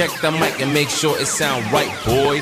check the mic and make sure it sound right, boys.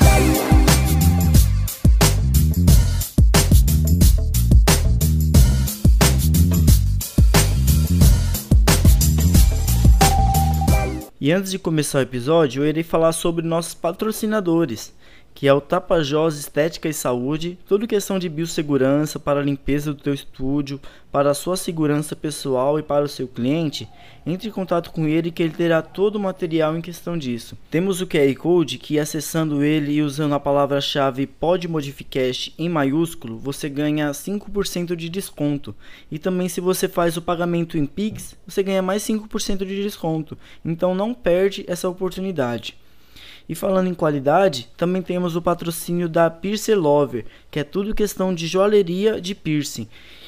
E antes de começar o episódio, eu irei falar sobre nossos patrocinadores que é o Tapajós Estética e Saúde, tudo questão de biossegurança para a limpeza do teu estúdio, para a sua segurança pessoal e para o seu cliente, entre em contato com ele que ele terá todo o material em questão disso. Temos o QR Code que acessando ele e usando a palavra-chave PodModificast em maiúsculo, você ganha 5% de desconto. E também se você faz o pagamento em Pix, você ganha mais 5% de desconto. Então não perde essa oportunidade. E falando em qualidade, também temos o patrocínio da Piercer Lover, que é tudo questão de joalheria de piercing.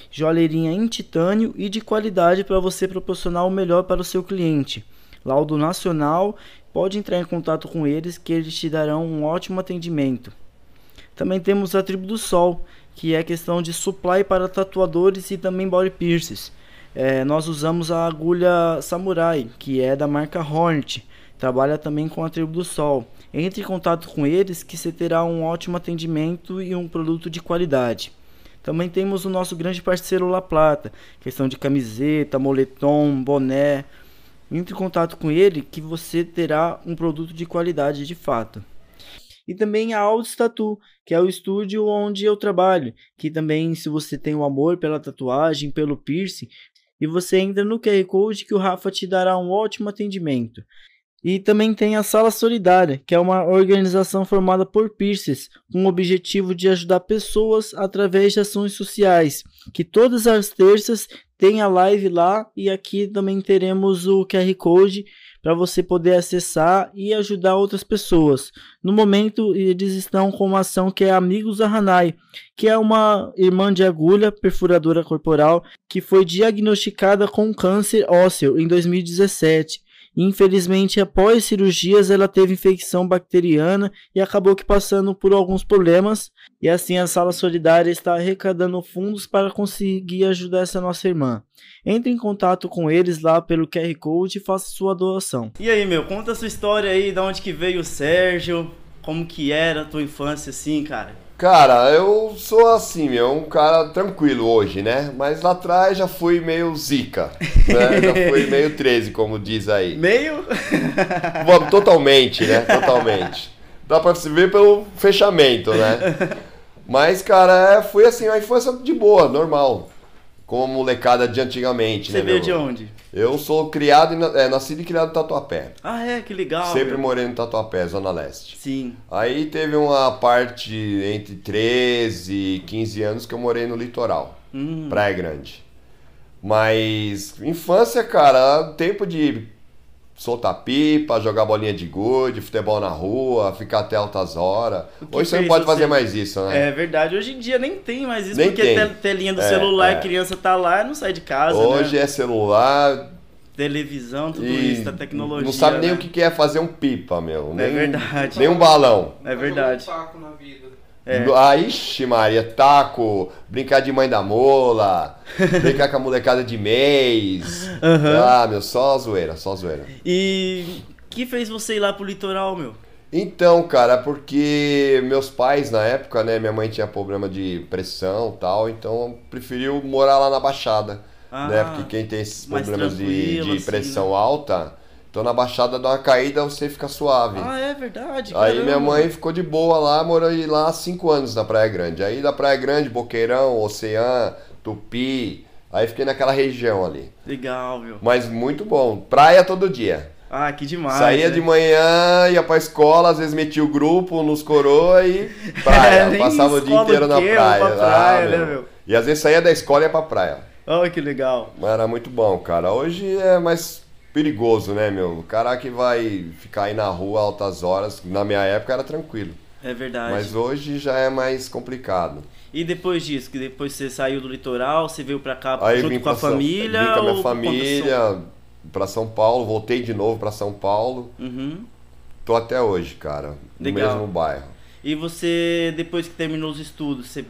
Joalheria em titânio e de qualidade para você proporcionar o melhor para o seu cliente. Laudo nacional, pode entrar em contato com eles que eles te darão um ótimo atendimento. Também temos a Tribo do Sol, que é questão de supply para tatuadores e também body piercings. É, nós usamos a agulha Samurai, que é da marca Hornet trabalha também com a Tribo do Sol. Entre em contato com eles que você terá um ótimo atendimento e um produto de qualidade. Também temos o nosso grande parceiro La Plata, questão de camiseta, moletom, boné. Entre em contato com ele que você terá um produto de qualidade de fato. E também a Aldis Tattoo, que é o estúdio onde eu trabalho, que também se você tem o um amor pela tatuagem, pelo piercing, e você entra no QR Code que o Rafa te dará um ótimo atendimento. E também tem a Sala Solidária, que é uma organização formada por piercers, com o objetivo de ajudar pessoas através de ações sociais. Que todas as terças tem a live lá e aqui também teremos o QR Code para você poder acessar e ajudar outras pessoas. No momento, eles estão com uma ação que é Amigos da Hanai, que é uma irmã de agulha perfuradora corporal que foi diagnosticada com câncer ósseo em 2017 Infelizmente, após cirurgias, ela teve infecção bacteriana e acabou que passando por alguns problemas. E assim a Sala Solidária está arrecadando fundos para conseguir ajudar essa nossa irmã. Entre em contato com eles lá pelo QR Code e faça sua doação. E aí, meu, conta a sua história aí, da onde que veio o Sérgio, como que era a tua infância assim, cara? Cara, eu sou assim, meu, um cara tranquilo hoje, né? Mas lá atrás já fui meio zica, né? Já fui meio 13, como diz aí. Meio? Bom, totalmente, né? Totalmente. Dá pra se ver pelo fechamento, né? Mas, cara, é, foi assim, uma infância de boa, normal como a molecada de antigamente, Você né? Você veio de onde? Eu sou criado, é, nascido e criado em Tatuapé. Ah, é? Que legal. Sempre meu. morei no Tatuapé, Zona Leste. Sim. Aí teve uma parte entre 13 e 15 anos que eu morei no litoral, hum. Praia Grande. Mas infância, cara, tempo de soltar pipa, jogar bolinha de gude, futebol na rua, ficar até altas horas. Hoje você não pode fazer mais isso, né? É verdade. Hoje em dia nem tem mais isso, nem porque tem. telinha do é, celular, é. a criança tá lá e não sai de casa. Hoje né? é celular. Televisão, tudo isso, a tecnologia. Não sabe né? nem o que é fazer um pipa, meu. É nem, é verdade. Nem um balão. É verdade. Um na vida. É. Ah, ixi, Maria, taco, brincar de mãe da mola, brincar com a molecada de mês. Uhum. Ah, meu, só zoeira, só zoeira. E que fez você ir lá pro litoral, meu? Então, cara, porque meus pais na época, né, minha mãe tinha problema de pressão tal, então preferiu morar lá na Baixada, ah, né? Porque quem tem esses problemas de, de pressão assim, né? alta então na Baixada dá uma caída, você fica suave. Ah, é verdade. Aí caramba. minha mãe ficou de boa lá, morou lá há cinco anos na Praia Grande. Aí da Praia Grande, Boqueirão, Oceã, Tupi. Aí fiquei naquela região ali. Legal, viu? Mas muito bom. Praia todo dia. Ah, que demais. Saía né? de manhã, ia pra escola, às vezes metia o grupo nos coroa e praia. é, Passava o dia inteiro na praia. Pra praia, ah, né, meu? E às vezes saía da escola e ia pra praia. Oh, que legal. Mas era muito bom, cara. Hoje é mais perigoso, né, meu? O cara que vai ficar aí na rua altas horas, na minha época era tranquilo. É verdade. Mas hoje já é mais complicado. E depois disso, que depois você saiu do litoral, você veio pra cá aí junto com a São, família? Vim com a minha família para São Paulo, voltei de novo para São Paulo. Uhum. Tô até hoje, cara, Legal. no mesmo bairro. E você, depois que terminou os estudos, você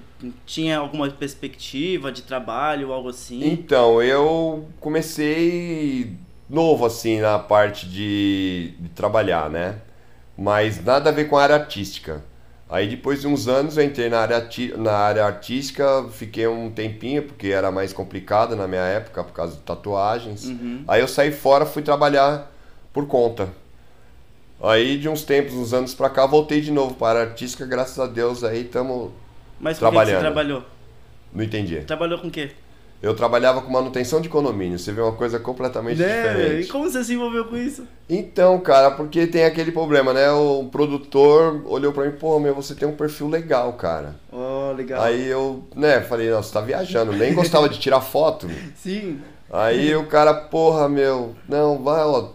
tinha alguma perspectiva de trabalho ou algo assim? Então, eu comecei novo assim na parte de, de trabalhar, né? mas nada a ver com a área artística. Aí depois de uns anos eu entrei na área, na área artística, fiquei um tempinho, porque era mais complicado na minha época, por causa de tatuagens. Aí eu saí fora, fui trabalhar por conta. Aí de uns tempos, uns anos pra cá, voltei de novo para a área artística, graças a Deus aí estamos... Mas com o que você Trabalhando. trabalhou? Não entendi. Trabalhou com o quê? Eu trabalhava com manutenção de condomínio, você vê uma coisa completamente? E diferente. como você se envolveu com isso? Então, cara, porque tem aquele problema, né? O produtor olhou pra mim, pô, meu, você tem um perfil legal, cara. Oh, legal. Aí eu, né, falei, não, você tá viajando, nem gostava de tirar foto. Sim. Aí o cara, porra, meu, não, vai, ó,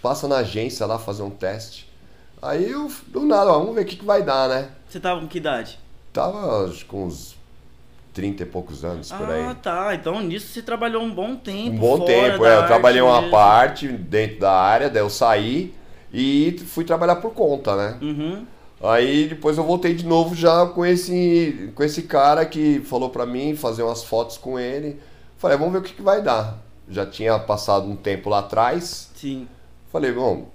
passa na agência lá fazer um teste. Aí eu, do nada, ó, vamos ver o que, que vai dar, né? Você tava com que idade? Tava com uns 30 e poucos anos por aí. Ah, tá. Então nisso você trabalhou um bom tempo. Um bom tempo, é. Eu trabalhei uma mesmo. parte dentro da área, daí eu saí e fui trabalhar por conta, né? Uhum. Aí depois eu voltei de novo já com esse, com esse cara que falou pra mim fazer umas fotos com ele. Falei, vamos ver o que, que vai dar. Já tinha passado um tempo lá atrás. Sim. Falei, bom,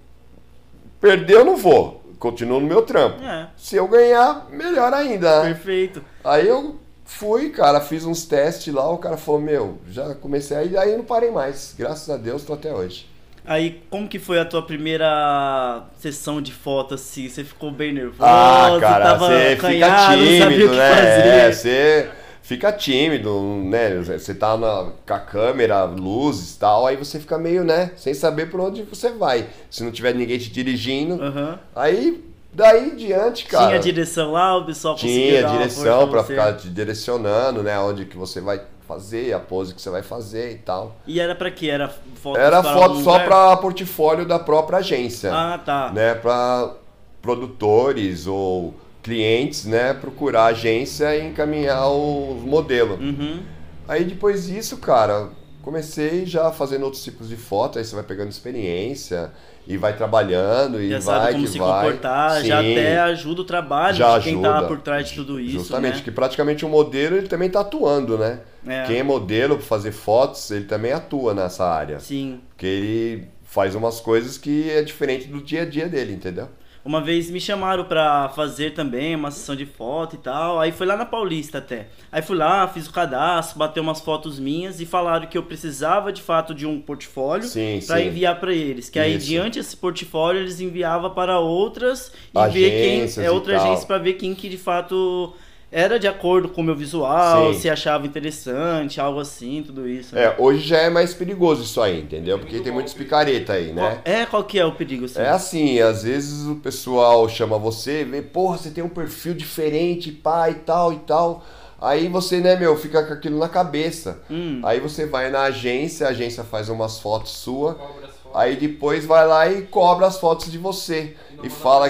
perder eu não vou. Continuo no meu trampo. É. Se eu ganhar, melhor ainda. Perfeito. Aí eu fui, cara, fiz uns testes lá, o cara falou, meu, já comecei aí, aí eu não parei mais. Graças a Deus, tô até hoje. Aí, como que foi a tua primeira sessão de foto, assim? Você ficou bem nervoso? Ah, cara, tava você fica tímido, né? fazer. É, você fica tímido, né? Você tá na, com a câmera, luzes e tal, aí você fica meio, né? Sem saber por onde você vai. Se não tiver ninguém te dirigindo. Aham. Aí, daí em diante, cara. Tinha direção lá, o pessoal Tinha direção você. ficar te direcionando, né? Onde que você vai fazer, a pose que você vai fazer e tal. E era pra quê? Era foto Era para foto só pra portfólio da própria agência. Ah, tá. né, para produtores ou clientes, né, procurar a agência e encaminhar o modelo. Uhum. Aí depois disso, cara, comecei já fazendo outros tipos de foto, aí você vai pegando experiência e vai trabalhando e Já vai sabe como que se vai. comportar, já Sim, até ajuda o trabalho já de quem tá ajuda. por trás de tudo isso, Justamente, né? que praticamente o modelo ele também tá atuando, né? É. Quem é modelo para fazer fotos, ele também atua nessa área. Sim. Porque ele faz umas coisas que é diferente do dia a dia dele, entendeu? Uma vez me chamaram pra fazer também uma sessão de foto e tal. Aí foi lá na Paulista até. Aí fui lá, fiz o cadastro, bateu umas fotos minhas e falaram que eu precisava de fato de um portfólio sim. enviar pra eles. Que aí Isso. diante desse portfólio eles enviavam para outras e ver quem Agências é e outra tal. agência pra ver quem que de fato era de acordo com o meu visual, Sim. se achava interessante, algo assim, tudo isso. né? É, hoje já é mais perigoso isso aí, entendeu? Porque tem muitos picareta aí, né? É, qual que é o perigo assim? É assim, às vezes o pessoal chama você, vê, porra, você tem um perfil diferente, pá, e tal, e tal. Aí você, né, meu, fica com aquilo na cabeça. Hum. Aí você vai na agência, a agência faz umas fotos sua, fotos. aí depois vai lá e cobra as fotos de você. E manda fala,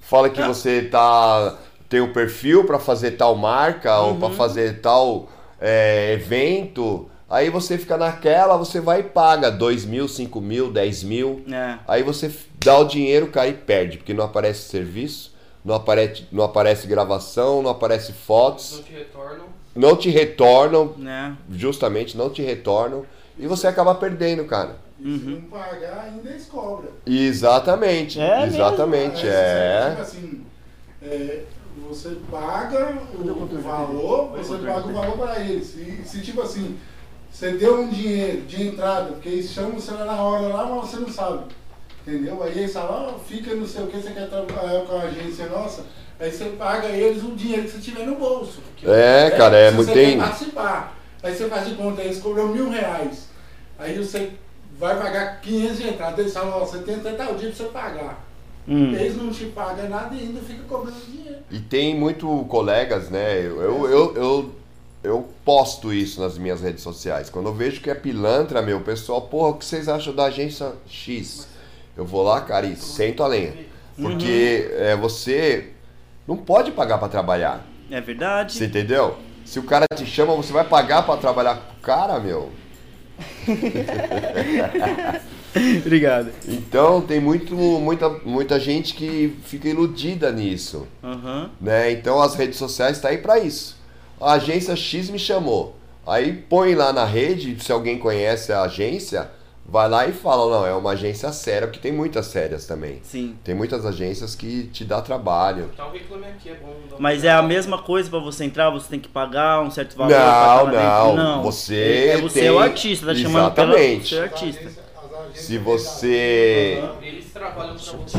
fala que você tá tem um perfil pra fazer tal marca ou pra fazer tal é, evento. Aí você fica naquela, você vai e paga 2 mil, 5 mil, 10 mil. É. Aí você dá o dinheiro, cara, e perde, porque não aparece serviço, não aparece, não aparece gravação, não aparece Não fotos, te retornam. não te retornam, Né? justamente não te retornam, e você acaba perdendo, cara. E se não pagar, ainda eles cobram. Exatamente, É mesmo? exatamente, Tipo é. assim, é, você paga o valor, você paga o valor para eles. E se tipo assim, você deu um dinheiro de entrada, porque eles chamam você lá na hora lá, mas você não sabe. Entendeu? Aí eles falam, ó, fica não sei o que, você quer trabalhar com a agência nossa. Aí você paga eles o dinheiro que você tiver no bolso. É, cara, é muito- Você tem- quer participar. Aí você faz de conta, eles cobram mil reais. Aí você vai pagar 500 de entrada. Eles falam, ó, você tem até tal dia pra você pagar. Hum. Eles não te pagam nada e ainda fica cobrando dinheiro. E tem muito colegas, né? Eu, eu, eu, eu, eu posto isso nas minhas redes sociais. Quando eu vejo que é pilantra, meu, o pessoal, porra, o que vocês acham da agência X? Eu vou lá, cara, e sento a lenha. Porque é, você não pode pagar pra trabalhar. É verdade. Você entendeu? Se o cara te chama, você vai pagar pra trabalhar com o cara, meu. Obrigado. Então tem muito, muita, muita gente que fica iludida nisso. Aham. né? Então as redes sociais tá aí para isso. A agência X me chamou. Aí põe lá na rede, se alguém conhece a agência, vai lá e fala, não, é uma agência séria, porque tem muitas sérias também. Sim. Tem muitas agências que te dá trabalho. Então reclame aqui, é bom. Mas é a mesma coisa pra você entrar, você tem que pagar um certo valor Não, dentro? não, você É você tem- é o artista, tá chamando pela Exatamente. você é artista. Se você. Eles trabalham pra você.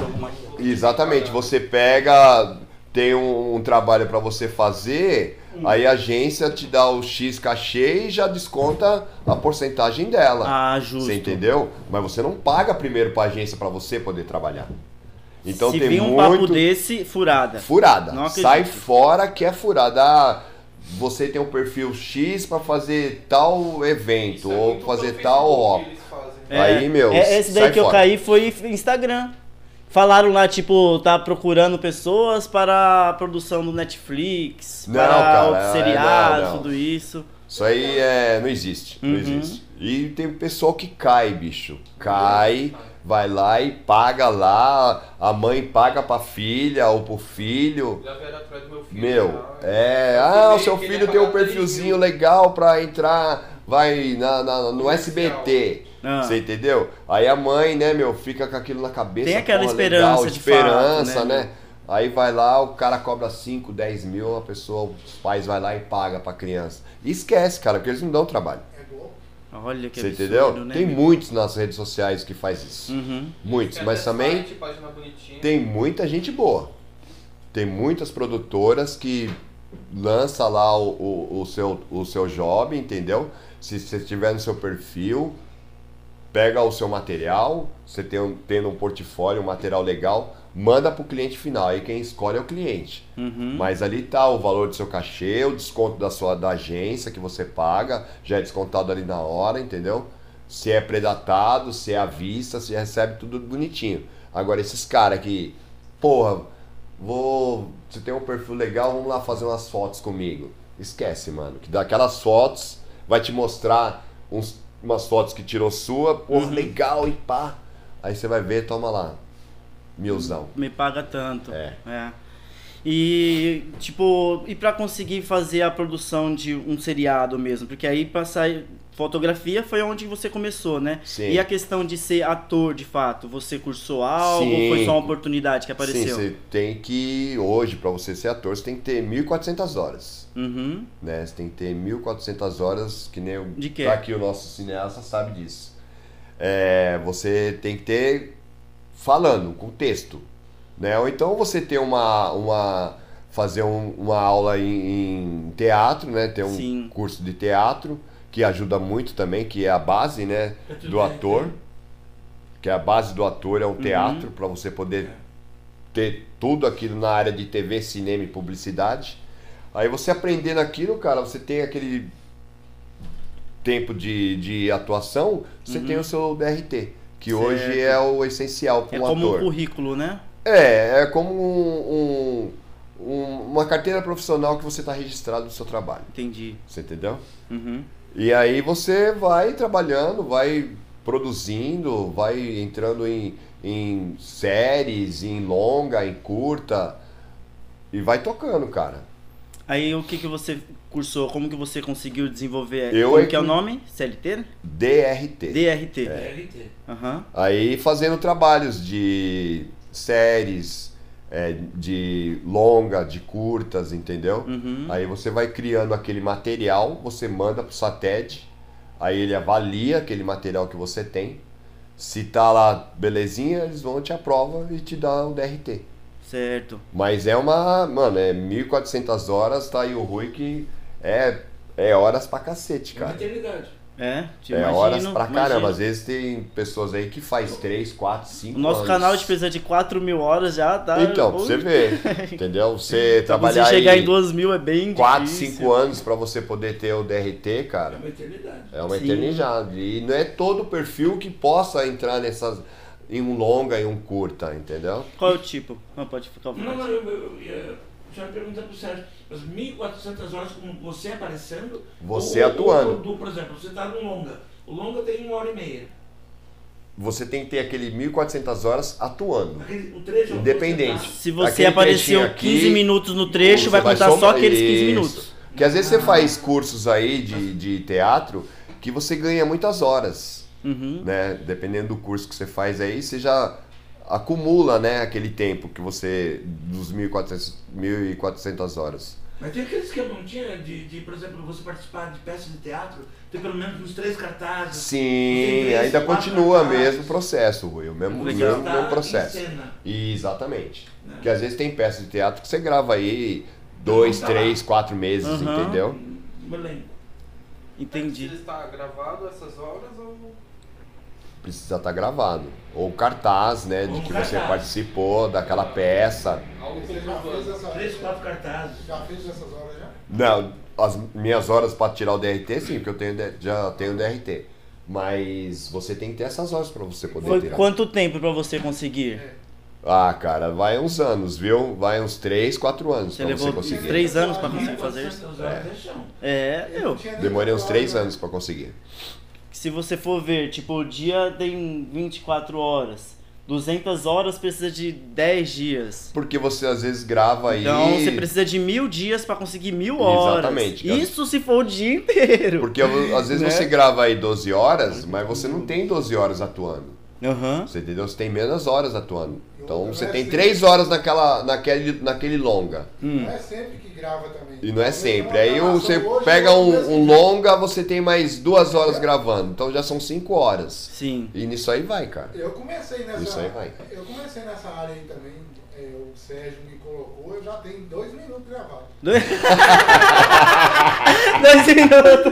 Exatamente, você pega, tem um, um trabalho pra você fazer, aí a agência te dá o X cachê e já desconta a porcentagem dela. Ah, justo. Você entendeu? Mas você não paga primeiro pra agência pra você poder trabalhar. Então Se tem vir um muito papo desse, furada. furada. Sai fora que é furada. Ah, você tem um perfil X pra fazer tal evento é ou fazer tal Facebook É, Aí, meu, É, esse daí sai que eu fora. caí foi Instagram. Falaram lá, tipo, tá procurando pessoas para a produção do Netflix, Não, para cara, o é, seriado, não, não. tudo isso. Isso aí é, não existe, não Uhum. existe. E tem pessoal que cai, bicho. Cai, vai lá e paga lá, a mãe paga pra filha ou pro filho. Já vieram atrás do meu filho. Meu, é, Eu ah, o seu filho tem um perfilzinho legal pra entrar, vai na, na- no SBT. Ah. Você entendeu? Aí a mãe, né, meu, fica com aquilo na cabeça. Tem aquela porra, esperança legal, de esperança, fato, né, né? Aí vai lá, o cara cobra 5, 10 mil, a pessoa, os pais vai lá e paga pra criança. E esquece, cara, porque eles não dão trabalho. É. Olha que Você absurdo, entendeu? né? Tem muitos nas redes sociais que faz isso. Uhum. Muitos, mas também site, página bonitinha. tem muita gente boa. Tem muitas produtoras que lança lá o, o, o seu, o seu job, entendeu? Se você tiver no seu perfil, pega o seu material, você tem um, tendo um portfólio, um material legal, manda para o cliente final. Aí quem escolhe é o cliente. Uhum. Mas ali tá o valor do seu cachê, o desconto da sua da agência que você paga, já é descontado ali na hora, entendeu? Se é predatado, se é à vista, se recebe tudo bonitinho. Agora esses caras que, porra, vou, você tem um perfil legal, vamos lá fazer umas fotos comigo. Esquece, mano, que daquelas fotos vai te mostrar uns, umas fotos que tirou sua, porra, legal e pá. Aí você vai ver, toma lá, milzão. Me paga tanto. É. E, tipo, e pra conseguir fazer a produção de um seriado mesmo? Porque aí pra sair. Fotografia foi onde você começou, né? Sim. E a questão de ser ator, de fato, você cursou algo Sim. ou foi só uma oportunidade que Sim, apareceu? você tem que, hoje, pra você ser ator, você tem que ter 1.400 horas. Uhum. Né? Você tem que ter 1.400 horas, que nem o, De quê? tá aqui o nosso cineasta sabe disso. É, você tem que ter falando, com texto. Né? Ou então você ter uma. uma fazer um- uma aula em, em teatro, né? Ter um Sim. curso de teatro, que ajuda muito também, que é a base né, do ator. Que é a base do ator, é Uhum. um teatro, para você poder ter tudo aquilo na área de TV, cinema e publicidade. Aí você aprendendo aquilo, cara, você tem aquele tempo de, de atuação, você tem o seu DRT, que Uhum. Certo. hoje é o essencial para É um como ator. um currículo, né? É, é como um- um- um- uma carteira profissional que você está registrado no seu trabalho. Entendi. Você entendeu? Uhum. E aí você vai trabalhando, vai produzindo, vai entrando em, em séries, em longa, em curta, e vai tocando, cara. Aí o que, que você cursou? Como que você conseguiu desenvolver? Eu Como é que é o nome? CLT? DRT. DRT. DRT. Aham. Aí fazendo trabalhos de séries, é, de longa, de curtas, entendeu? Uhum. Aí você vai criando aquele material, você manda pro SATED, aí ele avalia aquele material que você tem. Se tá lá belezinha, eles vão te aprovar e te dá um DRT. Certo. Mas é uma, mano, é 1400 horas, tá aí o Rui que é é horas pra cacete, É uma cara. eternidade. É, te É imagino, horas pra imagino. caramba. Às vezes tem pessoas aí que faz 3, 4, 5 O nosso anos. canal de precisa de 4 mil horas já, tá? Então, pra você ver, entendeu? Você Pra você trabalhar chegar aí em 2 mil é bem 4, difícil. 5 anos pra você poder ter o DRT, É cara, uma eternidade. é uma Sim. eternidade. E não é todo perfil que possa entrar nessas em um longa e um curta, entendeu? Qual é o tipo? Não, pode ficar à Não, vontade. não, eu, eu, eu ia já perguntar pro Sérgio, as 1.400 horas com você aparecendo? Você ou- atuando. Ou, ou, por exemplo, você tá num longa. O longa tem uma hora e meia. Você tem que ter aquele 1400 horas atuando. Aquele, o trecho onde Independente. Você Se você Aquele apareceu trechinho aqui, 15 minutos no trecho, vai contar só aqueles 15 Isso. minutos. Porque às vezes você faz cursos aí de, de teatro que você ganha muitas horas. Uhum. né? Dependendo do curso que você faz aí, você já acumula, né, aquele tempo que você dos 1.400 1.400 horas. Mas tem aquele esquema, não tinha, de, de, por exemplo, você participar de peças de teatro, ter pelo menos uns três cartazes. Sim, três, ainda continua cartazes. mesmo o processo, Rui, o mesmo, mesmo, mesmo processo. Cena. Exatamente. Né? Porque às vezes tem peças de teatro que você grava aí dois, tá lá. três, quatro meses, Aham. entendeu? Entendi. Está gravado essas horas ou. Precisa estar gravado. Ou cartaz, né, de Ou que cartaz. você participou daquela peça. Algo Você já fez essa. Três, quatro cartazes. Já fez essas horas já? Não, as minhas horas para tirar o DRT, sim, porque eu tenho, já tenho DRT. Mas você tem que ter essas horas para você poder Foi tirar. quanto tempo pra você conseguir? Ah, cara, vai uns anos, viu? Vai uns 3, 4 anos Você pra levou você conseguir. três anos pra conseguir fazer 1.400 isso? é. É, Eu Demorei uns hora, 3 né? anos pra conseguir. Se você for ver, tipo, o dia tem 24 horas. 200 horas precisa de 10 dias. Porque você às vezes grava aí. Então você precisa de mil dias pra conseguir mil horas. Exatamente. Isso se for o dia inteiro. Porque às vezes Né? você grava aí 12 horas, mas você não tem 12 horas atuando. Aham. Você entendeu? Você tem menos horas atuando. Então Não você é tem. 3 horas naquela, naquele, naquele longa. Não é sempre que grava também. E não é sempre. Aí você pega um, um longa, você tem mais 2 horas gravando. Então já são 5 horas. Sim. E nisso aí vai, cara. Eu comecei nessa. Isso aí vai. Eu comecei nessa área aí também. O Sérgio me colocou, eu já tenho dois minutos gravados. Dois Dois minutos.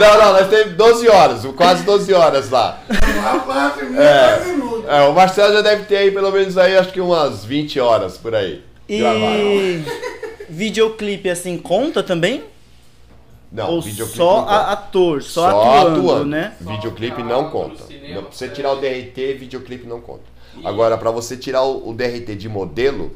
Não, não, nós temos 12 horas, quase 12 horas lá. Rapaz, É. dois minutos. É, o Marcelo já deve ter aí pelo menos aí, acho que umas 20 horas por aí. E videoclipe assim conta também? Não, Ou videoclipe só não ator, só, atuando, né? Videoclipe Só não conta. Não, pra você tirar o DRT, videoclipe não conta. Agora, pra você tirar o, o DRT de modelo,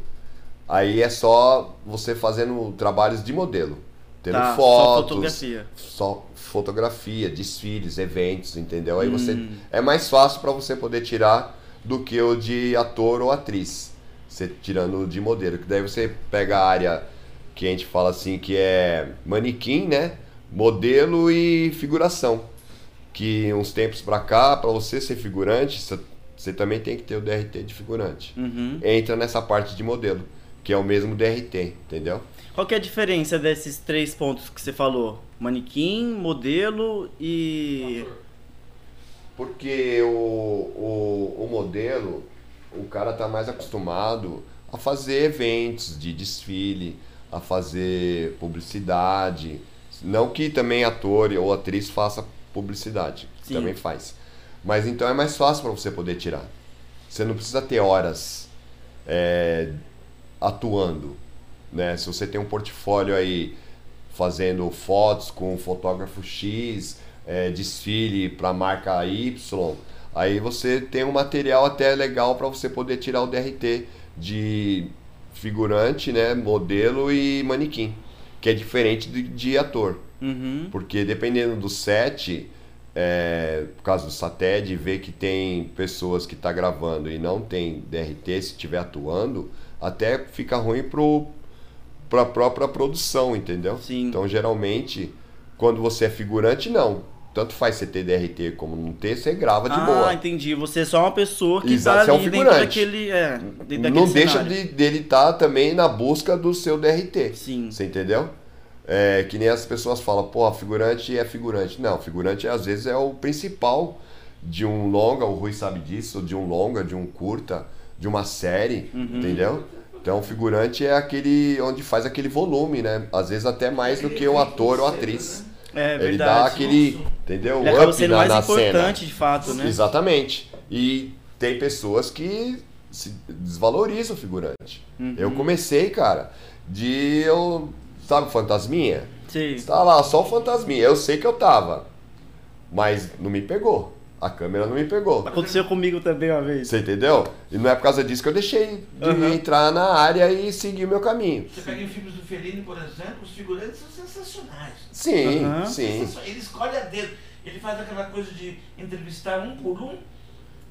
aí é só você fazendo trabalhos de modelo. Tendo Tá, só fotos, fotografia. só fotografia, desfiles, eventos, entendeu? Aí você Hum. é mais fácil pra você poder tirar do que o de ator ou atriz. Você tirando o de modelo, que daí você pega a área que a gente fala assim que é manequim, né? Modelo e figuração. Que uns tempos pra cá, pra você ser figurante, você- você também tem que ter o DRT de figurante. Uhum. Entra nessa parte de modelo, que é o mesmo DRT, entendeu? Qual que é a diferença desses três pontos que você falou? Manequim, modelo e. Porque o, o, o modelo, o cara tá mais acostumado a fazer eventos de desfile, a fazer publicidade. Não que também ator ou atriz faça publicidade, Sim. também faz. Mas então é mais fácil para você poder tirar. Você não precisa ter horas é, atuando. Né? Se você tem um portfólio aí fazendo fotos com um fotógrafo X, é, desfile para marca Y, aí você tem um material até legal para você poder tirar o DRT de figurante, né, modelo e manequim, que é diferente de, de ator, Uhum. porque dependendo do set, é, por causa do SATED, ver que tem pessoas que tá gravando e não tem DRT, se estiver atuando, até fica ruim para a própria produção, entendeu? Sim. Então, geralmente, quando você é figurante, não. Tanto faz você ter DRT como não ter, você grava de ah, boa. entendi. Você é só uma pessoa que Exato, tá você é um ali dentro figurante. daquele. É, dentro daquele Não deixa de, dele estar também na busca do seu DRT. Sim. Você entendeu? É, que nem as pessoas falam, pô, figurante é figurante. Não, figurante às vezes é o principal de um longa, o Rui sabe disso, de um longa, de um curta, de uma série, Uhum. entendeu? Então, o figurante é aquele onde faz aquele volume, né? Às vezes até mais do que o ator ou a atriz. É Ele verdade. dá aquele, entendeu? Ele acaba sendo na, mais na importante, cena. de fato, né? Exatamente. E tem pessoas que se desvalorizam o figurante. Uhum. Eu comecei, cara, de eu, sabe, fantasminha? Sim. Está lá, só o fantasminha. Eu sei que eu tava, mas não me pegou. A câmera não me pegou. Aconteceu comigo também uma vez. Você entendeu? E não é por causa disso que eu deixei de Uhum. entrar na área e seguir o meu caminho. Você pega em filmes do Fellini, por exemplo, os figurantes são sensacionais. Sim, Aham. sim. Ele escolhe a dedo. Ele faz aquela coisa de entrevistar um por um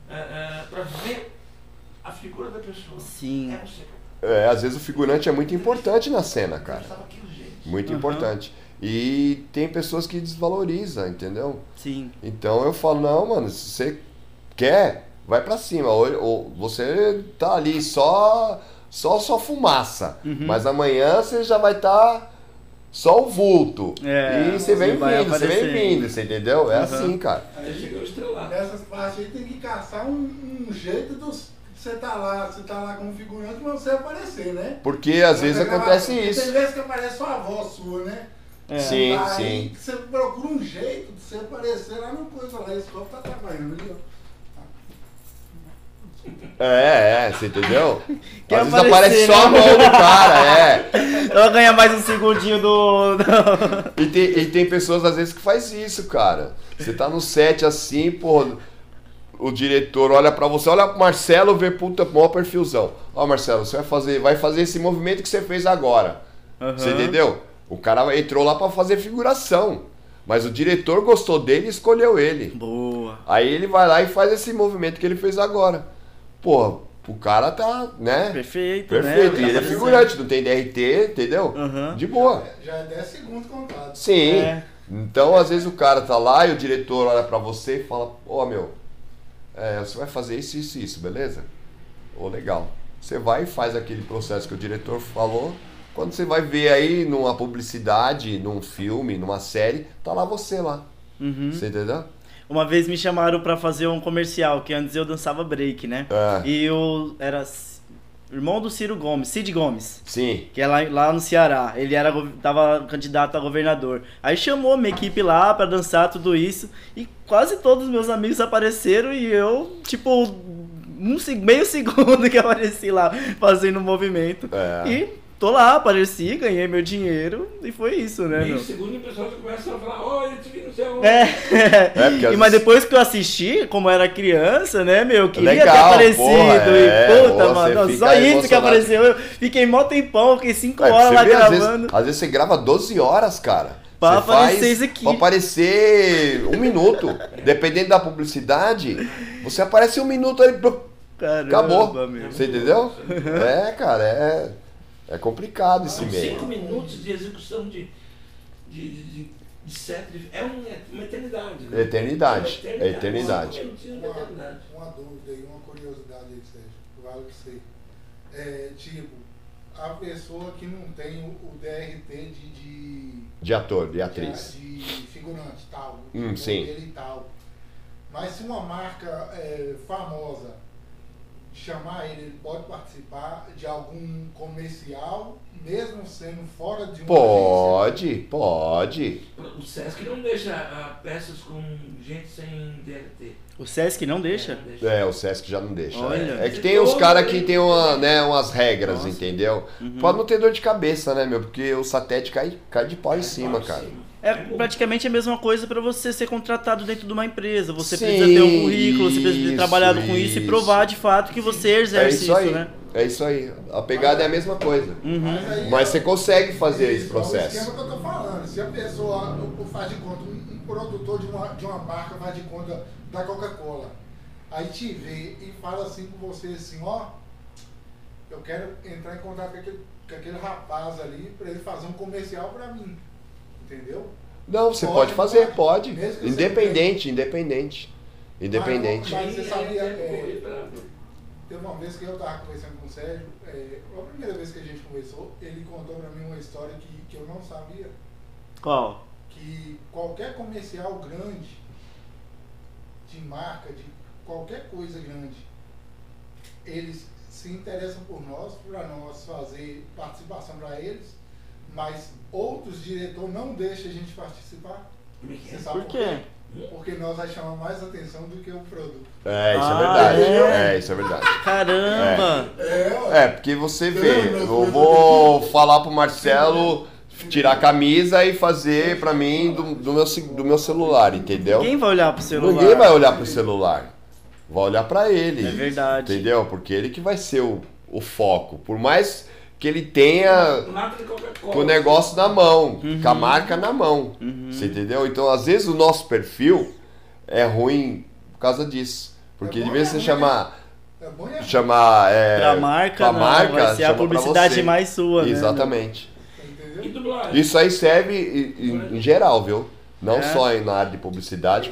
para ver a figura da pessoa. Sim. É você. É, às vezes o figurante é muito importante na cena, cara. Muito Uhum. importante. E tem pessoas que desvalorizam, entendeu? Sim. Então eu falo, não, mano, se você quer, vai pra cima. Ou, ou você tá ali só só só fumaça. Uhum. Mas amanhã você já vai estar só o vulto. É, e você vem vindo, você vem vindo, você entendeu? É Uhum. assim, cara. Aí chegou estrelado. Nessas partes aí tem que caçar um, um jeito dos. Você tá lá, você tá lá como figurante, mas você aparecer, né? Porque às vezes Porque acontece Tem isso. vezes que aparece só a voz sua, né? É. Sim, Aí sim. você procura um jeito de você aparecer lá no coisa lá. Esse copo tá trabalhando ali, ó. É, é, você entendeu? Quer às vezes aparecer, aparece só a né? mão do cara, é. Ela ganha mais um segundinho do. do- E tem, e tem pessoas às vezes que faz isso, cara. Você tá no set assim, pô, o diretor olha pra você, olha pro Marcelo, vê puta, maior perfilzão. Ó, Marcelo, você vai fazer, vai fazer esse movimento que você fez agora. Você Aham. entendeu? O cara entrou lá pra fazer figuração. Mas o diretor gostou dele e escolheu ele. Boa. Aí ele vai lá e faz esse movimento que ele fez agora. Pô, o cara tá, né? Perfeito, Perfeito. né? E ele é figurante, não tem DRT, entendeu? Aham. De boa. Já é 10 segundos contado. Sim. É. Então, às vezes o cara tá lá e o diretor olha pra você e fala: Ó, meu, é, você vai fazer isso, isso e isso, beleza? Ô, legal. Você vai e faz aquele processo que o diretor falou. Quando você vai ver aí numa publicidade, num filme, numa série, tá lá você lá. Uhum. Você entendeu? Uma vez me chamaram pra fazer um comercial, que antes eu dançava break, né? É. E eu era irmão do Ciro Gomes, Cid Gomes. Sim. Que é lá, lá no Ceará. Ele era, tava candidato a governador. Aí chamou minha equipe lá pra dançar tudo isso. E quase todos os meus amigos apareceram e eu, tipo, um, meio segundo que apareci lá fazendo o movimento. É. E tô lá, apareci, ganhei meu dinheiro e foi isso, né, Meio meu? segundo e o pessoal começa a falar, olha, eu te vi no céu. É, às e, mas vezes- depois que eu assisti, como eu era criança, né, meu, eu queria Legal, ter aparecido. porra, é, e puta, você mano, só isso que apareceu. Eu fiquei mó tempão, fiquei 5 É, horas lá vê, às vezes, gravando. às vezes você grava 12 horas, cara. Pra aparecer isso aqui. Pra aparecer um minuto. Dependendo da publicidade, você aparece um minuto aí. Caramba, Acabou. meu. Você entendeu? É, cara, é, é complicado esse meio. Cinco minutos de execução de, de, de, de, de set, de- é é uma eternidade. né? Eternidade, é eternidade. Cinco minutinhos de Uma, eternidade. uma dúvida aí, uma curiosidade aí, Sérgio, vale pra você. É, tipo, a pessoa que não tem o, DRT de, de, De ator, de atriz. de, de figurante tal, Hum, sim. modelo e tal. Mas se uma marca é, famosa chamar ele, ele pode participar de algum comercial, mesmo sendo fora de uma Pode, pode. O Sesc não deixa ah, peças com gente sem DRT. O Sesc não deixa? Não deixa. É, o Sesc já não deixa. Olha. É, É que tem uns caras que tem uma, né, umas regras, Nossa. entendeu? Uhum. Pode não ter dor de cabeça, né, meu? Porque o satélite cai, cai de pau em Cai cima, por cara. cima. É praticamente a mesma coisa pra você ser contratado dentro de uma empresa. Você Sim, precisa ter um currículo, você precisa ter isso, trabalhado com isso e isso. provar de fato que você É exerce isso aí. né? É isso aí. A pegada é a mesma coisa. Uhum. Mas, aí Mas você consegue fazer esse Isso, É o processo. esquema que eu tô falando. Se a pessoa faz de conta, um, um produtor de uma, de uma marca faz de conta da Coca-Cola, aí te vê e fala assim com você assim, ó, eu quero entrar em contato com aquele, com aquele rapaz ali para ele fazer um comercial para mim. Entendeu? Não, você Pode, pode fazer, pode. pode. Você Independente, independente. Independente. Mas você Sim, sabia, é, depois pra- Teve uma vez que eu estava conversando com o Sérgio, é, a primeira vez que a gente conversou, ele contou para mim uma história que, que eu não sabia. Qual? que qualquer comercial grande, de marca, de qualquer coisa grande, eles se interessam por nós, para nós fazer participação para eles, mas outros diretores não deixam a gente participar. É que Você é? sabe Por quê? Porque nós vai chamar mais atenção do que o produto. É, isso Ah, é verdade. é? É, isso é verdade. Caramba! É, porque você vê, eu vou falar pro Marcelo tirar a camisa e fazer pra mim do, do meu, do meu celular, entendeu? Quem vai olhar pro celular? Ninguém vai olhar pro celular. Vai olhar pra ele. É verdade. Entendeu? Porque ele que vai ser o, o foco. Por mais que ele tenha com o negócio na mão, Uhum. com a marca na mão. Você entendeu? Então, às vezes, o nosso perfil é ruim por causa disso. Porque É de vez é você ruim, chamar. É e é ruim, Chamar. É, Pra marca, pra não, marca, vai ser a publicidade você. mais sua, né? Exatamente. dublagem. Isso aí serve em, em- em geral, viu? Não É. só em- na área de publicidade,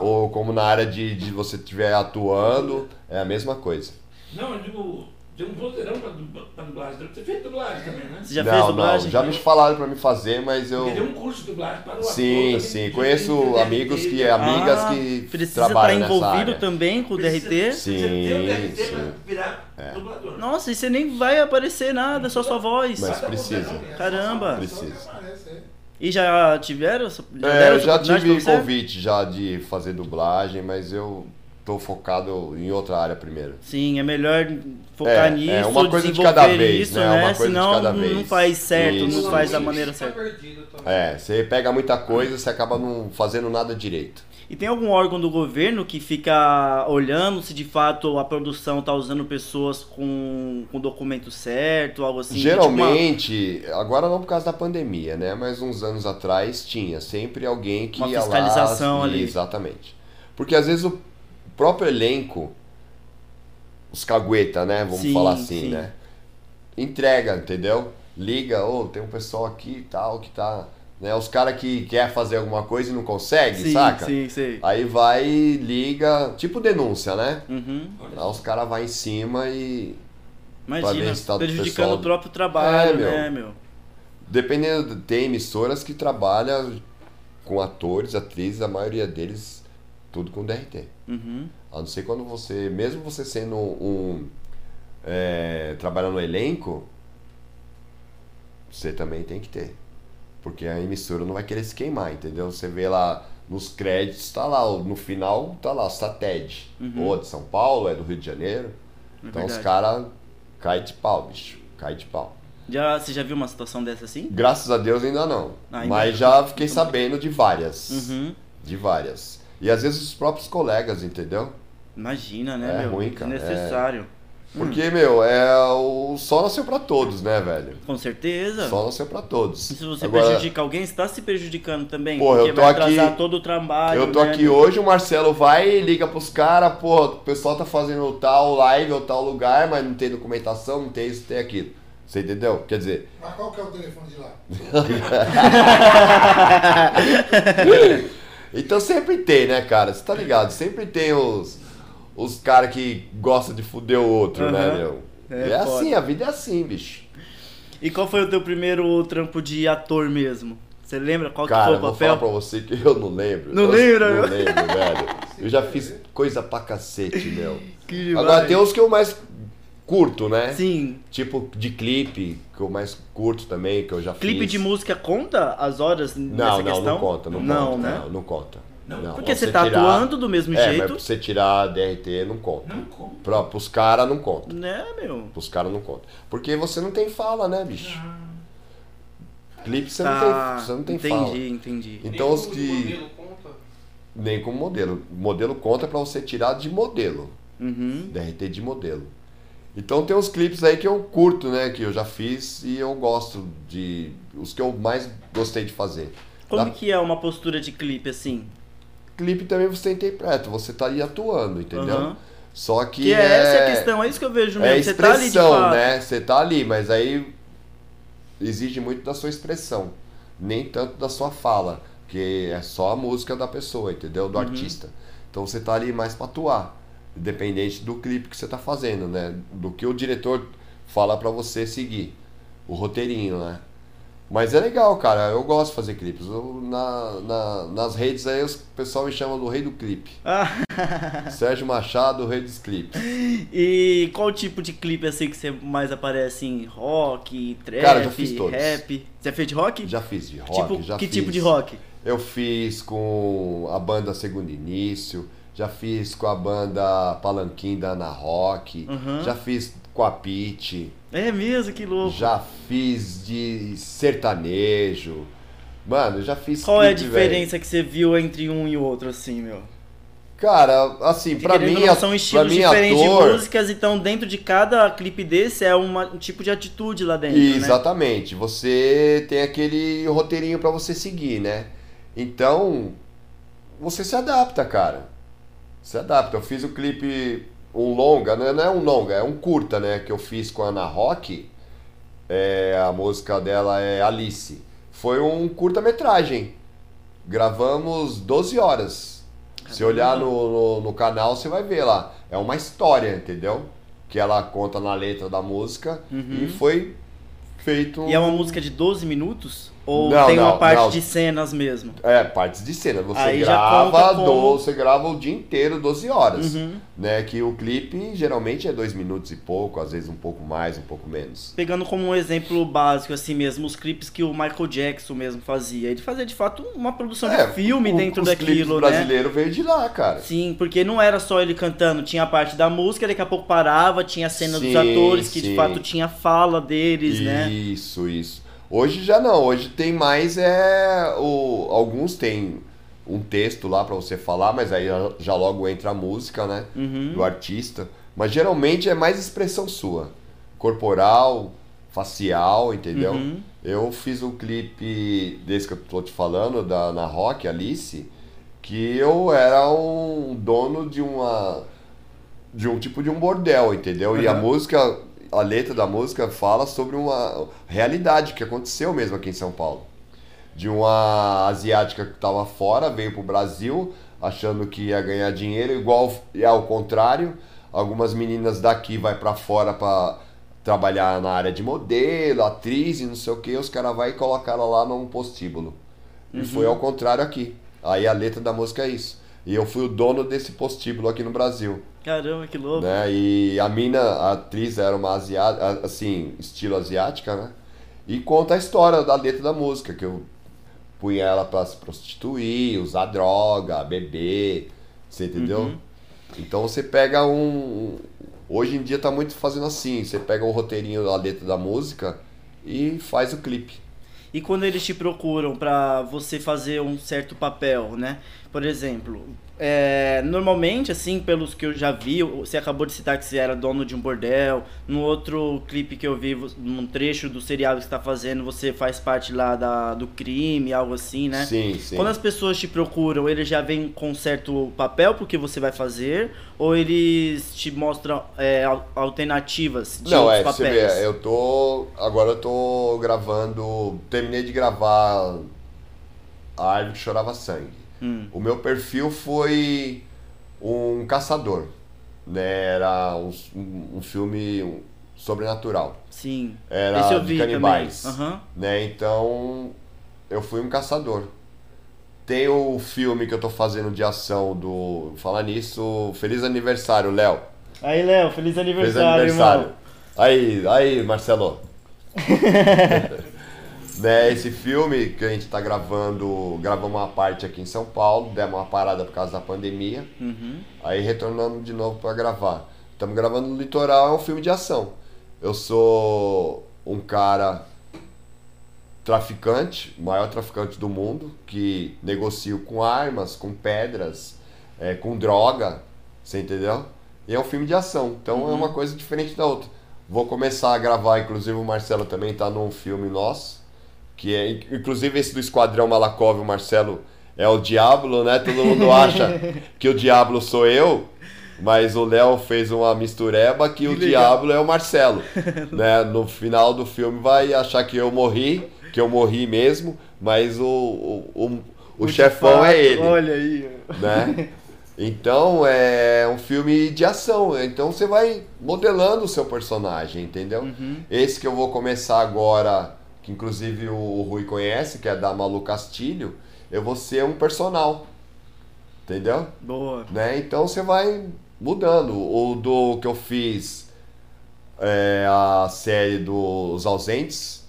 ou como na área de, de você estiver atuando, é a mesma coisa. Não, eu digo, tem um vozeirão pra, pra dublagem. Ter feito dublagem também, né? Você já não, fez dublagem? não, já me falaram pra me fazer, mas eu. Porque tem um curso de dublagem para o ator. Sim, também, sim, conheço amigos de- que amigas Ah, que Precisa estar trabalham nessa envolvido área. também com o Precisa- DRT? Precisa ter o DRT Sim, pra sim. virar dublador. Nossa, e você nem vai aparecer nada, só sua voz. Mas precisa. Caramba. Precisa. É. E já tiveram? essa- Já É, eu já tive você? convite já de fazer dublagem, mas eu tô focado em outra área primeiro. Sim, é melhor focar É, nisso, é, uma coisa de desenvolver cada vez, isso, né? né? Uma coisa de Senão cada não vez. faz certo, Isso, não faz da maneira certa. É, você pega muita coisa, você acaba não fazendo nada direito. E tem algum órgão do governo que fica olhando se de fato a produção tá usando pessoas com, com documento certo, algo assim? tipo uma- Geralmente, agora não por causa da pandemia, né? Mas uns anos atrás tinha sempre alguém que Uma ia fiscalização lá. ali. Exatamente. Porque às vezes o próprio elenco, os cagueta, né? Vamos Sim, falar assim, sim. né? Entrega, entendeu? Liga, ô, tem um pessoal aqui e tal que tá. Né? Os caras que quer fazer alguma coisa e não consegue, sim, saca? sim, sim. Aí vai, liga, tipo denúncia, né? Uhum. Aí os caras vão em cima e Imagina, tá do prejudicando pessoal- o próprio trabalho, É, meu. né, meu? Dependendo, tem emissoras que trabalham com atores, atrizes, a maioria deles tudo com DRT. Uhum. A não ser quando você, mesmo você sendo um, é, trabalhando no elenco, você também tem que ter. Porque a emissora não vai querer se queimar, entendeu? Você vê lá nos créditos, tá lá, no final tá lá, Sated. Ou é de São Paulo, é do Rio de Janeiro. É então os verdade. caras caem de pau, bicho. Cai de pau. Já, você já viu uma situação dessa assim? Graças a Deus ainda não. Ah, ainda Mas não. já fiquei sabendo de várias. Uhum. De várias. E às vezes os próprios colegas, entendeu? Imagina, né, É meu? ruim, cara, Desnecessário. Porque, meu, é o sol nasceu pra todos, né, velho? Com certeza. O sol nasceu pra todos. E se você Agora, prejudica alguém, você tá se prejudicando também. Pô, porque eu tô vai aqui- atrasar todo o trabalho. Eu tô né, aqui meu? hoje, o Marcelo vai e liga pros caras, pô, o pessoal tá fazendo tal live ou tal lugar, mas não tem documentação, não tem isso, tem aquilo. Você entendeu? Quer dizer, Mas qual que é o telefone de lá? Então sempre tem, né, cara? Você tá ligado? Sempre tem os, os caras que gostam de fuder o outro, né, Aham. meu? É É, assim, a vida é assim, bicho. E qual foi o teu primeiro trampo de ator mesmo? Você lembra qual que Cara, foi eu o vou papel? falar pra você que eu não lembro. Não lembra, Não lembro, velho. Eu já fiz coisa pra cacete, meu. Que. Agora tem os que eu mais curto, né? Sim. Tipo de clipe, que eu mais curto também, que eu já Clipe fiz. de música conta as horas nessa Não, não, questão? não conta, não, Não, conta. né? Não, não conta. Não, Porque você Você tá tirar- atuando do mesmo É, mas jeito, pra você tirar DRT não conta. Não como. Pra, pros caras não conta. né, meu? Pros caras não conta. Porque você não tem fala, né, bicho? Clipe você, Tá, não tem, você não tem entendi, fala. entendi. Então Nem os como que. modelo conta. Nem como modelo. Modelo conta pra você tirar de modelo. Uhum. DRT de modelo. Então tem uns clipes aí que eu curto, né? Que eu já fiz e eu gosto de. Os que eu mais gostei de fazer. Como Da- que é uma postura de clipe assim? Clipe também você interpreta, você tá ali atuando, entendeu? Aham. Só que. Que é, essa é a questão, é isso que eu vejo mesmo. É você tá ali de expressão, fato. né? Você tá ali, mas aí exige muito da sua expressão, nem tanto da sua fala, que é só a música da pessoa, entendeu? Uhum. Do artista. Então você tá ali mais pra atuar, independente do clipe que você tá fazendo, né? Do que o diretor fala pra você seguir, o roteirinho, né? Mas é legal, cara. Eu gosto de fazer clipes. Eu, na, na- nas redes aí, o pessoal me chama do rei do clipe. Ah, Sérgio Machado, o rei dos clipes. e qual tipo de clipe assim que você mais aparece em rock, trap, Cara, já fiz todos. rap? Você fez de rock? Já fiz de rock, tipo, já que fiz. tipo de rock? Eu fiz com a banda Segundo Início, já fiz com a banda Palanquim da Ana Rock, Uhum. já fiz com a Pete, É mesmo, que louco. já fiz de sertanejo. Mano, já fiz Qual é a clipe, diferença que você viu entre um e o outro, assim, meu? Cara, assim, querendo mim, não, são estilos mim diferentes de ator, músicas, então dentro de cada clipe desse é uma- um tipo de atitude lá dentro, né? Exatamente. Você tem aquele roteirinho pra você seguir, né? Então, você se adapta, cara. Se adapta. Eu fiz o clipe, um longa, né? não é um longa, é um curta, né? Que eu fiz com a Ana Rock. É, a música dela é Alice. Foi um curta-metragem. Gravamos 12 horas. Se olhar no, no, no canal, você vai ver lá. É uma história, entendeu? Que ela conta na letra da música. E foi feito. Uhum. E é uma música de 12 minutos? Ou Não, tem uma não, parte não. de cenas mesmo? É, partes de cena. Você Aí já grava, do- você grava o dia inteiro, 12 horas. Uhum. Né? Que o clipe geralmente é 2 minutos e pouco, às vezes um pouco mais, um pouco menos. Pegando como um exemplo básico, assim mesmo, os clipes que o Michael Jackson mesmo fazia. Ele fazia de fato uma produção de filme É, o- dentro os daquilo, né? brasileiro veio de lá, cara. Sim, porque não era só ele cantando, tinha a parte da música, daqui a pouco parava, tinha a cena dos Sim, atores, que de sim. fato tinha fala deles, né? Isso, isso. Hoje já não, hoje tem mais é o alguns tem um texto lá pra você falar, mas aí já, logo entra a música, né, Uhum. do artista. Mas geralmente é mais expressão sua, corporal, facial, entendeu? Uhum. Eu fiz um clipe desse que eu tô te falando da na Rock Alice, que eu era um dono de uma de um tipo de um bordel, entendeu? E a Uhum. música, a letra da música fala sobre uma realidade que aconteceu mesmo aqui em São Paulo. De uma asiática que estava fora, veio pro Brasil achando que ia ganhar dinheiro, igual é ao contrário. Algumas meninas daqui vai para fora para trabalhar na área de modelo, atriz e não sei o que, os caras vai e colocaram ela lá num postíbulo. E foi ao contrário aqui. Aí a letra da música é isso. E eu fui o dono desse postíbulo aqui no Brasil Caramba, que louco. né? E a mina, a atriz era uma asiática, assim, estilo asiática, né? E conta a história da letra da música, que eu punha ela pra se prostituir, usar droga, beber, você entendeu? Uhum. Então você pega um. Hoje em dia tá muito fazendo assim, você pega o roteirinho da letra da música e faz o clipe. E quando eles te procuram pra você fazer um certo papel, né? Por exemplo, é, normalmente, assim, pelos que eu já vi, você acabou de citar que você era dono de um bordel. No outro clipe que eu vi, num trecho do seriado que você tá fazendo, você faz parte lá da, do crime, algo assim, né? Sim, sim. Quando as pessoas te procuram, eles já vêm com certo papel pro que você vai fazer? Ou eles te mostram é, al- alternativas de Não, outros é, você papéis? vê, eu tô. Agora eu tô gravando. Terminei de gravar A Árvore que Chorava Sangue. Hum. O meu perfil foi um caçador. Né? Era um, um filme um- sobrenatural. Sim. Era Esse eu de vi canibais. também. Aham. Né? Então eu fui um caçador. Tem o filme que eu tô fazendo de ação do. Falar nisso, feliz aniversário, Léo. Aí, Léo, feliz Feliz aniversário, aniversário. irmão. Aí, aí, Marcelo. né, esse filme que a gente tá gravando, gravamos uma parte aqui em São Paulo, demos uma parada por causa da pandemia. Uhum. Aí retornamos de novo para gravar. Estamos gravando no Litoral, é um filme de ação. Eu sou um cara traficante, o maior traficante do mundo, que negocio com armas, com pedras, é, com droga, você entendeu? E é um filme de ação, então é uma coisa diferente da outra. Vou começar a gravar, inclusive o Marcelo também tá num filme nosso, que é, inclusive esse do Esquadrão Malakov, o Marcelo é o Diablo, né? Todo mundo acha que o Diablo sou eu, mas o Léo fez uma mistureba que o legal. Diablo é o Marcelo, né? No final do filme vai achar que eu morri, que eu morri mesmo, mas o, o, o, o chefão é ele Olha aí. né? Então é um filme de ação, então você vai modelando o seu personagem, entendeu? Uhum. Esse que eu vou começar agora, que inclusive o Rui conhece, que é da Malu Castilho, eu vou ser um personal, entendeu? Boa. Né? Então você vai mudando. O do que eu fiz é, a série dos ausentes,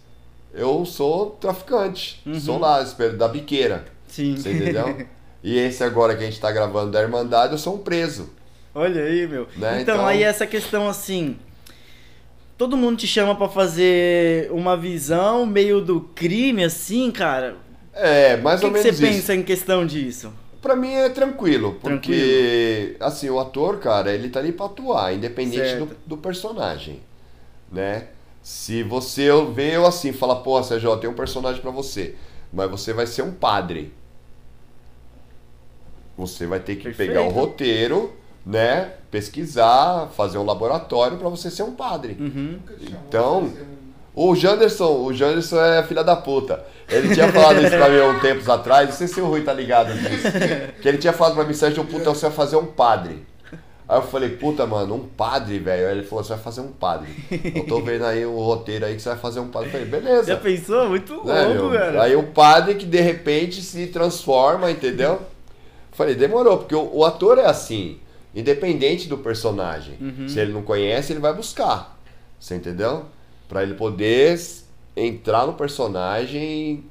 eu sou traficante, Uhum. sou lá, espero da biqueira. Sim. Você entendeu? e esse agora que a gente tá gravando da Irmandade, eu sou um preso. Olha aí, meu. Né, Então, então- aí essa questão assim. Todo mundo te chama pra fazer uma visão meio do crime, assim, cara. É, mais O que, ou que você menos isso. pensa em questão disso? Pra mim é tranquilo, porque assim, o ator, cara, ele tá ali pra atuar, independente do, do personagem, né? Se você vê eu assim, fala, pô, Sérgio, tem um personagem pra você, mas você vai ser um padre. Você vai ter que Perfeito. pegar o roteiro, né? Pesquisar, fazer um laboratório pra você ser um padre. Uhum. Então, O Janderson, o Janderson é filha da puta. Ele tinha falado isso pra mim há um tempos atrás, não sei se o Rui tá ligado nisso. Que ele tinha falado pra mim, Sérgio, puta, você vai fazer um padre. Aí eu falei, puta, mano, um padre, velho. Aí ele falou, você vai fazer um padre. Eu tô vendo aí o roteiro aí que você vai fazer um padre. Eu falei, beleza. Já pensou? Muito louco, Né, meu? cara. Aí o padre que de repente se transforma, entendeu? Falei, demorou, porque o, o ator é assim, independente do personagem. Uhum. Se ele não conhece, ele vai buscar. Você entendeu? Pra ele poder entrar no personagem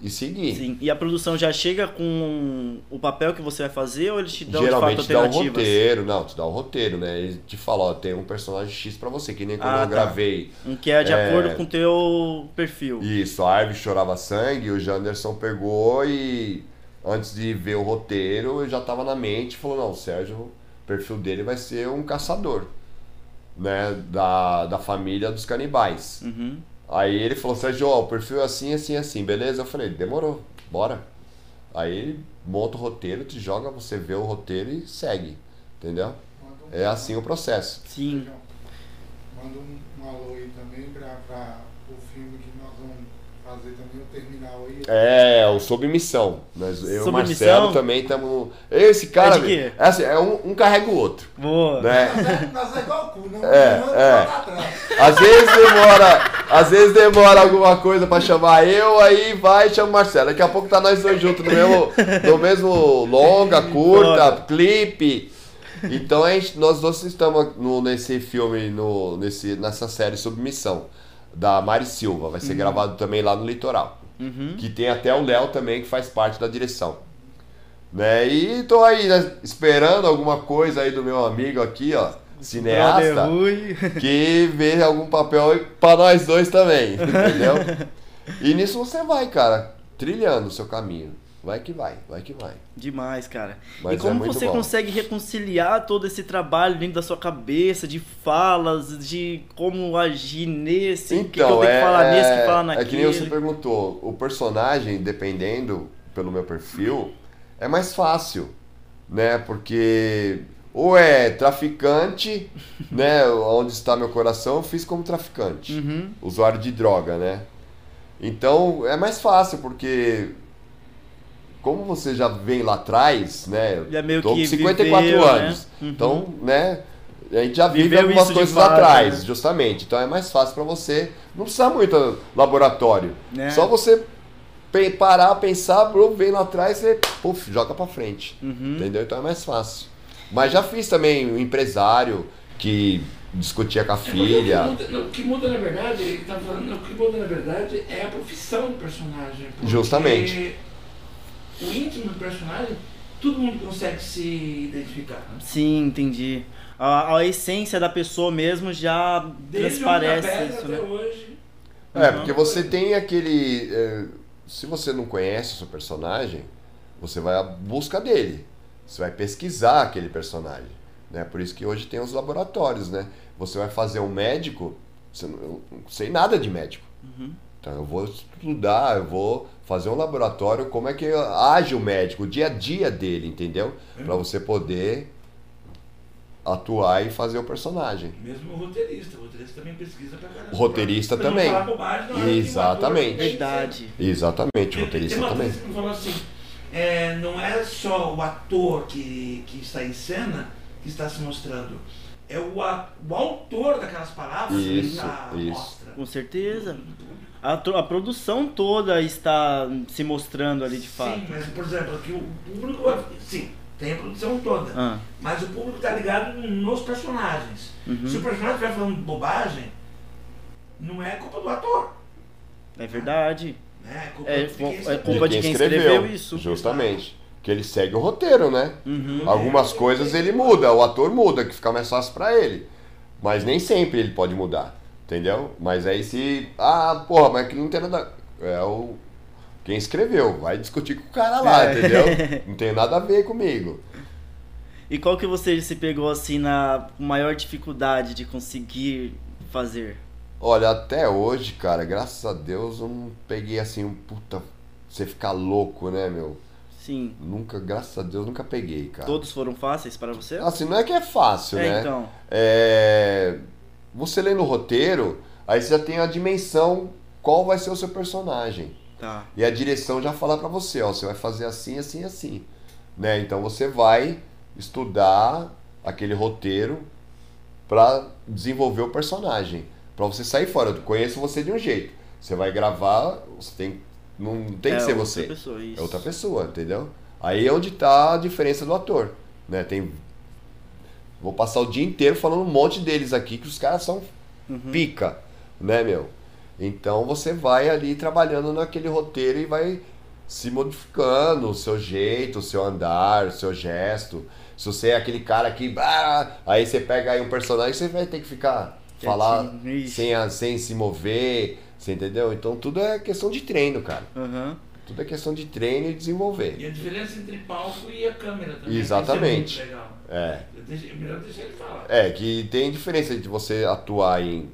e seguir. Sim. E a produção já chega com o papel que você vai fazer ou eles te dão Geralmente de te dá fato um alternativas? roteiro, não, te dá um roteiro, né? Ele te fala, ó, tem um personagem X pra você, que nem quando Ah, eu tá. gravei. Um que é de É. acordo com o teu perfil. Isso, a Arve chorava sangue, o Janderson pegou e antes de ver o roteiro, eu já tava na mente, falou, não, o Sérgio, o perfil dele vai ser um caçador, né, da, da família dos canibais. Uhum. Aí ele falou, Sérgio, ó, o perfil é assim, assim, assim, beleza? Eu falei, demorou, bora. Aí ele monta o roteiro, te joga, você vê o roteiro e segue, entendeu? É assim o processo. Sim. Manda um, um alô aí também pra, pra o filme que nós vamos fazer também, o terminal aí. É, o Sob Missão. Nós, eu e o Marcelo também estamos. Esse cara. É de quê? É, assim, é um, um carrega o outro. Boa. Né? Nós é, nós é igual o cu, não É, não é. Às vezes demora. Às vezes demora alguma coisa pra chamar eu, aí vai e chama o Marcelo. Daqui a pouco tá nós dois juntos no mesmo, no mesmo longa, curta, clipe. Então a gente, nós dois estamos no, nesse filme, no, nesse, nessa série Submissão, da Mari Silva. Vai ser gravado também lá no litoral. Uhum. que tem até o Léo também que faz parte da direção. Né? E tô aí, né, esperando alguma coisa aí do meu amigo aqui, ó, cineasta, que veja algum papel aí pra nós dois também, entendeu? E nisso você vai, cara, trilhando o seu caminho. Vai que vai, vai que vai. Demais, cara. Mas e é como muito você bom. consegue reconciliar todo esse trabalho dentro da sua cabeça, de falas, de como agir nesse, o que que, eu tenho que falar nesse, que falar é naquele. que nem você perguntou, o personagem, dependendo pelo meu perfil, é mais fácil, né? Porque ou é traficante, né? Onde está meu coração, eu fiz como traficante, Uhum. usuário de droga, né? Então é mais fácil porque como você já vem lá atrás, né? Já meio tô que com 54 viveu, né? anos, Uhum. então, né? A gente já vive Viveu algumas coisas fato, atrás, né? justamente. Então é mais fácil para você. Não precisa muito laboratório. Né? Só você parar, pensar, bro, vem lá atrás e puf, joga para frente. Uhum. Entendeu? Então é mais fácil. Mas já fiz também um empresário que discutia com a É filha. O que, muda, o que muda, na verdade, ele tá falando, o que muda na verdade é a profissão do personagem. porque Justamente. O íntimo do personagem, todo mundo consegue se identificar. né? Sim, entendi. A, a essência da pessoa mesmo já Desde transparece isso, até né? hoje. É, Uhum. porque você tem aquele. é, se você não conhece o seu personagem, você vai à busca dele. Você vai pesquisar aquele personagem. Né? Por isso que hoje tem os laboratórios, né? Você vai fazer um médico, você não, eu não sei nada de médico. Uhum. Então eu vou estudar, eu vou fazer um laboratório, como é que age o médico, o dia a dia dele, entendeu? Pra você poder atuar e fazer o personagem. Mesmo o roteirista. O roteirista também pesquisa pra caramba. O roteirista Pra não também. falar bobagem que o Exatamente. ator- Verdade. Exatamente, o Tem- roteirista tem uma também. coisa que me falou assim, é, não é só o ator que, que está em cena que está se mostrando, é o, a- o autor daquelas palavras que Isso, está isso. mostra. Com certeza. A, a produção toda está se mostrando ali de fato. Sim, mas por exemplo, aqui o público, sim, tem a produção toda, Ah, mas o público está ligado nos personagens. Uhum. Se o personagem estiver falando bobagem, não é culpa do ator, é verdade. né? É culpa, É, de quem é escreveu. culpa de quem escreveu isso. Justamente. Que ele segue o roteiro, né? Uhum. Algumas coisas ele muda, o ator muda, que fica mais fácil pra ele. Mas nem sempre ele pode mudar, entendeu? Mas aí se. Ah, porra, mas que não tem nada. É o. Quem escreveu, vai discutir com o cara lá, É. entendeu? Não tem nada a ver comigo. E qual que você se pegou assim na maior dificuldade de conseguir fazer? Olha, até hoje, cara, graças a Deus eu não peguei assim um puta. Você ficar louco, né, meu? Sim. Nunca, graças a Deus, nunca peguei, cara. Todos foram fáceis para você? Assim, não é que é fácil, é, né? então. É, Você lendo o roteiro, Aí você já tem a dimensão qual vai ser o seu personagem. Tá. E a direção já fala pra você, ó, você vai fazer assim, assim, assim. Né? Então você vai estudar aquele roteiro pra desenvolver o personagem. Pra você sair fora. Eu conheço você de um jeito. Você vai gravar, você tem. Não tem É que ser você. pessoa. É outra pessoa, entendeu? Aí é onde tá a diferença do ator. Né? Tem. Vou passar o dia inteiro falando um monte deles aqui, que os caras são Uhum. pica, né, meu? Então você vai ali trabalhando naquele roteiro e vai se modificando o seu jeito, o seu andar, o seu gesto. Se você é aquele cara que. ah, aí você pega aí um personagem, você vai ter que ficar. Quietinho, Falar isso. sem, sem se mover, você entendeu? Então tudo é questão de treino, cara. Aham. Tudo é questão de treino e desenvolver. E a diferença entre palco e a câmera também. Exatamente. Isso é muito legal. É. Eu deixei- melhor deixar ele falar. É, que tem diferença de você atuar em,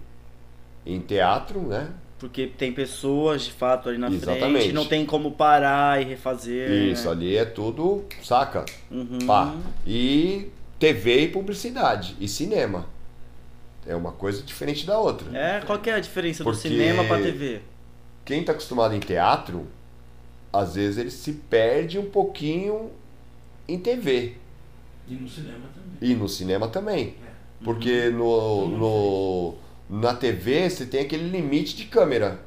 em teatro, né? Porque tem pessoas de fato ali na Exatamente. frente, não tem como parar e refazer. Isso, né? ali é tudo, saca? Uhum. Pá. E TV e publicidade. E cinema. É uma coisa diferente da outra. É, qual que é a diferença do Porque- cinema pra TV? Quem tá acostumado em teatro, às vezes ele se perde um pouquinho em TV. E no cinema também. E no cinema também. É. Porque no, no, na TV você tem aquele limite de câmera.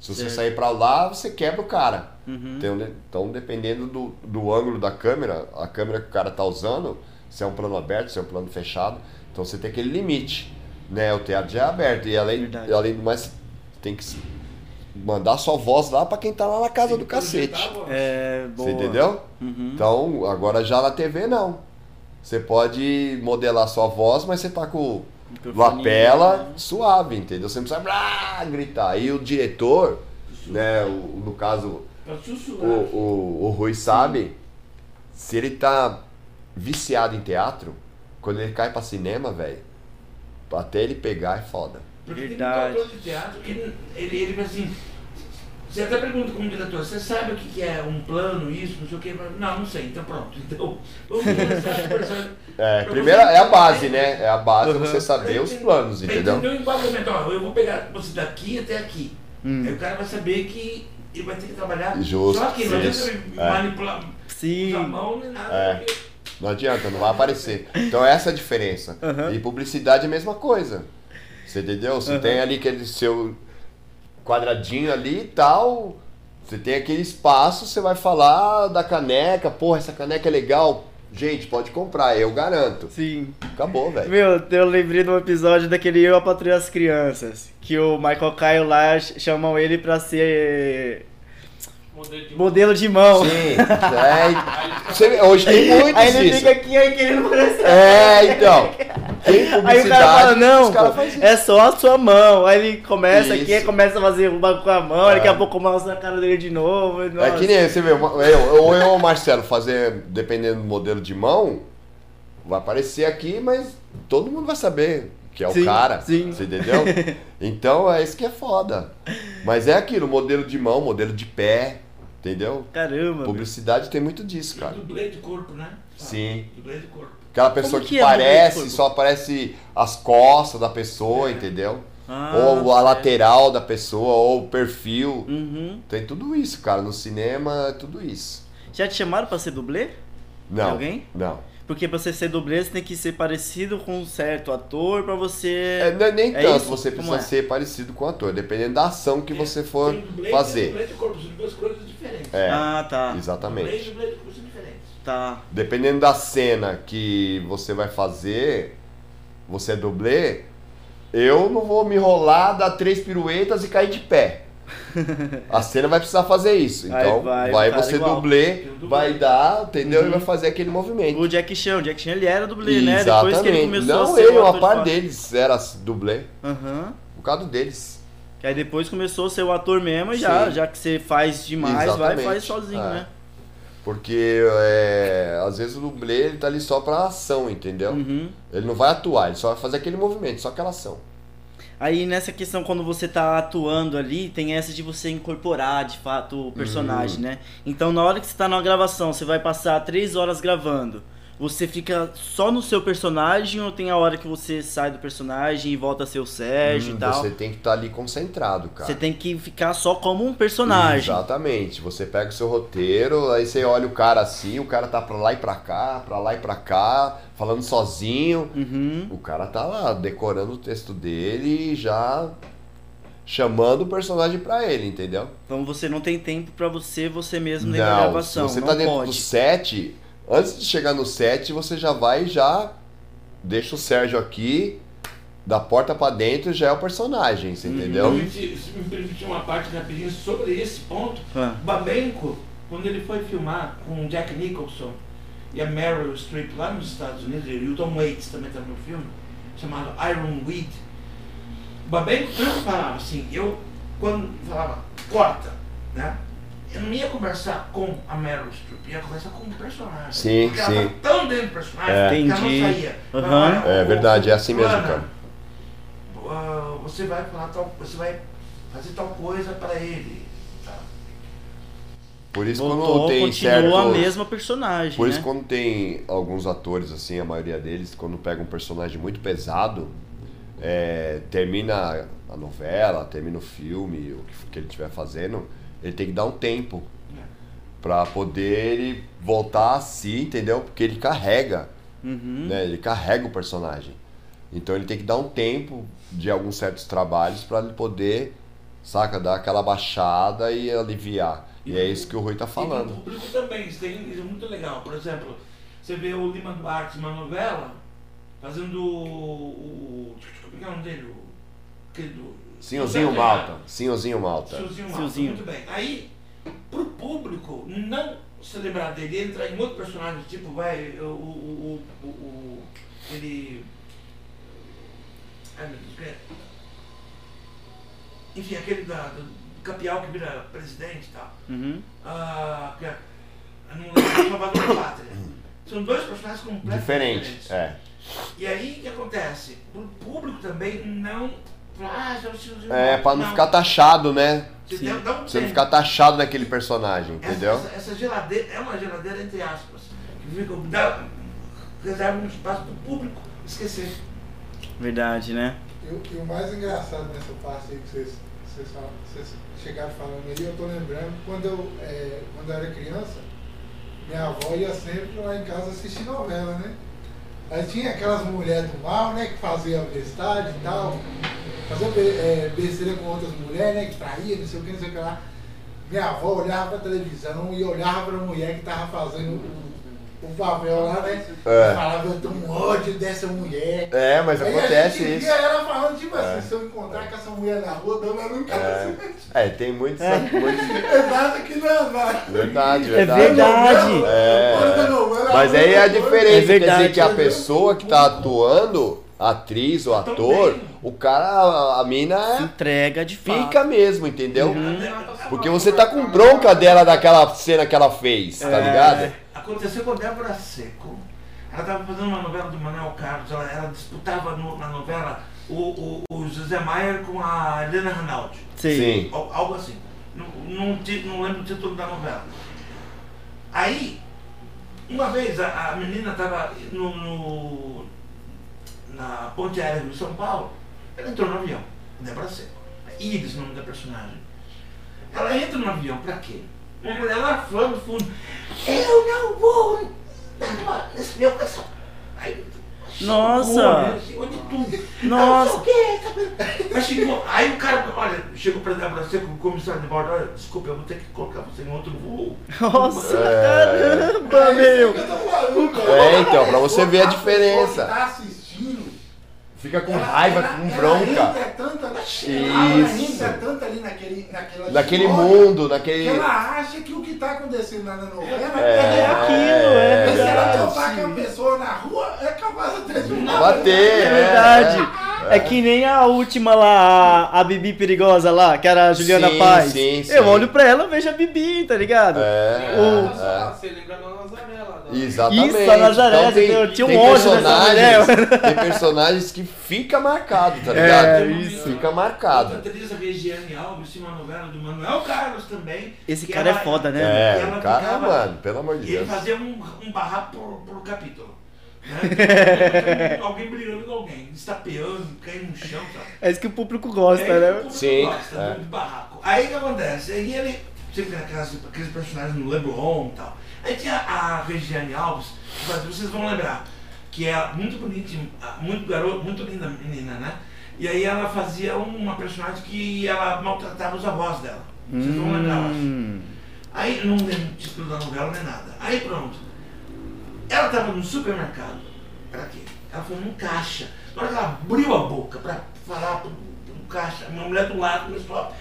Se você Certo. sair pra lá, você quebra o cara. Uhum. Então, de- então, dependendo do, do ângulo da câmera, a câmera que o cara tá usando, se é um plano aberto, se é um plano fechado, então você tem aquele limite. Né? O teatro já é aberto. E além, Verdade. além do mais, tem que mandar sua voz lá pra quem tá lá na casa do Tem projetar cacete. É, boa. Você entendeu? Uhum. Então, agora já na TV não. Você pode modelar sua voz, mas você tá com lapela né? suave, entendeu? Você não precisa ah, gritar. E o diretor, né, o- no caso, Pra o, sussurrar. o, o Rui sabe, se ele tá viciado em teatro, quando ele cai pra cinema, velho, até ele pegar é foda. Porque Verdade. tem um ator de teatro que ele, ele, ele fala assim. Você até pergunta como diretor, você sabe o que é um plano, isso, não sei o que? Não, não sei, então pronto. Então, vamos começar a conversar. É, primeiro é a base, entender- né? É a base Uhum. você saber os planos, entendeu? O enquadramento, ó, eu vou pegar você daqui até aqui. Hum. Aí o cara vai saber que ele vai ter que trabalhar Justo, só aqui, não adianta É. manipular, Sim. a mão nem nada. É. porque- Não adianta, não vai aparecer. Então essa é a diferença. Uhum. E publicidade é a mesma coisa. Você entendeu? Você Uhum. tem ali aquele seu quadradinho ali e tal. Você tem aquele espaço, você vai falar da caneca, porra, essa caneca é legal. Gente, pode comprar, eu garanto. Sim. Acabou, velho. Meu, eu lembrei de um episódio daquele Eu, a Patrulha das Crianças. Que o Michael Caio lá ch- chamam ele pra ser Modelo de modelo de mão. Sim. É, hoje tem muitos Aí ele isso. fica aqui, aí querendo parecer. É, então. Tem publicidade, Aí o cara fala, não, os caras pô, é só a sua mão. Aí ele começa aqui, Isso. aí começa a fazer o bagulho com a mão, aí daqui É. a pouco mostra a cara dele de novo. É nossa. que nem você vê, eu, eu, ou eu ou o Marcelo fazer, dependendo do modelo de mão, vai aparecer aqui, mas todo mundo vai saber que é o Sim, cara. sim. Você entendeu? Então é isso que é foda. Mas é aquilo, modelo de mão, modelo de pé, entendeu? Caramba. meu. Publicidade tem muito disso, E cara. dublê de corpo, né? Sim. Dublê de corpo. Aquela pessoa Como que, que é só aparece as costas da pessoa, entendeu? Ah, ou a certo. lateral da pessoa, ou o perfil. Uhum. Tem tudo isso, cara. No cinema é tudo isso. Já te chamaram pra ser dublê? Não. alguém? Não. Porque pra você ser dublê, você tem que ser parecido com um certo ator pra você. É, não- nem É tanto isso? você Como precisa é? ser parecido com o ator, dependendo da ação que você for Tem dublê e tem fazer. dublê de corpo, duas coisas diferentes. É, Ah, tá. E exatamente. dublê de corpo são diferentes. Tá. Dependendo da cena que você vai fazer, você é dublê, eu não vou me enrolar, dar três piruetas e cair de pé. A cena vai precisar fazer isso. Então vai, vai, cara, você igual. dublê, vai dar, entendeu? Uhum. E vai fazer aquele movimento. O Jack Chan, o Jack Chan ele era dublê, né? Depois Exatamente. que ele começou não a ser ele, uma par deles era dublê. Aham. Por causa deles. Que aí depois começou a ser o ator mesmo e já, Sim. já que você faz demais, vai e Exatamente. faz sozinho, É. né? Porque é, às vezes o dublê ele tá ali só pra ação, entendeu? Uhum. Ele não vai atuar, ele só vai fazer aquele movimento, só aquela ação. Aí nessa questão, quando você tá atuando ali, tem essa de você incorporar de fato o personagem, Uhum. né? Então na hora que você tá na gravação, você vai passar três horas gravando. Você fica só no seu personagem ou tem a hora que você sai do personagem e volta a ser o Sérgio Hum, e tal? Você tem que estar ali concentrado, cara. Você tem que ficar só como um personagem. Exatamente. Você pega o seu roteiro, aí você olha o cara assim, o cara tá pra lá e pra cá, pra lá e pra cá, falando sozinho. Uhum. O cara tá lá decorando o texto dele e já chamando o personagem pra ele, entendeu? Então você não tem tempo pra você, você mesmo na Não, se gravação. você não tá dentro pode. do set, antes de chegar no set, você já vai e já deixa o Sérgio aqui, da porta pra dentro já é o personagem, você entendeu? Me Se me permitir uma parte rapidinho sobre esse ponto, Ah. Babenco, quando ele foi filmar com o Jack Nicholson e a Meryl Streep lá nos Estados Unidos, e o Tom Waits também está no filme, chamado Iron Weed, Babenco tanto falava assim, eu quando falava corta, né? Eu não ia conversar com a Meryl Streep, ia conversar com o personagem. Sim, porque ela sim. tá tão dentro do personagem É. que ela Entendi. não saía. Aham. Falava, É "Ô, verdade, é assim mesmo, cara. ah, você vai falar tal, você vai fazer tal coisa para ele. Tá? Por isso Voltou, quando tem continua certos... a mesma personagem, Por isso né? quando tem alguns atores, assim, a maioria deles, quando pega um personagem muito pesado, é, termina a novela, termina o filme, o que, que ele estiver fazendo, ele tem que dar um tempo pra poder ele voltar a si, entendeu? Porque ele carrega, Uhum. né? Ele carrega o personagem. Então ele tem que dar um tempo de alguns certos trabalhos pra ele poder, saca, dar aquela baixada e aliviar. E é isso que o Rui tá E falando. o público também, isso, tem, isso é muito legal. Por exemplo, você vê o Lima Duarte numa novela, fazendo o. o como é que é o nome dele? O, aquele do, Senhorzinho do- Malta. Senhorzinho Malta. Senhorzinho Malta. Muito bem. Aí, pro público não se lembrar dele, entrar em outro personagem, tipo, vai, o. o, o, o, o ele. Ai meu Deus? Enfim, aquele da, do Capial que vira presidente e tal. Uhum. Ah, que é, não lembro, Salvador da Pátria. São dois personagens completamente Diferente. diferentes. É. E aí o que acontece? O público também não. Ah, É, pra não ficar taxado, né? Dá um Você não ficar taxado naquele personagem, Essa- entendeu? Essa, essa geladeira é uma geladeira entre aspas. Que fica, dá, reserva um espaço para o público esquecer. Verdade, né? E, o- e o mais engraçado nessa parte aí que vocês, vocês, falam- vocês chegaram falando aí, eu tô lembrando, quando eu, é, quando eu era criança, minha avó ia sempre lá em casa assistir novela, né? Aí tinha aquelas mulheres do mal, né, que faziam bestagem e tal, faziam é, besteira com outras mulheres, né, que traía, não sei o que, não sei o que lá. Minha avó olhava pra televisão e olhava pra mulher que tava fazendo o, papel lá, né? É. E falava, eu tenho ódio dessa mulher. É, mas Aí a acontece gente isso. via ela falando, tipo É. assim, se eu encontrar com essa mulher na rua, dando ela nunca É, é tem muitos. muitos- É nada que não é nada. Verdade, É verdade. verdade. É. Mas aí é a diferença, É quer verdade. dizer que a pessoa que tá atuando, atriz ou ator, o cara, a, mina Se é- entrega de fato. fica mesmo, entendeu? Uhum. Porque você tá com bronca dela daquela cena que ela fez, tá É. ligado? Aconteceu com a Débora Seco. Ela estava fazendo uma novela do Manuel Carlos, ela, ela disputava no- na novela o, o, o José Maier com a Helena Rinaldi. Sim. Al- Algo assim. Não, não, não lembro o título da novela. Aí, uma vez a, a menina estava no, no- na ponte aérea de São Paulo, ela entrou no avião, Débora Seco. Iris, o nome da personagem. Ela entra no avião, pra quê? Uma mulher no fundo. Eu não vou nesse meu caçador. Aí, Nossa! xingou, xingou de tudo. Nossa! O quê, sabe? Mas chegou, aí o cara, olha, chegou pra Débora Seco, o comissário de bordo, olha, desculpa, eu vou ter que colocar você em outro voo. Nossa, É. caramba, meu! Eu tô falando, cara. É, então, pra você ver a diferença. Fica com ela- raiva, ela- com ela bronca. entra tanto, ela Isso. entra tanto ali naquele, naquela Naquele história, mundo, Que naquele. ela acha que o que tá acontecendo na novela É, é real. aquilo, é Mas se ela topar com a pessoa na rua, é capaz até de uma Bater, É verdade. É que nem a última lá, a, a Bibi perigosa lá, que era a Juliana Sim, Paz. sim, sim. Eu olho pra ela, vejo a Bibi, tá ligado? É, O- só, Você lembra da lá, Exatamente. Isso, a Nazaré, então, tem? Tinha um tem ódio dessa personagens, tem personagens que fica marcado, tá ligado? É, isso. Fica Outra marcado. atriz, a Regiane Alves, tinha uma novela do Manuel Carlos também. Esse cara é ela- foda, né? É, ela o cara, ficava- mano, pelo amor de E ele Deus. fazia um, um barraco por, por capítulo. Né? Então, alguém brigando com alguém, estapeando, caindo no chão, sabe? É isso que o público gosta, o né? público Sim, gosta é. barraco. Aí o que acontece? Aí ele, sempre naquelas, aqueles personagens no Leblon e tal. Aí tinha a Regiane Alves, vocês vão lembrar, que é muito bonita, muito garoto, muito linda menina, né? E aí ela fazia uma personagem que ela maltratava os avós dela. Vocês vão lembrar, eu acho. Hum. Aí não o título da novela nem nada. Aí pronto. Ela estava no supermercado. Pra quê? Ela foi num caixa. Na hora que ela abriu a boca pra falar pro, pro caixa, uma mulher do lado começou a.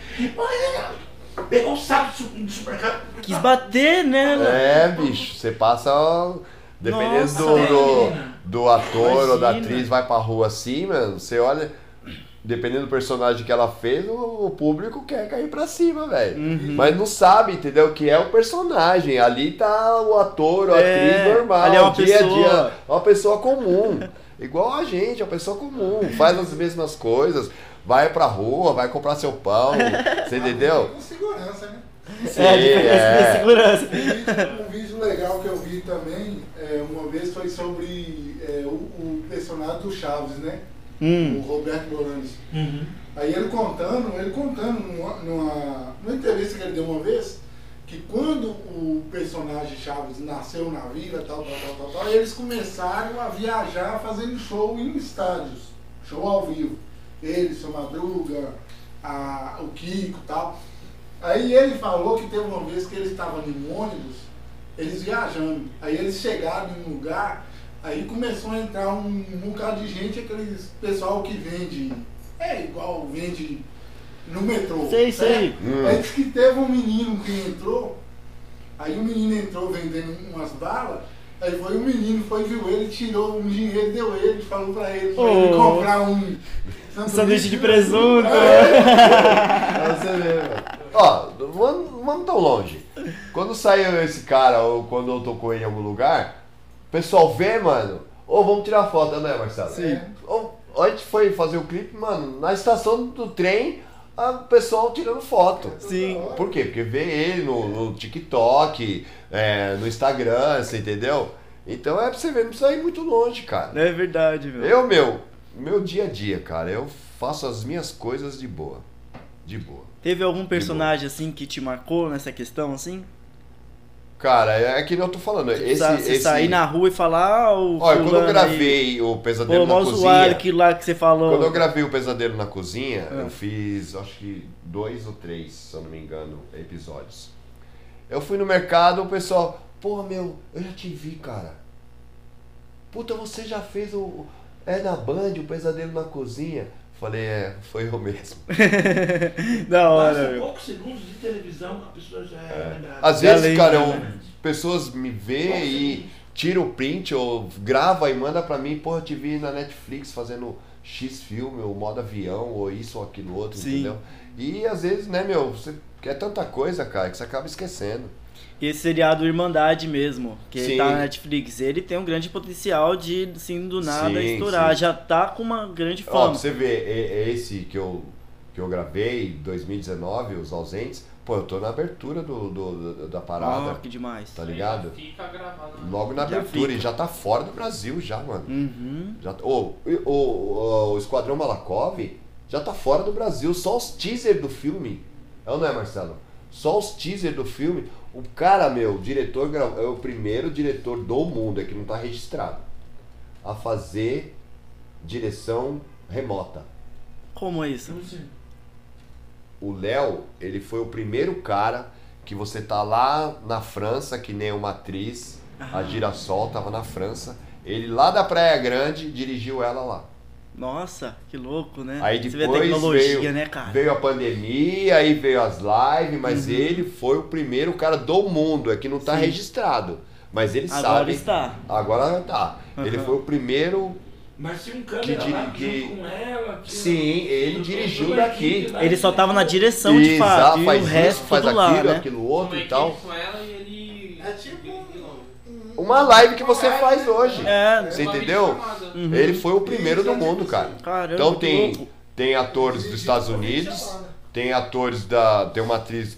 Pegou o saco do su- do supermercado. Quis bater nela. É, bicho, você passa. Dependendo Nossa, do, do, menina. do ator ou da Imagina. atriz, vai pra rua assim, mano. Você olha. Dependendo do personagem que ela fez, o, o público quer cair pra cima, velho. Uhum. Mas não sabe, entendeu? Que é o personagem. Ali tá o ator, a É, atriz normal. ali é uma dia a pessoa. dia. É uma pessoa comum. Igual a gente, é uma pessoa comum. Faz as mesmas coisas. Vai pra rua, vai comprar seu pão. Você entendeu? Com segurança, né? Sim, É, a diferença de é. segurança. Um vídeo, um vídeo legal que eu vi também, é, uma vez, foi sobre é, o, o personagem do Chaves, né? Hum. O Roberto Bolanes. Uhum. Aí ele contando, ele contando numa, numa, numa entrevista que ele deu uma vez, que quando o personagem Chaves nasceu na vila, tal, tal, tal, tal, tal, eles começaram a viajar fazendo show em estádios, show ao vivo. Ele, seu Madruga, a, o Kiko e tal. Aí ele falou que teve uma vez que eles estavam em um ônibus, eles viajando. Aí eles chegaram em um lugar, aí começou a entrar um, um bocado de gente, aqueles pessoal que vende, é igual vende no metrô. Sei, sei. Hum. Aí disse que teve um menino que entrou, aí o menino entrou vendendo umas balas, aí foi o menino, foi, viu ele, tirou um dinheiro, deu ele, falou pra ele, pra ele Oh. comprar um Um sanduíche de presunto. Você ver, mano. Ó, vamos, tão longe. Quando saiu esse cara, ou quando eu tô com ele em algum lugar, o pessoal vê, mano. Ou vamos tirar foto, né, Marcelo? Sim. Ou, a gente foi fazer o clipe, mano, na estação do trem, o pessoal tirando foto. Sim. Por quê? Porque vê ele no, no TikTok, é, no Instagram, você entendeu? Então é pra você ver, não precisa ir muito longe, cara. É verdade, meu. Eu, meu, meu dia a dia, cara, eu faço as minhas coisas de boa. De boa. Teve algum personagem assim que te marcou nessa questão, assim? Cara, é que eu tô falando. Esse, você esse... sair na rua e falar, ah, o Olha, quando eu fulano aí, gravei o Pesadelo Pô, na Cozinha. zoado aquilo lá que você falou. Quando eu gravei o Pesadelo na Cozinha, Ah. eu fiz, acho que dois ou três, se eu não me engano, episódios. Eu fui no mercado, o pessoal, pô, meu, eu já te vi, cara. Puta, você já fez o. É na Band, o Pesadelo na Cozinha. Falei, é, foi eu mesmo. da hora, meu. poucos segundos de televisão, a pessoa já é, lembrada. Às Já vezes, lembra, cara, eu, pessoas me vê e tira o print ou grava e manda pra mim, pô, eu te vi na Netflix fazendo X filme, ou modo avião, ou isso ou aquilo outro, Sim. entendeu? E às vezes, né, meu, você quer tanta coisa, cara, que você acaba esquecendo. E esse seriado Irmandade mesmo, que Sim. tá na Netflix, ele tem um grande potencial de, assim, do nada Sim, estourar. sim. Já tá com uma grande Ó, pra fama. você ver, é, é esse que eu, que eu gravei, 2019, Os Ausentes, pô, eu tô na abertura do, do- do- da parada, Ó, que demais. tá ligado? Fica gravado. Logo na Já abertura, fica. e já tá fora do Brasil já, mano. Uhum. Já, o, o, o, o Esquadrão Malakov já tá fora do Brasil. Só os teasers do filme. É ou não é, Marcelo? Só os teasers do filme. O cara, meu, diretor é o primeiro diretor do mundo, é que não tá registrado, a fazer direção remota. Como é isso? Sei. O Léo, ele foi o primeiro cara que você tá lá na França, que nem uma atriz, a Girassol tava na França. Ele lá da Praia Grande dirigiu ela lá. Nossa, que louco, né? Aí Você vê a depois tecnologia, veio, né, cara? veio a pandemia, aí veio as lives, mas Uhum. ele foi o primeiro cara do mundo, é que não tá Sim. registrado. Mas ele Agora sabe. está. Agora tá. Ele Uhum. foi o primeiro. Mas tinha um câmera Que lá que- com ela. Tinha... Sim, ele dirigiu daqui. Ele só tava na direção de Exato, fato, e faz o isso, resto faz tudo lá, aquilo, né? aquilo outro e tal. com ela e ele. É tipo ele- ele- um, uma live que você faz hoje. É. Você entendeu? Uhum. Ele foi o primeiro do mundo, cara. Caramba, Então tem, tem atores dos Estados Unidos, tem atores da. Tem uma atriz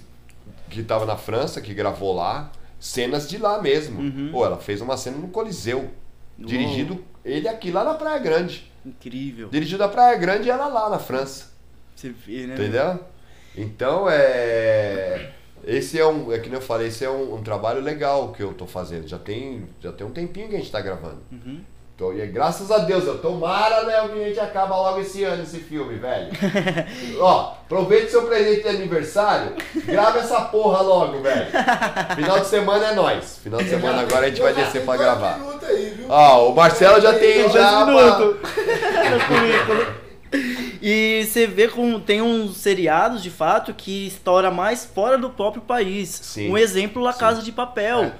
que tava na França, que gravou lá, cenas de lá mesmo. Uhum. Pô, ela fez uma cena no Coliseu. Dirigido ele aqui lá na Praia Grande. Incrível. Dirigido a Praia Grande e ela lá na França. Você vê, né? Entendeu? Então é. Esse é um. É que nem eu falei, esse é um, um trabalho legal que eu tô fazendo. Já tem, já tem um tempinho que a gente tá gravando. Uhum. Então, e é graças a Deus, eu tomara, né, que a gente acaba logo esse ano esse filme, velho. Ó, aproveite seu presente de aniversário, grava essa porra logo, velho. Final de semana é nós. Final de semana agora a gente vai descer pra gravar. Ó, o Marcelo já tem já. currículo. E você vê como tem uns seriados de fato que estoura mais fora do próprio país. Sim. Um exemplo, La Casa de Papel. É.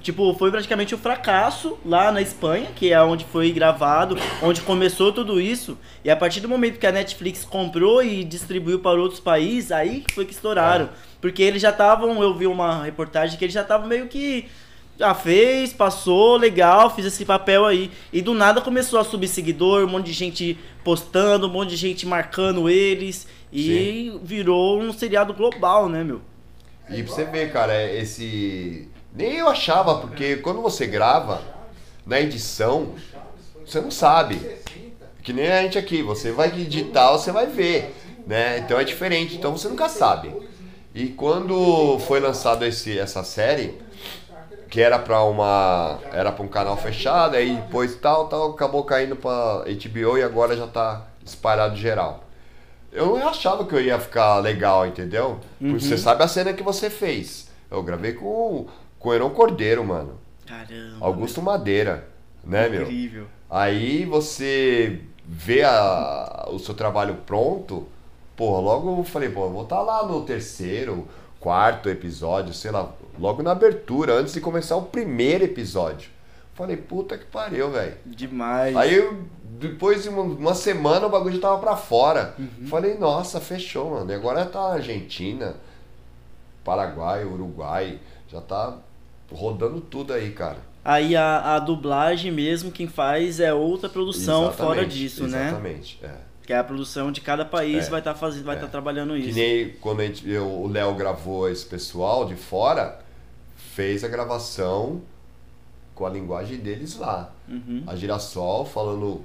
Tipo, foi praticamente um fracasso lá na Espanha, que é onde foi gravado, onde começou tudo isso. E a partir do momento que a Netflix comprou e distribuiu para outros países, aí foi que estouraram. Porque eles já estavam, eu vi uma reportagem que eles já estavam meio que já fez, passou, legal, fiz esse papel aí. E do nada começou a subir seguidor, um monte de gente postando, um monte de gente marcando eles. E virou um seriado global, né, meu? E pra você ver, cara, é esse. Nem eu achava, porque quando você grava, na edição, você não sabe. Que nem a gente aqui, você vai editar, você vai ver, né? Então é diferente, então você nunca sabe. E quando foi lançado esse, essa série, que era pra uma. Era pra um canal fechado, aí depois tal, tal, acabou caindo pra HBO e agora já tá espalhado geral. Eu não achava que eu ia ficar legal, entendeu? Porque você sabe a cena que você fez. Eu gravei com, com o Heron Cordeiro, mano. Caramba. Augusto Madeira, né, meu? Incrível. Aí você vê a- o seu trabalho pronto, pô, logo eu falei, pô, eu vou estar lá no terceiro, quarto episódio, sei lá, logo na abertura, antes de começar o primeiro episódio. Falei, puta que pariu, velho. Demais. Aí eu, depois de uma, uma semana o bagulho já tava pra fora. Falei, nossa, fechou, mano. E agora tá Argentina, Paraguai, Uruguai, já tá rodando tudo aí, cara. Aí a, a dublagem mesmo, quem faz é outra produção fora Exatamente, disso, né? Exatamente, é. Que é a produção de cada país É, vai estar fazendo, vai é. estar trabalhando Que isso. nem quando gente, eu- o Léo gravou esse pessoal de fora, fez a gravação com a linguagem deles lá. Uhum. A Girassol falando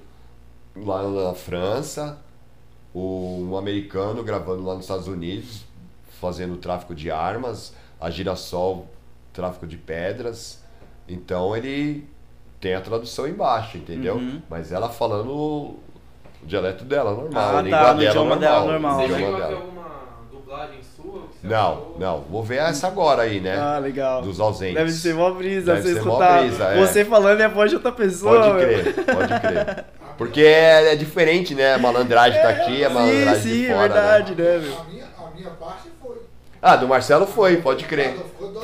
lá na França, o, um americano gravando lá nos Estados Unidos, fazendo tráfico de armas, a Girassol tráfico de pedras. Então ele tem a tradução embaixo, entendeu? Uhum. Mas ela falando o dialeto dela, normal, Ah, a tá, língua no dela idioma normal. dela, normal, Você né? chegou a ter dela. alguma dublagem sua? Não, não. Vou ver essa agora aí, né? Ah, legal. Dos ausentes. Deve ser mó brisa Deve você escutar brisa, é. você falando e a voz de outra pessoa. Pode crer, pode crer. Porque é, é diferente, né? A malandragem tá aqui, a Sim, malandragem sim, de é fora. verdade, Né? né, meu? A minha, a minha parte. Ah, do Marcelo foi, pode crer.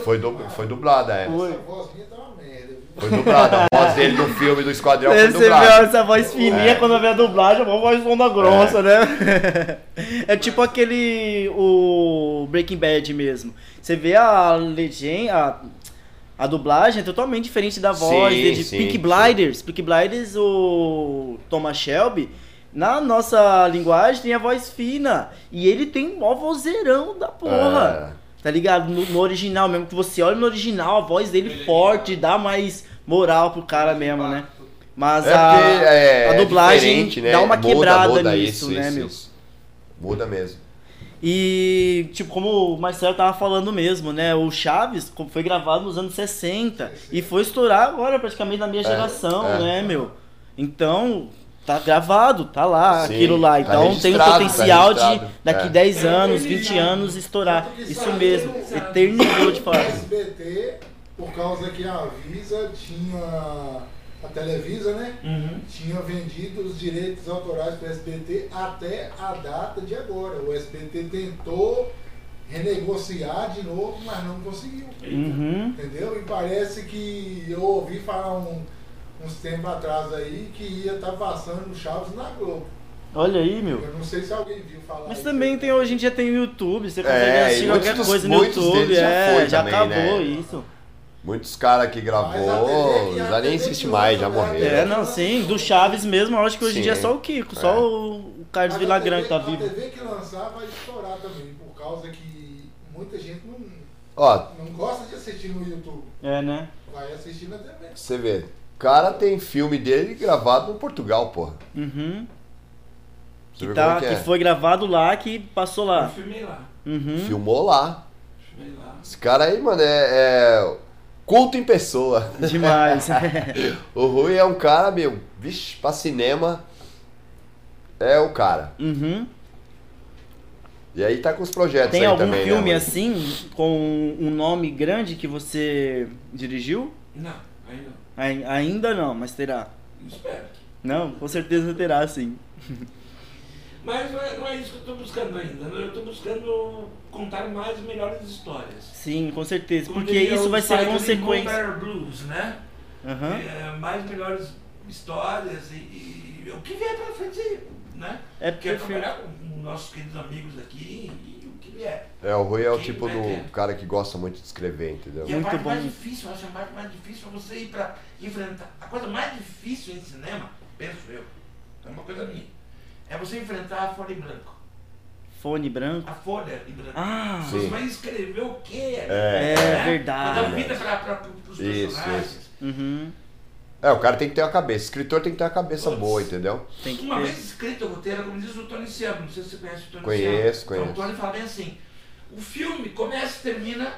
Foi, du foi dublada, é. Foi. Tá uma merda. viu? Foi dublada. A voz dele no filme do Esquadrão foi Você vê dublada. essa voz fininha É. quando vê a dublagem, uma voz onda grossa, né? É tipo aquele. O Breaking Bad mesmo. Você vê a legenda. A, a dublagem é totalmente diferente da voz Sim, de, de sim, Peaky sim. Blinders. Peaky Blinders, o Thomas Shelby. Na nossa linguagem tem a voz fina. E ele tem um mó vozeirão da porra. Tá ligado? No, no original mesmo, que você olha no original, a voz dele forte, dá mais moral pro cara mesmo, né? Mas É a, porque é, a é dublagem diferente, né? dá uma Muda, quebrada muda nisso, isso, né, isso, meu? isso. Muda mesmo. E, tipo, como o Marcelo tava falando mesmo, né? O Chaves como foi gravado nos anos 60 e foi estourar agora praticamente na minha geração, é. né, meu? Então, tá gravado, tá lá, Sim, aquilo lá. tá Então tem o tá potencial de registrado, daqui é. 10 anos, 20 anos estourar. Isso mesmo, eternizou de O fato. SBT, por causa que a Visa tinha. A Televisa, né? Uhum. Tinha vendido os direitos autorais para o SBT até a data de agora. O SBT tentou renegociar de novo, mas não conseguiu. Uhum. Entendeu? E parece que eu ouvi falar um- uns tempos atrás aí que ia estar passando Chaves na Globo. Olha aí, meu. Eu não sei se alguém viu falar Mas isso também tem, hoje em dia tem o YouTube, você consegue É, assistir qualquer dos- coisa no YouTube, deles já é, foi já também, acabou né? isso. Muitos caras que gravou, TV já nem existe mais, já né? morreram. É, não, sim, do Chaves mesmo, eu acho que hoje em dia é só o Kiko, É. só o Carlos Villagrán que tá vivo. A TV que lançar vai estourar também, por causa que muita gente não, Ó, não gosta de assistir no YouTube. É, né? Vai assistir na TV. você vê, cara tem filme dele gravado no Portugal, porra. Uhum. Que, tá, é que que é? foi gravado lá, que passou Eu lá. filmei lá. Uhum. Filmou lá. Filmei lá. Esse cara aí, mano, é, é culto em pessoa. Demais. O Rui é um cara, meu, vixe, pra cinema é o cara. uhum. E aí tá com os projetos Tem aí algum também, filme né? Assim, com um nome grande que você dirigiu? Não, ainda não. Ai- Ainda não, mas terá. Espero. Não, com certeza terá sim. Mas não é, não é isso que eu estou buscando ainda. né? Eu estou buscando contar mais melhores histórias. Sim, com certeza. Como Porque diria isso vai ser consequência. Blues, né? Aham. É, mais melhores histórias e, e o que vier pela frente, né? É Quero perfeito. trabalhar com nossos queridos amigos aqui É, o Rui é o tipo do cara que gosta muito de escrever, entendeu? E a Muito parte bom. mais difícil, eu acho a parte mais difícil é você ir pra enfrentar. A coisa mais difícil em cinema, penso eu, é uma coisa minha, é você enfrentar a folha em branco. Fone branco. A folha em branco. Ah, Sim. Você vai escrever o quê? É. É verdade. Pra dar vida pra, pra, pros Isso, personagens. Uhum. É, o cara tem que ter uma cabeça. O escritor tem que ter uma cabeça Putz. boa, entendeu? Tem que Uma ter. vez escrito o roteiro, como diz o Tony não sei se você conhece o Tony Conheço, Siamo. conheço. O Tony fala bem assim, o filme começa e termina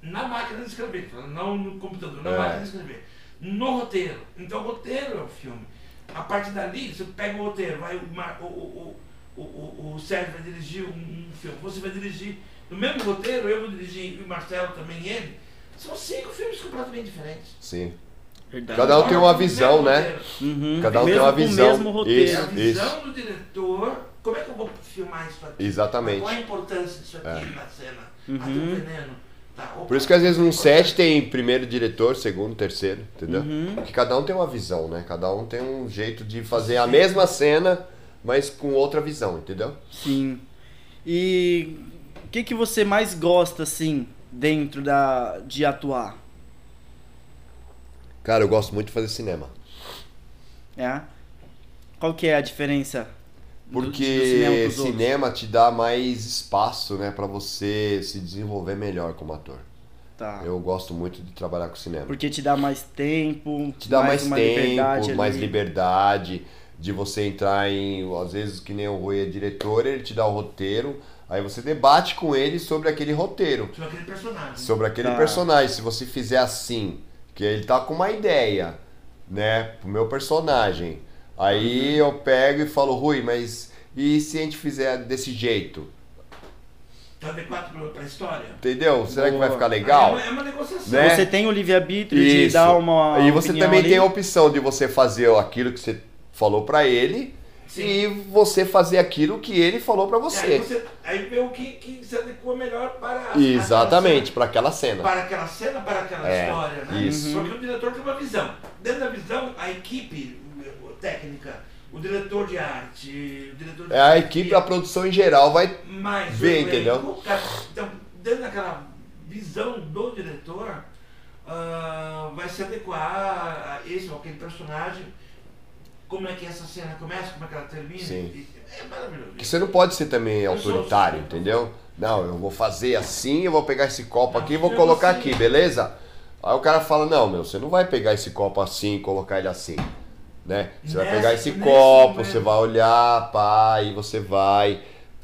na máquina de escrever, não no computador, na É. máquina de escrever. No roteiro. Então o roteiro é o filme. A partir dali, você pega o roteiro, vai o, o, o, o, o, o Sérgio vai dirigir um, um filme, você vai dirigir no mesmo roteiro, eu vou dirigir e o Marcelo também e ele. São cinco filmes completamente diferentes. Sim. Verdade. Cada um tem uma visão, né? Uhum. Cada um tem Mesmo uma com o visão. mesmo roteiro. É a Isso. visão do diretor. Como é que eu vou filmar isso aqui? Exatamente. Qual a importância disso aqui É. na cena? Uhum. Ah, tem. Tá, opa. Por isso que às vezes num set tem primeiro diretor, segundo, terceiro, entendeu? Uhum. Porque cada um tem uma visão, né? Cada um tem um jeito de fazer a mesma cena, mas com outra visão, entendeu? Sim. E o que, que você mais gosta, assim, dentro da, de atuar? Cara, eu gosto muito de fazer cinema. É? Qual que é a diferença? do- do Porque cinema cinema te dá mais espaço, né, Pra você se desenvolver melhor como ator. Tá. Eu gosto muito de trabalhar com cinema. Porque te dá mais tempo, te dá mais, uma tempo, liberdade mais ali. liberdade de você entrar em, às vezes que nem o Rui é diretor, ele te dá o roteiro, aí você debate com ele sobre aquele roteiro, Sobre aquele personagem. sobre aquele Tá. personagem. Se você fizer assim, que ele tá com uma ideia, né, pro meu personagem, aí Uhum. eu pego e falo, Rui, mas e se a gente fizer desse jeito? Tá adequado pra, pra história? Entendeu? Será que vai Boa. ficar É legal? uma, é uma negociação. Né? Você tem o livre-arbítrio de Isso. dar uma. E você também ali. tem a opção de você fazer aquilo que você falou pra ele Sim. e você fazer aquilo que ele falou pra E Aí, você. você, aí vê o que, que se adequa melhor para Exatamente, pra aquela cena. Para aquela cena, para aquela É, história, né? isso. Porque o diretor tem uma visão. Dentro da visão, a equipe técnica, o diretor de arte, o diretor de É a equipe, a produção em geral vai. o elenco, entendeu? Então, dentro daquela visão do diretor, ah, vai se adequar a esse ou aquele personagem, como é que essa cena começa, como é que ela termina. Sim. e- É maravilhoso. Que você não pode ser também autoritário, sou- entendeu? Não, eu vou fazer assim, eu vou pegar esse copo Não, aqui e vou colocar assim. aqui, beleza? Aí o cara fala, não, meu, você não vai pegar esse copo assim e colocar ele assim. Né? Você vai pegar esse copo, momento. você vai olhar, pá, aí você vai,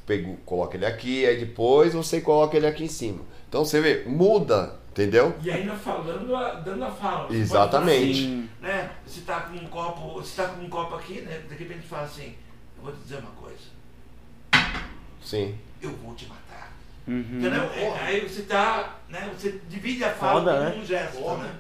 pega, coloca ele aqui, aí depois você coloca ele aqui em cima. Então você vê, muda, entendeu? E ainda falando, a- dando a fala. Exatamente. assim, né? Você tá com um copo, você tá com um copo aqui, né? De repente fala assim, eu vou te dizer uma coisa, Sim. eu vou te matar. Uhum. Entendeu? É, aí você tá, né? Você divide a fala Foda, com né? um gesto, né?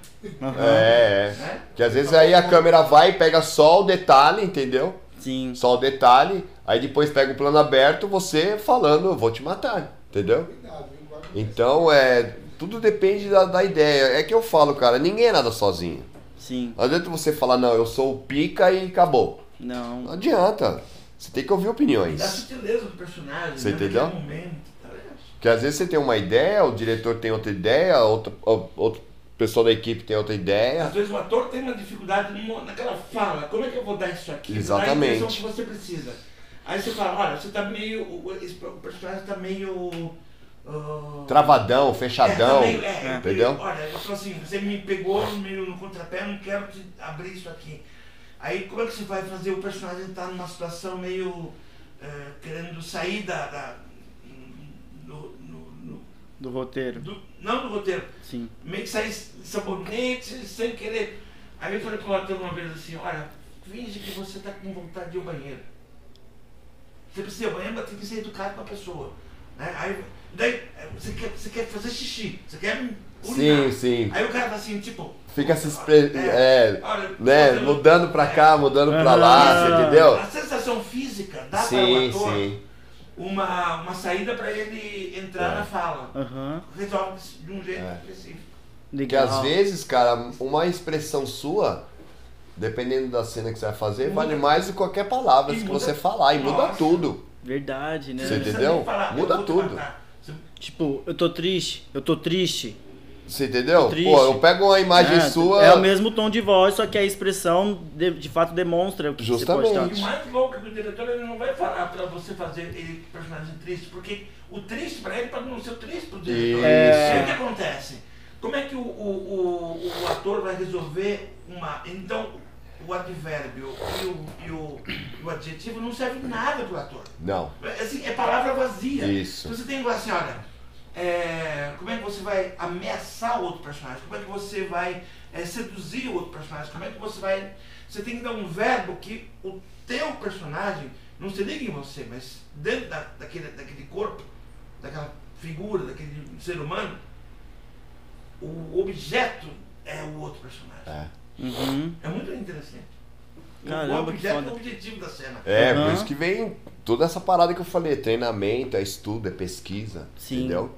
Aham. É, é. Né? Que às vezes aí a câmera vai e pega só o detalhe, entendeu? Sim. Só o detalhe, aí depois pega o plano aberto, você falando, eu vou te matar, entendeu? Então é. Tudo depende da, da ideia. É que eu falo, cara, ninguém é nada sozinho. Sim. Não adianta você falar, não, eu sou o pica e acabou. Não Não. adianta. Você tem que ouvir E opiniões. dá sutileza do personagem, Você né? entendeu? Momento, tá? Porque às vezes você tem uma ideia, o diretor tem outra ideia, outra, ou- outro pessoal da equipe tem outra ideia. Às vezes o ator tem uma dificuldade naquela fala. Como é que eu vou dar isso aqui? Exatamente. Dá a que você precisa. Aí você fala, olha, você tá meio. O personagem tá meio. Ah, Travadão, é, fechadão. tá meio- é, é, entendeu? meio- olha, eu falo assim, você me pegou meio no contrapé, eu não quero te abrir isso aqui. Aí como é que você vai fazer o personagem estar numa situação meio. eh, querendo sair da. da no- no- no- Do roteiro. do- não do roteiro, Sim. meio que sair sabonete sem querer. Aí eu falei pro ator uma vez assim, olha, finge que você tá com vontade de ir ao banheiro. Você precisa ir ao banheiro, mas tem que ser educado com a pessoa. Né? Aí, daí, eh, você quer, você quer fazer xixi, você quer urinar. Sim, sim. Aí o cara tá assim, tipo... Fica se expre... é, olha, né, fazendo- mudando pra é, cá, mudando pra lá, você entendeu? A sensação física dá para o Sim, ator sim. Uma, uma saída para ele entrar É. na fala. Aham. Resolve de um jeito É. específico. Porque Legal. às vezes, cara, uma expressão sua, dependendo da cena que você vai fazer, Muda. vale mais do que qualquer palavra E que muda- você falar. E muda Nossa. tudo. Verdade, né? Você entendeu? falar, Muda tudo. matar. Tipo, eu tô triste, eu tô triste. Você entendeu? Triste. Pô, eu pego uma imagem É, sua. É o mesmo tom de voz, só que a expressão de, de fato demonstra o que Justamente. você E pode o estar. mais louco é que o diretor ele não vai falar pra você fazer ele personagem triste, porque o triste pra ele pode não ser o triste pro diretor. Isso. É o que acontece. Como é que o, o, o, o ator vai resolver uma. Então, o advérbio e o, e o, o adjetivo não serve nada pro ator. Não. É, Assim, é palavra vazia. Isso. Você tem que falar assim, olha, é, como é que você vai ameaçar o outro personagem? Como é que você vai é, seduzir o outro personagem? Como é que você vai. Você tem que dar um verbo que o teu personagem não se liga em você, mas dentro da, daquele, daquele corpo, daquela figura, daquele ser humano, o objeto é o outro personagem. É. Uhum. É muito interessante. O- Caramba, o que objeto é o objetivo da cena. É, Aham. por isso que vem toda essa parada que eu falei, treinamento, é estudo, é pesquisa, Sim. entendeu?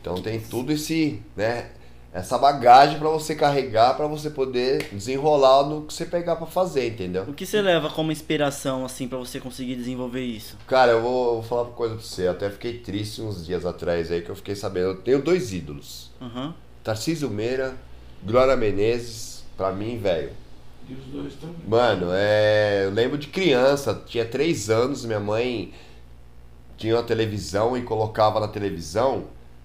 Então tem tudo esse, né, essa bagagem pra você carregar, pra você poder desenrolar no que você pegar pra fazer, entendeu? O que você leva como inspiração, assim, pra você conseguir desenvolver isso? Cara, eu vou, vou falar uma coisa pra você, eu até fiquei triste uns dias atrás aí que eu fiquei sabendo, eu tenho dois ídolos, Aham. Tarcísio Meira, Glória Menezes, pra mim, velho, E os dois estão. Mano, é... eu lembro de criança, tinha três anos, minha mãe tinha uma televisão e colocava na televisão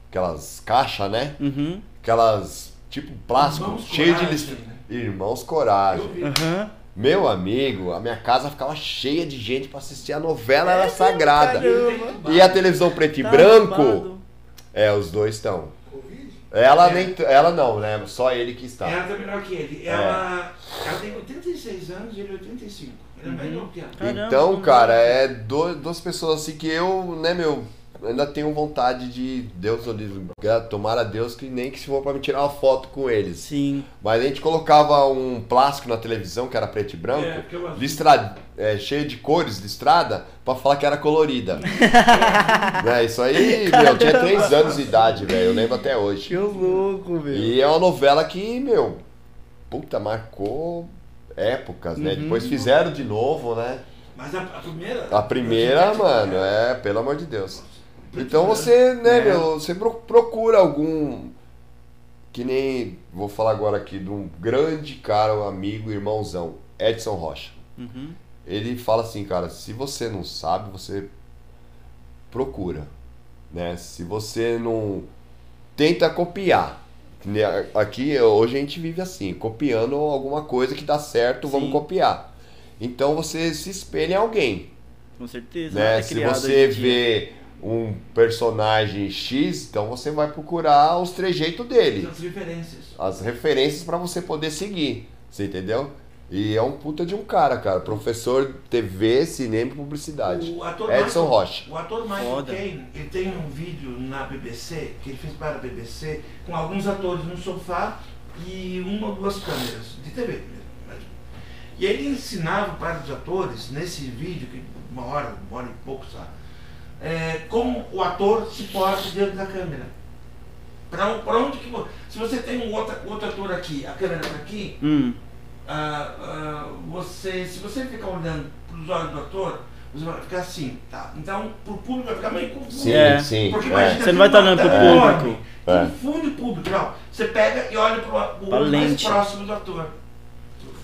aquelas caixas, né? Uhum. Aquelas, tipo, plástico, Irmãos cheio de Coragem, listra... né? Irmãos Coragem. Aham. Meu amigo, a minha casa ficava cheia de gente pra assistir a novela, era sagrada. Caramba. E a televisão preto e Tá branco, arrumado. é, os dois estão. Ela É. nem, ela não, né? Só ele que está. Ela tá melhor que ele. Ela, ela tem 86 anos e ele 85. Ele é novo que ela. Caramba, Então, cara, é? é do- duas pessoas assim que eu, né, meu, ainda tenho vontade de Deus, eu digo, gra- tomara a Deus que nem que se for pra me tirar uma foto com eles. Sim. Mas a gente colocava um plástico na televisão que era preto e branco, É, que eu acho. listra, é, cheio de cores, listrada, pra falar que era colorida. né, isso aí, meu, eu tinha três anos de idade, velho, eu lembro até Que hoje. louco, velho. E é uma novela que, meu, puta, marcou épocas, né? Uhum. Depois fizeram de novo, né? Mas a, a primeira. A primeira, mano, é, pelo amor de Deus. Então você, né, É. meu, você pro- procura algum. Que nem. Vou falar agora aqui de um grande cara, um amigo, irmãozão, Edson Rocha. Uhum. Ele fala assim, cara, se você não sabe, você procura. Né? Se você não. Tenta copiar. Aqui, hoje a gente vive assim, copiando alguma coisa que dá certo, vamos Sim. copiar. Então você se espelha em alguém Com certeza. né? é Se você vê um personagem X, então você vai procurar os trejeitos dele, As referências. as referências pra você poder seguir, você entendeu? E é um puta de um cara, cara, professor TV, cinema e publicidade. O ator Edson Michael- Rocha. O ator Michael Foda. Caine, ele tem um vídeo na BBC, que ele fez para a BBC, com alguns atores no sofá e uma ou duas câmeras, de TV? E ele ensinava para os atores, nesse vídeo, que uma hora, uma hora e pouco só, é, como o ator se porta diante da câmera. Para onde que... Se você tem um outro, outro ator aqui, a câmera está aqui, Hum. ah, ah, você, se você ficar olhando para os olhos do ator, você vai ficar assim, tá? Então, para o público vai ficar meio confuso. Sim, É. sim. Porque é. Você não vai estar uma olhando pro público. É. Confunde o público, não. Você pega e olha pro, pro Pra olho mais próximo do ator.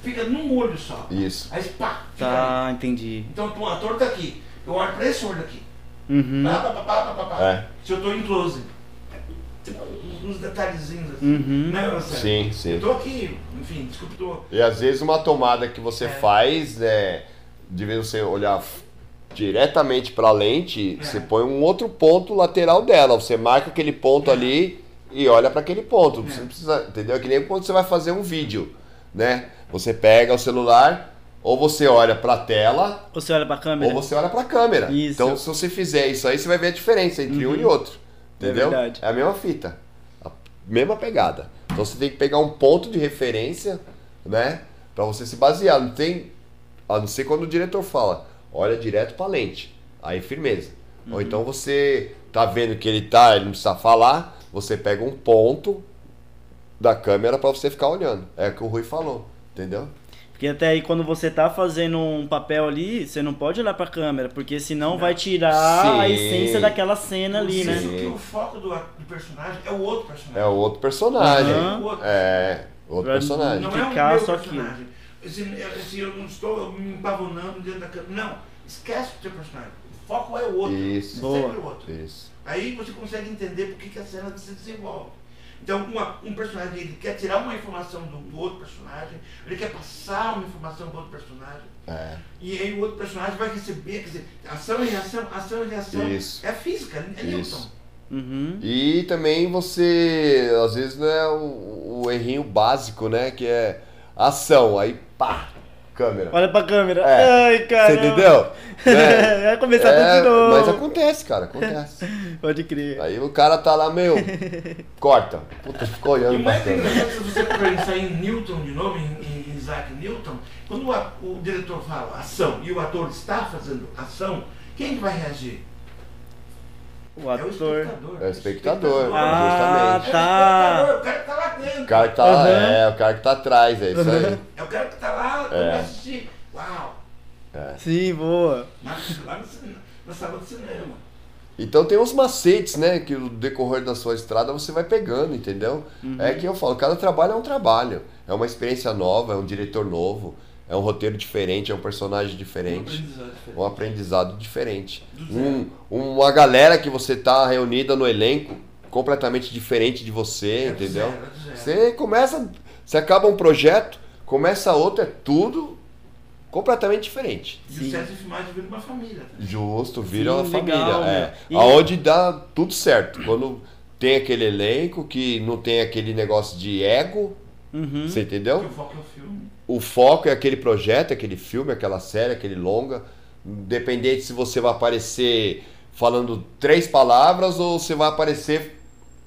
Fica num olho só. Isso. Aí pá, fica ali. Tá, entendi. Então o ator tá aqui. Eu olho pra esse olho aqui. Uhum. Pá, pá, pá, pá, pá. É. Se eu tô em close. Tipo, uns detalhezinhos assim. Uhum. Né, Marcelo? Sim, sim. Eu tô aqui, enfim, desculpa, tô. E às vezes uma tomada que você É. faz, é, de vez você olhar diretamente para a lente, É. você põe um outro ponto lateral dela. Você marca aquele ponto ali e olha para aquele ponto. Você É. não precisa, entendeu? É que nem quando você vai fazer um vídeo, né? Você pega o celular, ou você olha para a tela, Você olha pra câmera? ou você olha para a câmera. Isso. Então, se você fizer isso aí, você vai ver a diferença entre um Uhum. e outro. É Entendeu? verdade. a mesma fita. A mesma pegada. Então você tem que pegar um ponto de referência, né? Pra você se basear. Não tem. A não ser quando o diretor fala, olha direto pra lente. Aí firmeza. Ou então você tá vendo que ele tá, ele não precisa falar, você pega um ponto da câmera pra você ficar olhando. É o que o Rui falou, entendeu? Porque até aí quando você tá fazendo um papel ali, você não pode olhar pra câmera, porque senão vai tirar a Sim. essência daquela cena ali, Isso, né? que o foco do, do personagem é o outro personagem. É o outro personagem. Outro. É, outro Pra personagem. Não é o meu só personagem. Esse, esse, eu não estou me empavonando dentro da câmera. Não, esquece o teu personagem. O foco é o outro. Isso. É sempre o outro. Isso. Aí você consegue entender por que, que a cena se desenvolve. Então, uma- um personagem ele quer tirar uma informação do, do outro personagem, ele quer passar uma informação para outro personagem, É. e aí o outro personagem vai receber, quer dizer, ação e reação, ação e reação. Isso. É física, é Newton. Isso. Uhum. E também você, às vezes, não é o, o errinho básico, né? Que é ação, aí pá, câmera. Olha pra câmera. É. Ai, cara. Você entendeu? É, Vai começar tudo é, de novo. mas acontece, cara, acontece. Pode crer. Aí o cara tá lá, meu, corta. Puta, ficou E o olhando pra mais engraçado, se você pensar em Newton de novo, em, Isaac Newton, quando o, o diretor fala ação e o ator está fazendo ação, quem que vai reagir? O É o ator. espectador. É o espectador. Ah, justamente. tá. É o espectador, o cara que tá lá dentro. O cara que tá, Aham. é, o cara que tá atrás, é isso aí. É o cara que tá lá, É. vai assistir. Uau! Sim, boa. Lá lá no cinema, na sala de cinema. Então tem uns macetes, né? Que no decorrer da sua estrada você vai pegando, entendeu? É que eu falo, cada trabalho é um trabalho. É uma experiência nova, é um diretor novo, é um roteiro diferente, é um personagem diferente. Um aprendizado diferente. Um, uma galera que você tá reunida no elenco completamente diferente de você, É entendeu? zero, é zero. Você começa. Você acaba um projeto, começa outro, é tudo completamente diferente. E o set de filmagem vira uma família. tá? Justo, vira Sim, uma família. legal, é. meu. E- Aonde dá tudo certo. Quando tem aquele elenco que não tem aquele negócio de ego, Uhum. você Porque entendeu? o foco é o filme. O foco é aquele projeto, aquele filme, aquela série, aquele longa. Independente se você vai aparecer falando três palavras ou você vai aparecer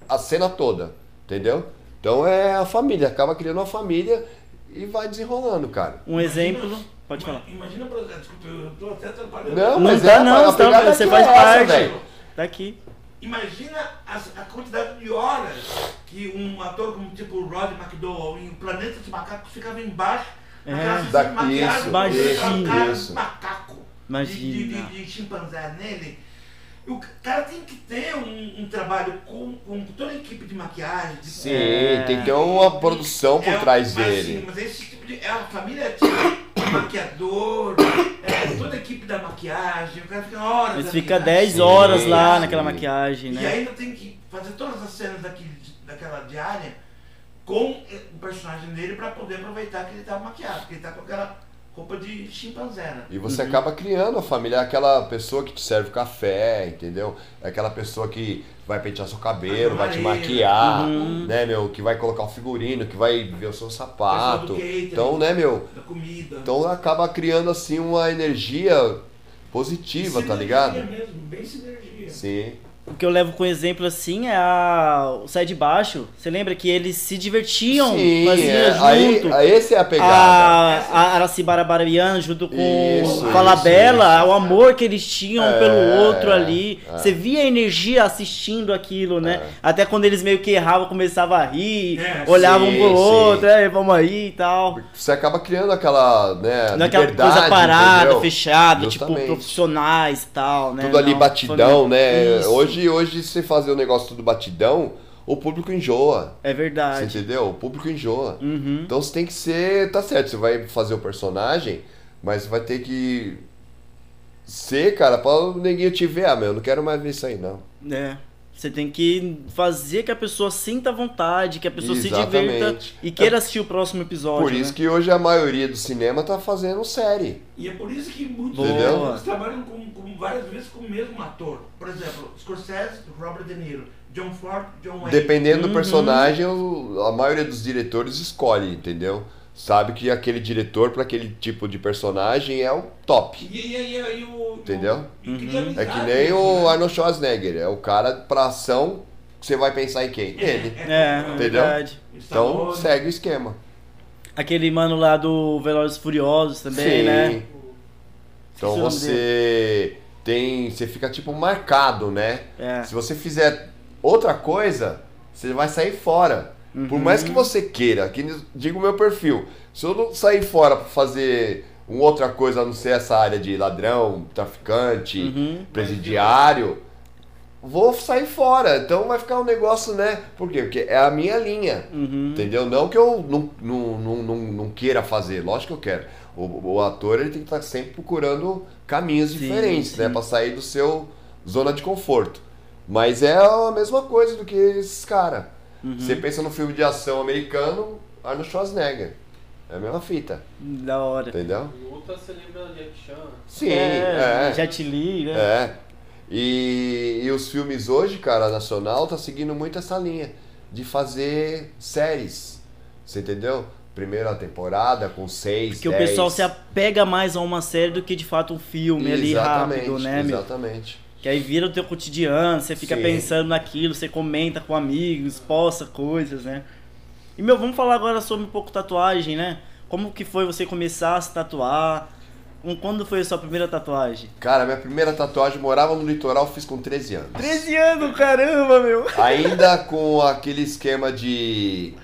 a cena toda. Entendeu? Então é a família, acaba criando uma família e vai desenrolando, cara. Um exemplo. Pode falar. Imagina, desculpa, eu tô até atrapalhando. Não, Não mas tá, é, não, tá- você faz é essa, parte. velho. Tá aqui. Imagina as- a, quantidade de horas que um ator como tipo o Rod McDowell em Planeta dos Macacos ficava embaixo É. Da- de maquiagem, cara macaco, de, de, Imagina. de, chimpanzé nele. O cara tem que ter um, um trabalho com, com toda a equipe de maquiagem. De, Sim, É. tem que ter uma produção por É, trás mas, dele. Sim, mas esse tipo de. É a família é tipo maquiador, é, toda a equipe da maquiagem, o cara fica horas. Mas fica né? 10 Sim, horas lá sim. naquela maquiagem, E né? ainda tem que fazer todas as cenas daquele, daquela diária com o personagem dele pra poder aproveitar que ele tá maquiado, que ele tá com aquela roupa de chimpanzé, né? E você Uhum. acaba criando a família, é aquela pessoa que te serve café, entendeu? É aquela pessoa que vai pentear seu cabelo, vai te Maneira. maquiar, Uhum. né, meu? Que vai colocar o figurino, que vai ver o seu sapato. catering, Então, né, meu? Da comida. Então acaba criando assim uma energia positiva, tá ligado? mesmo, bem sinergia. Sim. O que eu levo com exemplo assim é a... o Sai de Baixo. Você lembra que eles se divertiam, Sim, faziam é, aí, junto. aí esse é a pegada. a, a Aracibara Barabiana junto com Isso, Falabella, isso, o amor que eles tinham É, pelo outro ali. é. Você via a energia assistindo aquilo, né? Até quando eles meio que erravam, começavam a rir, É, olhavam sim, um pro outro, é, vamos aí e tal. Você acaba criando aquela, né, Não é aquela liberdade, coisa parada, entendeu? fechada, tipo Justamente. profissionais e tal, né? Tudo ali Não, batidão, família. né? Isso. Hoje, hoje, se você fazer o negócio tudo batidão, o público enjoa. É Você verdade. entendeu? O público enjoa. Uhum. Então você tem que ser. Tá certo, você vai fazer o personagem, mas você vai ter que ser, cara, pra neguinho te ver. Ah, meu, eu não quero mais ver isso aí, não. É. Você tem que fazer que a pessoa sinta vontade, que a pessoa se divirta Exatamente. e queira assistir o próximo episódio. Por isso né? que hoje a maioria do cinema tá fazendo série. E é por isso que muitos atores trabalham com, com várias vezes com o mesmo ator. Por exemplo, Scorsese, Robert De Niro, John Ford, John Wayne. Dependendo Uhum. do personagem, o- a maioria dos diretores escolhe, entendeu? Sabe que aquele diretor para aquele tipo de personagem é o top. E, e, e, e o, Entendeu? Cria É que nem o né? Arnold Schwarzenegger, é o cara pra ação que você vai pensar em quem? Ele. É, Entendeu? verdade. Então segue o esquema. Aquele mano lá do Velozes Furiosos também, né? Então você tem. Você fica tipo marcado, né? É. Se você fizer outra coisa, você vai sair fora. Por mais Uhum. que você queira, que nem- diga o meu perfil. Se eu não sair fora pra fazer uma outra coisa a não ser essa área de ladrão, traficante, Uhum. presidiário, vou sair fora. Então vai ficar um negócio, né? Por quê? Porque é a minha linha. Uhum. Entendeu? Não que eu não, não, não, não, não queira fazer, lógico que eu quero. O, o ator ele tem que estar sempre procurando caminhos Sim, diferentes, né? sim. Pra sair do seu zona de conforto. Mas é a mesma coisa do que esses caras. Uhum. Você pensa no filme de ação americano, Arnold Schwarzenegger. É a mesma fita, Da hora. entendeu? Luta, você lembra Jack Chan? Sim, é, é. Jet Li, né? É. E, e os filmes hoje, cara, nacional, tá seguindo muito essa linha de fazer séries. Você entendeu? Primeira temporada com seis, Porque o dez. pessoal se apega mais a uma série do que de fato um filme ali Exatamente, rápido, né, meu? Que aí vira o teu cotidiano, você fica Sim. pensando naquilo, você comenta com amigos, posta coisas, né? E meu, vamos falar agora sobre um pouco tatuagem, né? Como que foi você começar a se tatuar? Quando foi a sua primeira tatuagem? Cara, minha primeira tatuagem morava no litoral, fiz com 13 anos. 13 anos, caramba, meu! Ainda com aquele esquema de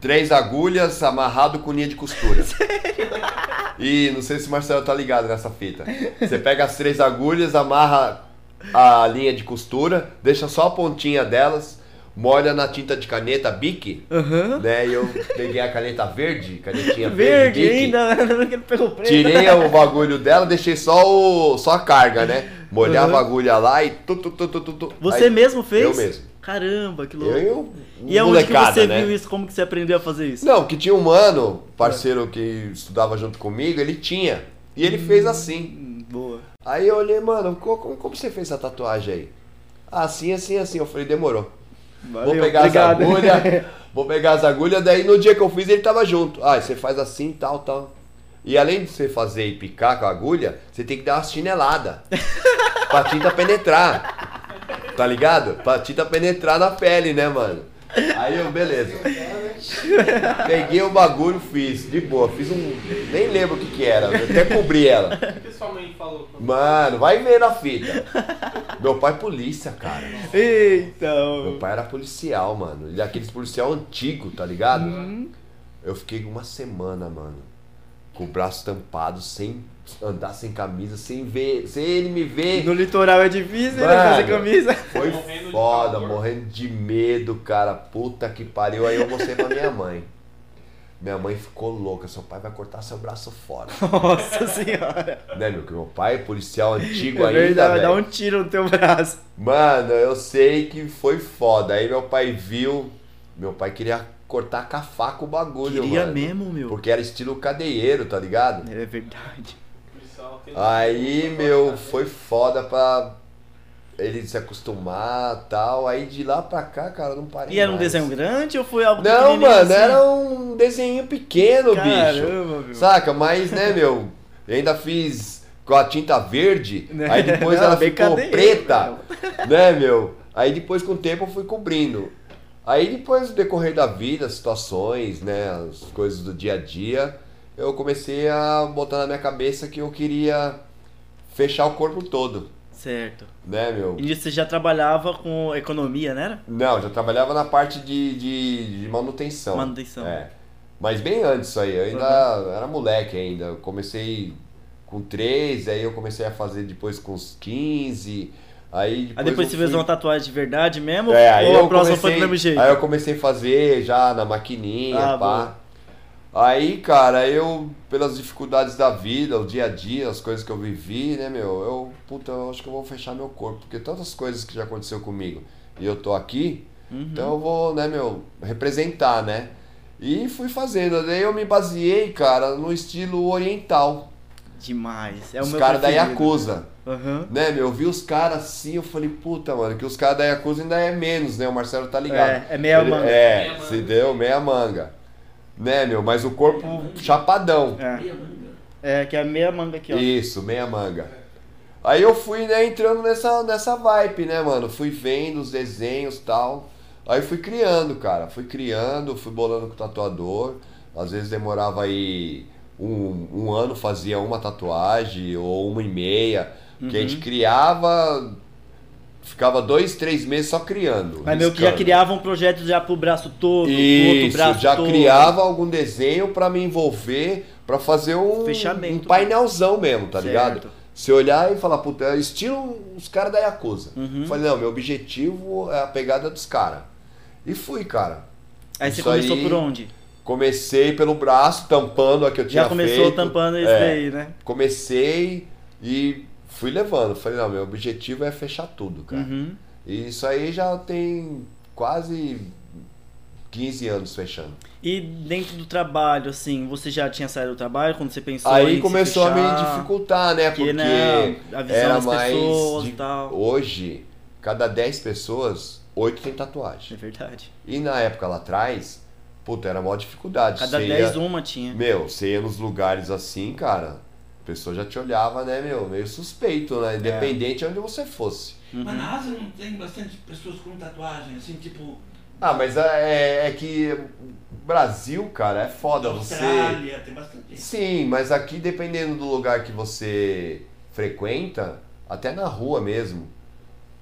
três agulhas amarrado com linha de costura. E não sei se o Marcelo tá ligado nessa fita. Você pega as três agulhas, amarra a linha de costura, deixa só a pontinha delas, molha na tinta de caneta Bic, Aham. né? E eu peguei a caneta verde, canetinha verde, Verde ainda, né? que ele pegou preto. Tirei o bagulho dela, deixei só, o, só a carga, né? Molhava Uhum. a agulha lá e tu, tu, tu, tu, tu, tu. Você Aí, mesmo fez? Eu mesmo. Caramba, que louco. Eu e aonde que você né? viu isso? Como que você aprendeu a fazer isso? Não, que tinha um mano, parceiro que estudava junto comigo, ele tinha. E ele fez assim. Aí eu olhei, mano, co- como, como você fez essa tatuagem aí? Assim, assim, assim. Eu falei, demorou. Valeu, vou pegar obrigado. as agulhas, vou pegar as agulhas, daí no dia que eu fiz ele tava junto. Ah, você faz assim, tal, tal. E além de você fazer e picar com a agulha, você tem que dar uma chinelada. pra tinta penetrar. Tá ligado? Pra tinta penetrar na pele, né, mano? Aí eu, beleza. Peguei o bagulho, fiz, de boa. Fiz um. Nem lembro o que que era, eu até cobri ela. O que sua mãe falou? Mano, vai ver na fita. Meu pai é polícia, cara. Eita! Meu pai era policial, mano. Ele é aqueles policial antigo, tá ligado? Uhum. Eu fiquei uma semana, mano. Com o braço tampado, sem andar sem camisa, sem ver. Sem ele me ver. No litoral é difícil, né? Mano. Fazer camisa. Foi Morrendo de foda, calor. morrendo de medo, cara. Puta que pariu. Aí eu mostrei pra minha mãe. Minha mãe ficou louca. Seu pai vai cortar seu braço fora. Nossa senhora. né, meu? Que meu pai é policial antigo É ainda, verdade, dá velho. um tiro no teu braço. Mano, eu sei que foi foda. Aí meu pai viu. Meu pai queria cortar com a faca o bagulho, Queria mano. mesmo, meu. Porque era estilo cadeieiro, tá ligado? É verdade. Aí, meu, foi foda pra ele se acostumar e tal. Aí de lá pra cá, cara, não parei E era um mais. desenho grande ou foi algo Não, mano, assim? era um desenho pequeno, bicho. Caramba, meu. Saca? Mas, né, meu, eu ainda fiz com a tinta verde, Né? aí depois Não, ela ficou preta, né, meu? Aí depois com o tempo eu fui cobrindo. Aí depois, no decorrer da vida, as situações, né, as coisas do dia a dia, eu comecei a botar na minha cabeça que eu queria fechar o corpo todo, Certo. né, meu? E você já trabalhava com economia, né? era? Não, já trabalhava na parte de, de, de manutenção. Manutenção. É. Mas bem antes disso aí, eu ainda era moleque ainda. Eu comecei com 13, aí eu comecei a fazer depois com uns 15. Aí Aí depois você fez fui- uma tatuagem de verdade mesmo? É, aí ou eu a próxima comecei, foi do mesmo jeito? Aí eu comecei a fazer já na maquininha, Ah, pá. boa. Aí, cara, eu, pelas dificuldades da vida, o dia a dia, as coisas que eu vivi, né, meu, eu, puta, eu acho que eu vou fechar meu corpo, porque tantas coisas que já aconteceu comigo e eu tô aqui, Uhum. então eu vou, né, meu, representar, né? E fui fazendo, daí eu me baseei, cara, no estilo oriental. Demais. É o os caras da. Yakuza. Aham. Né, meu, eu vi os caras assim, eu falei, puta, mano, que os caras da Yakuza ainda é menos, né? O Marcelo tá ligado. É, é meia Ele- manga. É, Meia se manga. deu, meia manga. Né, meu, mas o corpo chapadão. É. É, que é a meia manga aqui, ó. Isso, meia manga. Aí eu fui, né, entrando nessa, nessa vibe, né, mano? Fui vendo os desenhos e tal. Aí fui criando, cara. Fui criando, fui bolando com o tatuador. Às vezes demorava aí um, um ano, fazia uma tatuagem ou uma e meia. Que a Uhum. gente criava, ficava dois, três meses só criando. Mas meio que já criava um projeto já pro braço todo, pro outro Isso, braço já todo. criava algum desenho pra me envolver, pra fazer um, Fechamento. um painelzão mesmo, tá Certo. ligado? Se olhar e falar, puta, é estilo os caras da Yakuza. Uhum. Falei, não, meu objetivo é a pegada dos caras. E fui, cara. Aí você Isso começou aí- por onde? Comecei pelo braço, tampando a que eu tinha Já começou feito. tampando isso É, daí, né? Comecei e fui levando. Falei, não, meu objetivo é fechar tudo, cara. Uhum. E isso aí já tem quase 15 anos fechando. E dentro do trabalho, assim, você já tinha saído do trabalho quando você pensou em Aí se começou a me fechar? dificultar, né? Porque, Porque né, a visão era das mais. pessoas de- e tal. Hoje, cada 10 pessoas, 8 tem tatuagem. É verdade. E na época lá atrás, puta, era maior dificuldade. Cada Você 10 ia- uma tinha. Meu, você ia nos lugares assim, cara, a pessoa já te olhava, né, meu, meio suspeito, É. né? Independente de onde você fosse. Mas Uhum. na Ásia não tem bastante pessoas com tatuagem, assim, tipo. Ah, mas é, é que Brasil, cara, é foda você. Austrália, tem bastante. Sim, mas aqui dependendo do lugar que você frequenta, até na rua mesmo,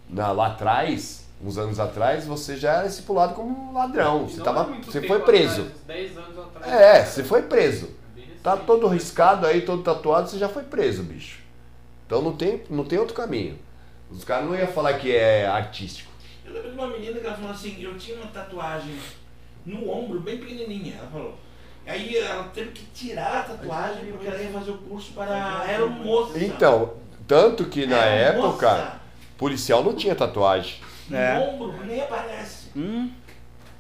na, lá atrás, uns anos atrás, você já era estipulado como um ladrão. Você, tava, é você foi preso. atrás, 10 anos atrás. É, você foi preso. Tá todo riscado aí, todo tatuado, você já foi preso, bicho. Então não tem, não tem outro caminho. Os caras não iam falar que é artístico. Eu lembro de uma menina que ela falou assim, eu tinha uma tatuagem no ombro, bem pequenininha, ela falou. Aí ela teve que tirar a tatuagem porque ela ia fazer o curso para aeromoça. Então, tanto que na Aeromoça. época, policial não tinha tatuagem. No É. ombro, nem aparece. Hum,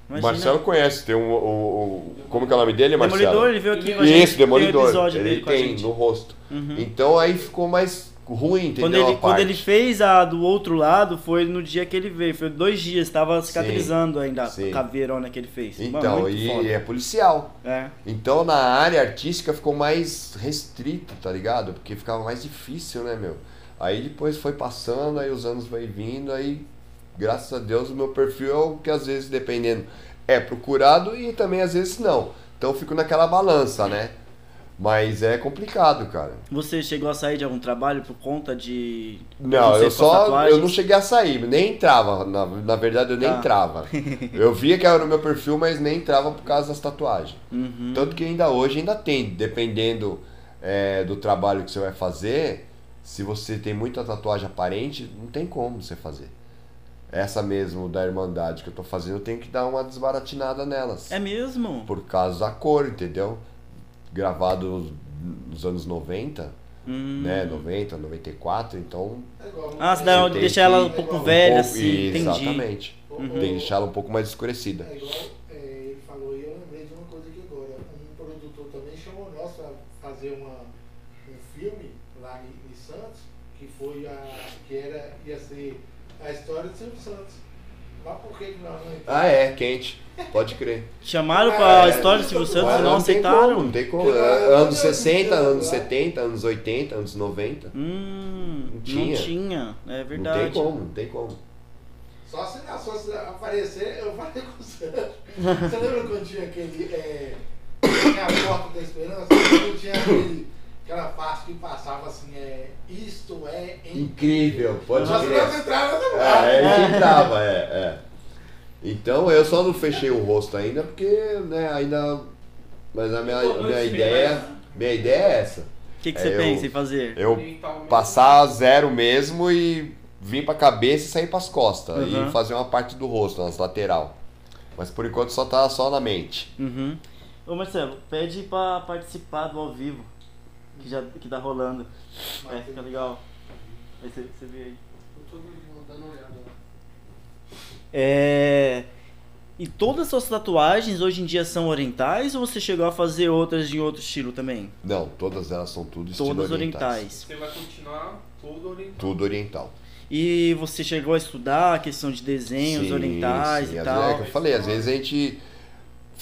imagina. Marcelo conhece, tem um. O, o- como que é o nome dele, Marcelo? Demolidor, ele veio aqui com. Isso, Demolidor. Tem episódio ele tem no rosto. Uhum. Então aí ficou mais ruim, entendeu? Quando ele, quando ele fez a do outro lado, foi no dia que ele veio. Foi dois dias, tava cicatrizando ainda sim. a caveirona que ele fez. Mano, Então, muito e foda. é policial. É. Então na área artística ficou mais restrito, tá ligado? Porque ficava mais difícil, né, meu? Aí depois foi passando, aí os anos vai vindo, aí graças a Deus o meu perfil é o que às vezes dependendo é procurado e também às vezes não. Então eu fico naquela balança, né? Mas é complicado, cara. Você chegou a sair de algum trabalho por conta de. Não, eu só. tatuagens? Eu não cheguei a sair, nem entrava. Na, na verdade, eu nem Tá. entrava. Eu via que era o meu perfil, mas nem entrava por causa das tatuagens. Uhum. Tanto que ainda hoje ainda tem, dependendo é, do trabalho que você vai fazer, se você tem muita tatuagem aparente, não tem como você fazer. Essa mesmo da Irmandade que eu tô fazendo, eu tenho que dar uma desbaratinada nelas. É mesmo? Por causa da cor, entendeu? Gravado nos, nos anos 90, Hum. né? 90, 94, então É igual, não Ah, você tem- dá, Você tem deixa que- ela um pouco velha, pouco- assim, entendi. Exatamente. Tem que deixar ela um pouco mais escurecida. É igual é, ele falou, e eu lembrei de uma coisa aqui agora. Um produtor também chamou nós para fazer uma, um filme lá em, em Santos, que foi a. que era, a história de Silvio Santos. Mas por que que nós não entramos? Ah, é, quente. Pode crer. Chamaram pra É, história do Silvio Santos e não tem aceitaram? como, Não tem como. Lá- É, Anos eu- 60, eu- anos lá- 70, anos 80, anos 90. Hum, Não não tinha. tinha. É Não verdade. tem como, não tem como. Só se, só se aparecer, eu falei com você. Você lembra quando tinha aquele. É, tinha a porta da esperança? Quando tinha aquele, aquela parte que passava assim, é. Isto é Incrível, pode se crer. nós entrava no É, a gente entrava, é, é. Então eu só não fechei o rosto ainda porque, né, ainda. Mas a minha, minha ideia. Minha ideia é essa. O que, que É, você eu- pensa em fazer? Eu passar zero mesmo e vir pra cabeça e sair pras costas. Uhum. E fazer uma parte do rosto, nas lateral. Mas por enquanto só tá só na mente. Uhum. Ô Marcelo, pede pra participar do ao vivo. Que já que tá rolando. É, fica legal. Aí você, você vê aí. Eu tô dando uma olhada lá. É. E todas as suas tatuagens hoje em dia são orientais ou você chegou a fazer outras de outro estilo também? Não, todas elas são tudo estilo Todas orientais. orientais. Você vai continuar todo orientado. Tudo oriental. E você chegou a estudar a questão de desenhos Sim, orientais sim. e Às tal? é que eu falei, às vezes a gente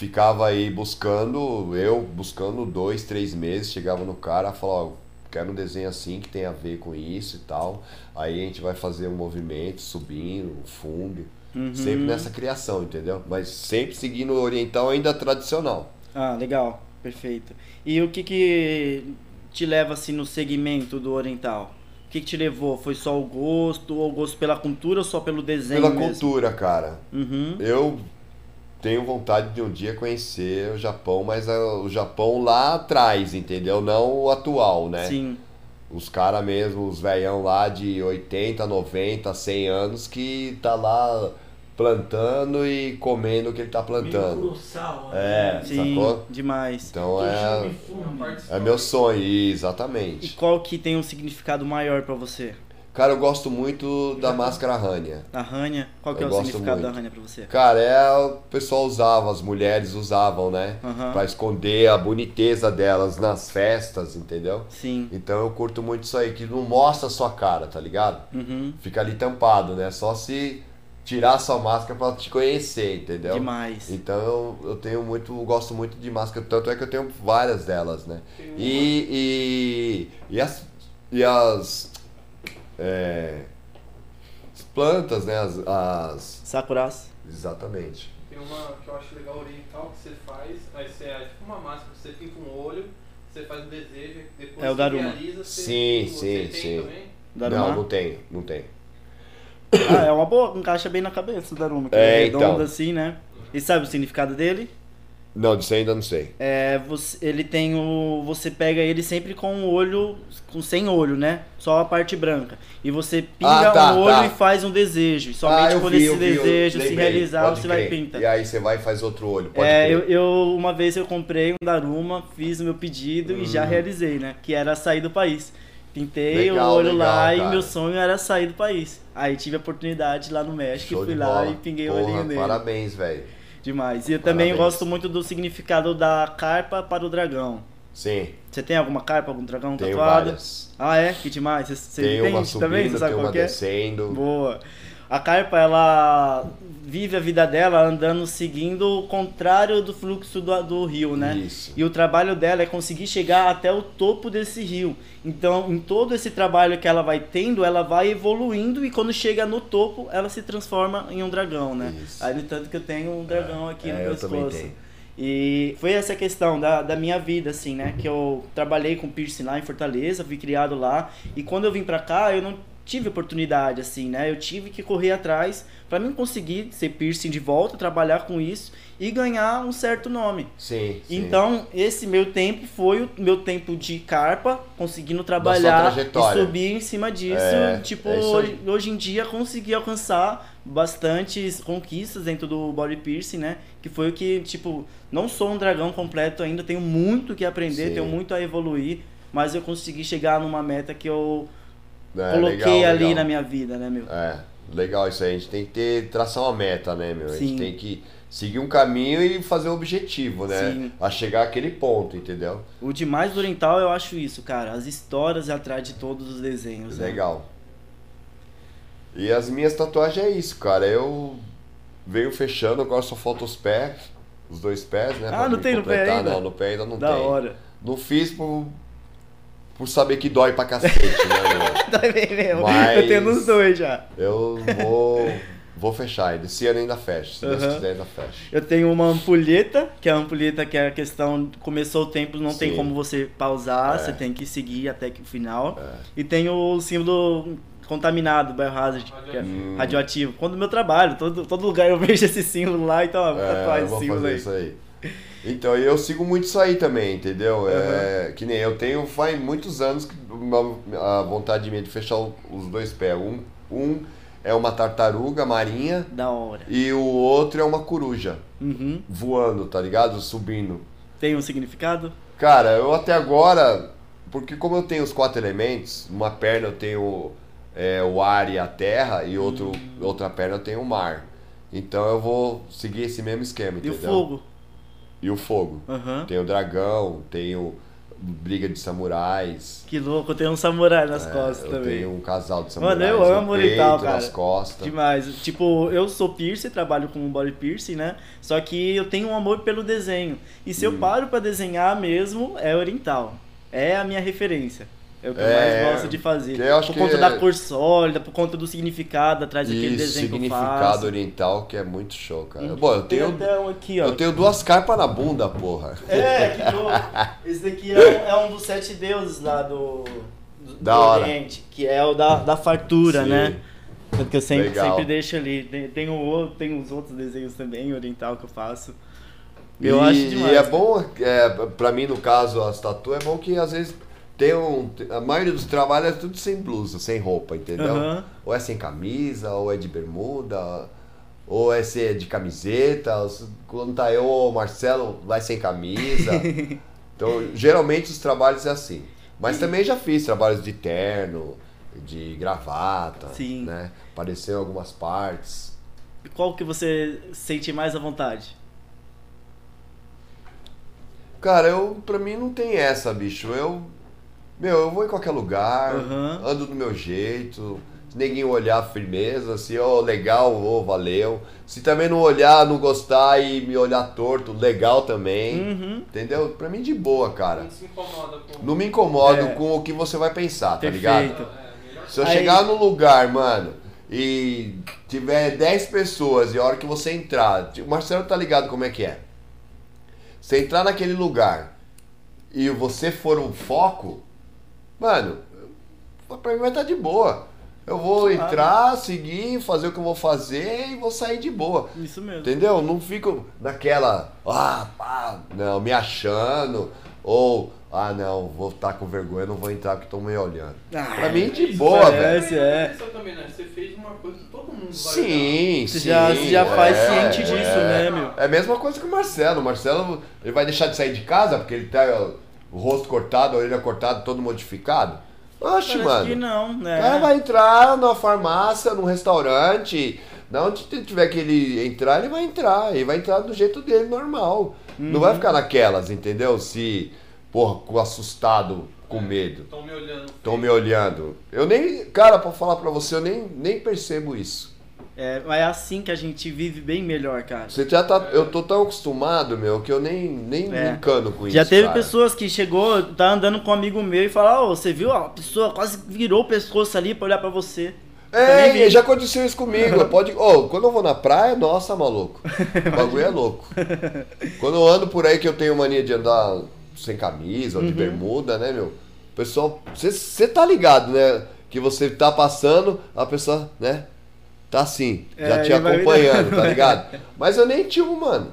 ficava aí buscando, eu buscando dois, três meses, chegava no cara e falava, ó, quero um desenho assim que tem a ver com isso e tal. Aí a gente vai fazer um movimento subindo, um fundo, Uhum. sempre nessa criação, entendeu? Mas sempre seguindo o oriental ainda tradicional. Ah, legal, perfeito. E o que que te leva assim no segmento do oriental? O que que te levou? Foi só o gosto, ou o gosto pela cultura ou só pelo desenho Pela mesmo? cultura, cara. Uhum. Eu tenho vontade de um dia conhecer o Japão, mas é o Japão lá atrás, entendeu? Não o atual, né? Sim. Os caras mesmo, os velhão lá de 80, 90, 100 anos que tá lá plantando e comendo o que ele tá Meio plantando. colossal, É. né? Sim, Sacou? demais. Então é, é meu sonho, E exatamente. qual que tem um significado maior pra você? Cara, eu gosto muito da máscara ranha. A ranha? Qual que Eu é o significado da muito. ranha pra você? Cara, é o pessoal usava, as mulheres usavam, né? Aham. Pra esconder a boniteza delas nas festas, entendeu? Sim. Então eu curto muito isso aí, que não mostra a sua cara, tá ligado? Uhum. Fica ali tampado, né? Só se tirar a sua máscara pra te conhecer, entendeu? Demais. Então eu, eu tenho muito, gosto muito de máscara, tanto é que eu tenho várias delas, né? E, e, e as, e as, é, as plantas, né? As, as- Sakuras. exatamente. Tem uma que eu acho legal oriental que você faz, aí você é tipo uma máscara, você pinta um olho, você faz um desejo, depois É o você Daruma. realiza, você, Sim, você sim, tem sim. também? Daruma. Não, não tem, não tem. Ah, é uma boa, encaixa bem na cabeça o Daruma. Que É, é redondo então. assim, né? E sabe o significado dele? Não, disso ainda não sei. É, você, ele tem o. Você pega ele sempre com o olho. com sem olho, né? Só a parte branca. E você pinga Ah, tá, um olho tá. e faz um desejo. E somente Ah, quando vi, esse vi, desejo se realizar, pode você vai crer. pinta. E aí você vai e faz outro olho, pode É, eu, eu- uma vez eu comprei um Daruma, fiz o meu pedido e Hum. já realizei, né? Que era sair do país. Pintei Legal, o olho legal, lá e cara. meu sonho era sair do país. Aí tive a oportunidade lá no México Show e fui lá bola. e pinguei o Porra, olhinho nele. Parabéns, velho. Demais. E eu também Parabéns. gosto muito do significado da carpa para o dragão. Sim, Você tem alguma carpa, algum dragão tenho tatuado? várias. Ah, é? Que demais. Você, você Tem uma entende também? subindo, Você sabe tem qual uma é? descendo. Boa. A carpa, ela vive a vida dela andando seguindo o contrário do fluxo do, do rio, né? Isso. E o trabalho dela é conseguir chegar até o topo desse rio. Então, em todo esse trabalho que ela vai tendo, ela vai evoluindo e quando chega no topo, ela se transforma em um dragão, né? Isso. Aí, no tanto que eu tenho um dragão aqui É, no eu pescoço. E foi essa questão da, da minha vida, assim, né? Que eu trabalhei com piercing lá em Fortaleza, fui criado lá. E quando eu vim pra cá, eu não tive oportunidade, assim, né? Eu tive que correr atrás pra mim conseguir ser piercing de volta, trabalhar com isso e ganhar um certo nome. Sim, sim. Então, esse meu tempo foi o meu tempo de carpa, conseguindo trabalhar e subir em cima disso. É, tipo, é hoje, hoje em dia consegui alcançar bastantes conquistas dentro do body piercing, né? Que foi o que, tipo, não sou um dragão completo ainda, tenho muito que aprender, Sim. tenho muito a evoluir, mas eu consegui chegar numa meta que eu É, coloquei legal, ali legal. na minha vida, né, meu? É, legal isso aí. A gente tem que ter, traçar uma meta, né, meu? A Sim. gente tem que seguir um caminho e fazer um objetivo, né? Sim. A chegar àquele ponto, entendeu? O demais do oriental eu acho isso, cara. As histórias atrás de todos os desenhos. né? Legal. E as minhas tatuagens é isso, cara. Eu venho fechando, agora só falta os pés, os dois pés, né? Ah, não tem no pé completar. ainda? Não, no pé ainda não Da tem. hora. Não fiz por, por saber que dói pra cacete, né, Tá bem mesmo. Mas- Eu tenho nos dois já. Eu vou, vou fechar ainda. Esse ano ainda fecha. Se Deus Aham. quiser, ainda fecha. Eu tenho uma ampulheta, que é a ampulheta que é a questão, começou o tempo, não tem Sim. como você pausar, É. você tem que seguir até que o final. É. E tem o símbolo contaminado, biohazard, que é Hum. radioativo. Quando meu trabalho, todo, todo lugar eu vejo esse símbolo lá, então ó, tatuar É, eu esse vou símbolo fazer aí. isso aí. Então, eu sigo muito isso aí também, entendeu? É, que nem eu tenho, faz muitos anos que a vontade minha de fechar os dois pés. Um, Um é uma tartaruga marinha Da hora. e o outro é uma coruja Uhum. voando, tá ligado? Subindo. Tem um significado? Cara, eu até agora, porque como eu tenho os quatro elementos, uma perna eu tenho é, o ar e a terra e outro, outra perna eu tenho o mar. Então eu vou seguir esse mesmo esquema, E o entendeu? fogo? E o fogo. Aham. Tem o dragão, tem o briga de samurais. Que louco, tem um samurai nas é, costas também. tenho um casal de samurais Mano, eu amo oriental, peito, nas cara. costas. Demais. Tipo, eu sou piercing, trabalho com body piercing, né? Só que eu tenho um amor pelo desenho. E se Hum. eu paro pra desenhar mesmo, é oriental. É a minha referência. É o que eu É, mais gosto de fazer. eu acho por conta é- da cor sólida, por conta do significado atrás daquele desenho que eu significado faço. oriental que é muito show, cara. Bom, eu tenho, um aqui, ó. eu tenho duas carpas na bunda, porra. É, que louco. Esse daqui é um, é um dos sete deuses lá do, do, Da do hora. Oriente, que é o da, da fartura, Sim. né? Tanto que eu sempre, Legal. sempre deixo ali. Tem, tem, o, tem os outros desenhos também, oriental, que eu faço. Eu e, acho demais. E é bom, é, pra mim no caso, as tatu, é bom que às vezes tem um. A maioria dos trabalhos é tudo sem blusa, sem roupa, entendeu? Aham. Ou é sem camisa, ou é de bermuda, ou é ser de camiseta. Quando tá eu ou o Marcelo, vai sem camisa. então, geralmente os trabalhos é assim. Mas também já fiz trabalhos de terno, de gravata, Sim. né? Apareceu em algumas partes. Qual que você sente mais à vontade? Cara, eu, pra mim não tem essa, bicho. Eu, meu, eu vou em qualquer lugar, Aham. ando do meu jeito. Se ninguém olhar firmeza, se, ó, legal, ô, valeu. Se também não olhar, não gostar e me olhar torto, legal também. Uhum. Entendeu? Pra mim de boa, cara. Não se incomoda com. Não me incomodo É. com o que você vai pensar, tá Perfeito. ligado? É, melhor Se eu Aí- chegar num lugar, mano, e tiver 10 pessoas e a hora que você entrar, o Marcelo tá ligado como é que é. Você entrar naquele lugar e você for um foco, mano, pra mim vai estar de boa. Eu vou Claro. entrar, seguir, fazer o que eu vou fazer e vou sair de boa. Isso mesmo. Entendeu? Não fico naquela, ah, pá, não, me achando, ou, ah, não, vou estar com vergonha, não vou entrar porque estão me olhando. Ah, Pra mim, de boa, velho. é. Também, né? Você fez uma coisa que todo mundo vai Sim, Você sim. já, você já faz é, ciente disso, é. né, meu? É a mesma coisa que o Marcelo. O Marcelo, ele vai deixar de sair de casa porque ele tá o rosto cortado, a orelha cortada, todo modificado? Oxe, Parece mano. que não, né? O cara vai entrar na farmácia, num restaurante, na onde tiver que ele entrar, ele vai entrar. Ele vai entrar do jeito dele, normal. Não Uhum. vai ficar naquelas, entendeu? Se, porra, com assustado, com medo. Estão me olhando. Estão me olhando. Eu nem, cara, pra falar pra você, eu nem, nem percebo isso. É, mas é assim que a gente vive bem melhor, cara. Você já tá, eu tô tão acostumado, meu, que eu nem, nem É. me encano com isso. Já teve cara. pessoas que chegou, tá andando com um amigo meu e fala, ô, você viu? A pessoa quase virou o pescoço ali pra olhar pra você. É, já aconteceu isso comigo. Pode, oh, quando eu vou na praia, nossa, maluco. O bagulho é louco. Quando eu ando por aí que eu tenho mania de andar sem camisa Uhum. ou de bermuda, né, meu? O pessoal, você tá ligado, né? Que você tá passando, a pessoa, né? Tá assim, já É, te acompanhando, tá ligado? Mas eu nem um, mano.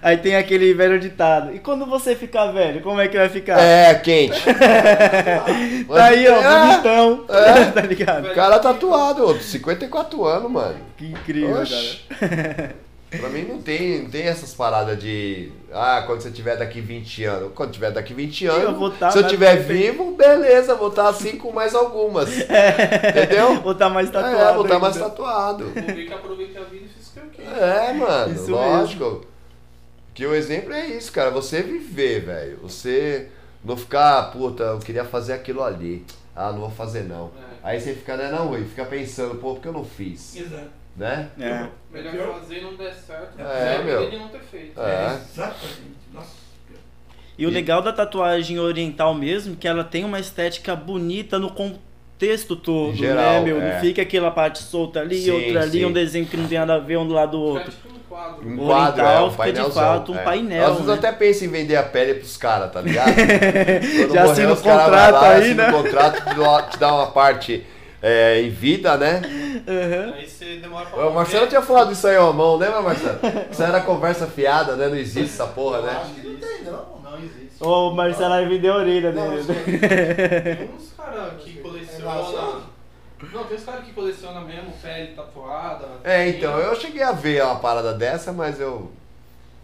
Aí tem aquele velho ditado. E quando você ficar velho, como é que vai ficar? É, quente. Tá aí, ó, É. bonitão. É. tá ligado? O cara tatuado, ô, 54 anos, mano. Que incrível, Oxi. cara. Pra mim não tem, não tem essas paradas de. Ah, quando você tiver daqui 20 anos. Quando tiver daqui 20 anos. Eu tá se eu tiver vivo, beleza, vou estar assim com mais algumas. Entendeu? Vou tá mais tatuado. é, vou estar mais tatuado. Vou ver que aproveitei a vida e fiz o que eu quis. É, mano, Isso lógico. Que o exemplo é isso, cara. Você viver, velho. Você não ficar, puta, eu queria fazer aquilo ali. Ah, não vou fazer não. É. Aí você fica né, rua e fica pensando, pô, por que eu não fiz? Exato. Né? É. Melhor fazer e não der certo. É, É, meu. de não ter feito. É. Exatamente. Nossa. E o legal da tatuagem oriental mesmo, que ela tem uma estética bonita no contexto todo, Em geral, né, meu? é. Não fica aquela parte solta ali, Sim, outra ali, sim. um desenho que não tem nada a ver um do lado do outro. tipo um quadro. Um O quadro, é, oriental um fica de fato um é. painel, Às vezes eu né? até penso em vender a pele pros caras, tá ligado? Quando Já morrer, assina o os caras contrato lá, aí, assina né? o contrato, te dá uma parte é, em vida, né? Aham. Aí você demora pra O Marcelo tinha falado isso aí à mão, lembra, Marcelo? Isso era conversa fiada, né? Não existe essa porra, né? Acho que não tem, não. Não existe. Ô, o Marcelo vai vender a orelha Não, dele. isso Tem uns caras que colecionam. Não, tem os caras que colecionam mesmo pele tatuada. É, então, eu cheguei a ver uma parada dessa, mas eu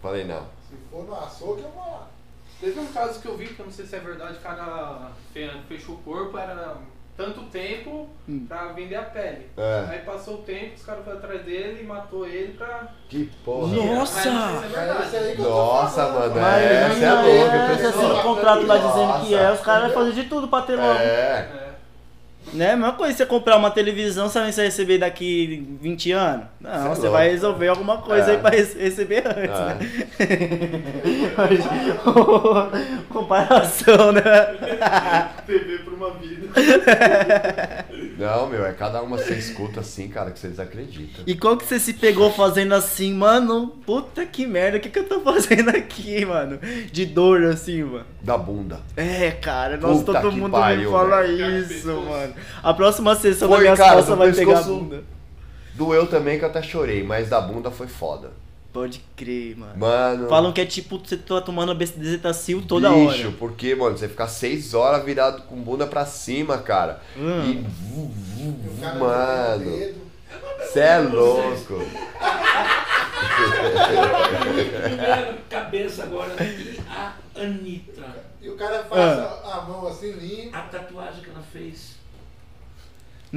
falei, não. Se for no açougue, eu vou lá. Teve um caso que eu vi, que eu não sei se é verdade, o cara fe- fechou o corpo, era tanto tempo pra vender a pele. É. Aí passou o tempo, os caras foram atrás dele e matou ele pra. Que porra. Nossa! Sei é É Nossa, mano, Mas é, essa é louca, é, pessoal. se assina o contrato lá dizendo que é, os caras vão fazer de tudo pra ter logo. É. É. Né? Mesma coisa você comprar uma televisão, sabe se você vai receber daqui 20 anos? Não, Cê é você louco. vai resolver alguma coisa É. aí pra rece- receber antes, É. né? Comparação, né? TV uma vida. Não, meu, é cada uma você escuta assim, cara, que você desacredita. E qual que você se pegou fazendo assim, mano? Puta que merda, o que, que eu tô fazendo aqui, mano? De dor assim, mano. Da bunda. É, cara, nossa, Puta todo mundo pariu, me fala velho. isso, mano. A próxima sessão Foi, da minha cara, costas vai pegar a bunda. Doeu também que eu até chorei, mas da bunda foi foda. Pode crer, mano. Mano. Falam que é tipo, você tá tomando bezetacil toda bicho, hora. porque, mano, você ficar seis horas virado com bunda pra cima, cara. Hum. E. vu, vu, vu, cara mano. Você é louco. Primeira cabeça agora e a Anitta. E o cara faz Ah. a, a mão assim, limpa. A tatuagem que ela fez.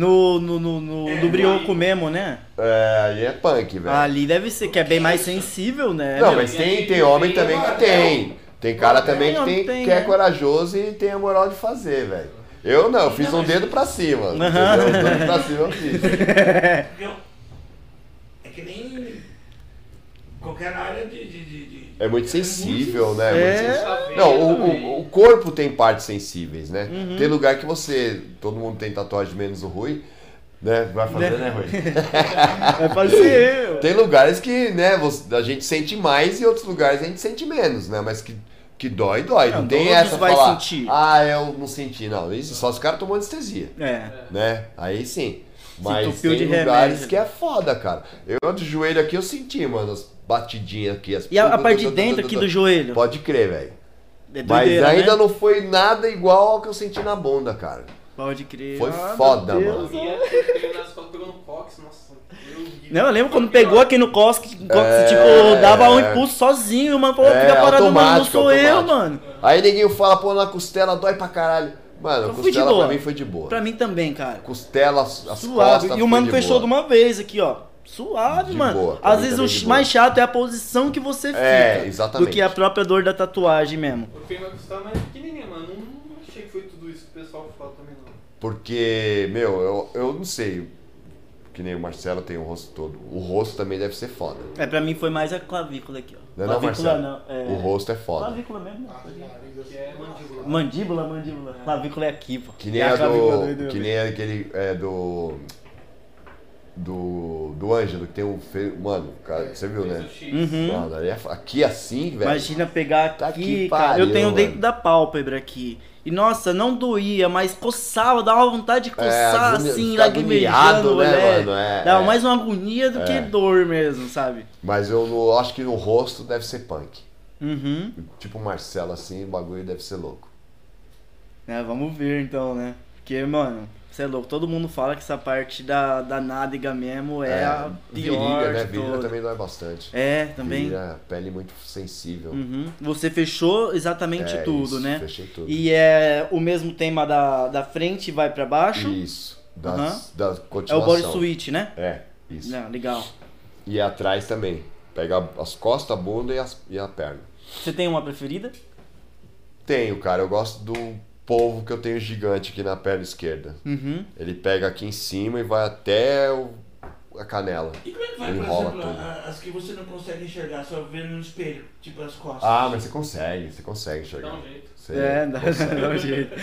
No, no, no, no É, do brioco mesmo, né? É, aí é punk, velho. Ali deve ser, que é bem mais sensível, né? Não, meu? mas tem, tem homem também que tem. Tem cara também que, tem, tem, que é né? corajoso e tem a moral de fazer, velho. Eu não, eu fiz um dedo pra cima. Entendeu? Um dedo pra cima eu fiz. É que nem qualquer área de. de, de, de- É muito sensível, né? É. Tá Não, o, o, o corpo tem partes sensíveis, né? Uhum. Tem lugar que você. Todo mundo tem tatuagem menos o Rui. Né? Vai fazer, né, Rui? Vai fazer. meu. Tem lugares que, né, você- a gente sente mais e outros lugares a gente sente menos, né? Mas que, que dói, dói. Não, Não, tem todos essa vai falar, sentir. ah, eu não senti. Não, isso só os caras tomam anestesia, É. né? Aí sim. Mas tem de lugares remédio. que é foda, cara. Eu de joelho aqui eu senti, mano, batidinhas aqui. As E a, a parte de dentro aqui do joelho? Pode crer, velho. É Mas doideira, ainda né? não foi nada igual ao que eu senti na bunda, cara. Pode crer. Foi Ah, foda, mano. Eu... Não, eu lembro quando pegou aqui no Cosque, É. tipo, dava um impulso sozinho, mano. Falou, É, fica parado, mano, não automático, sou eu, automático. mano. Aí ninguém fala, pô, na costela dói pra caralho. Mano, a Eu de costela pra mim foi de boa. Pra mim também, cara. Costela, as Suave. costas E o mano de fechou boa. de uma vez aqui, ó. Suave, De mano. boa, Às vezes o mais chato é a posição que você fica. É, exatamente. Do que a própria dor da tatuagem mesmo. Eu fiquei uma costela mais pequenininha, mano. Não, não achei que foi tudo isso que o pessoal fala também, não. Porque, meu, eu, eu não sei. Que nem o Marcelo tem o rosto todo. O rosto também deve ser foda. É, pra mim foi mais a clavícula aqui, ó. Não é não, clavícula Marcelo? não. É... O rosto é foda. Clavícula mesmo. Ah, né? Que é mandíbula. Mandíbula, mandíbula. Clavícula é aqui, pô. Que nem é a clavícula do. doido, Que nem aquele. É do. Do. Do Ângelo, que tem um. Fe... Mano, cara, você viu, né? Uhum. Mano, ali é- aqui assim, velho. Imagina pegar Tá aqui, que cara. pariu, eu tenho mano. dentro da pálpebra aqui. E nossa, não doía, mas coçava, dava vontade de coçar agonia- assim, lagrimejando, agoniado, né, né? mano? É, dava é. mais uma agonia do que É. dor mesmo, sabe? Mas eu não- acho que no rosto deve ser punk. Uhum. Tipo o Marcelo assim, o bagulho deve ser louco. É, vamos ver então, né? Porque, mano, você é louco. Todo mundo fala que essa parte da, da nádega mesmo é, a pior virilha, né? Virilha também dói bastante. É, também. Virilha, pele muito sensível. Uhum. Você fechou exatamente É, tudo, isso, né? Fechei tudo. E é o mesmo tema da, da frente vai pra baixo. Isso. Das, Aham. da É o continuação. body suite, né? É, isso. Não, legal. E atrás também. Pega as costas, a bunda e, as, e a perna. Você tem uma preferida? Tenho, cara. Eu gosto do polvo que eu tenho gigante aqui na perna esquerda. Uhum. Ele pega aqui em cima e vai até o- a canela. E como é que vai, por Enrola exemplo, tudo. as que você não consegue enxergar, só vendo no espelho, tipo as costas? Ah, mas você consegue, você consegue enxergar. Dá um jeito. Você É, dá, dá um jeito.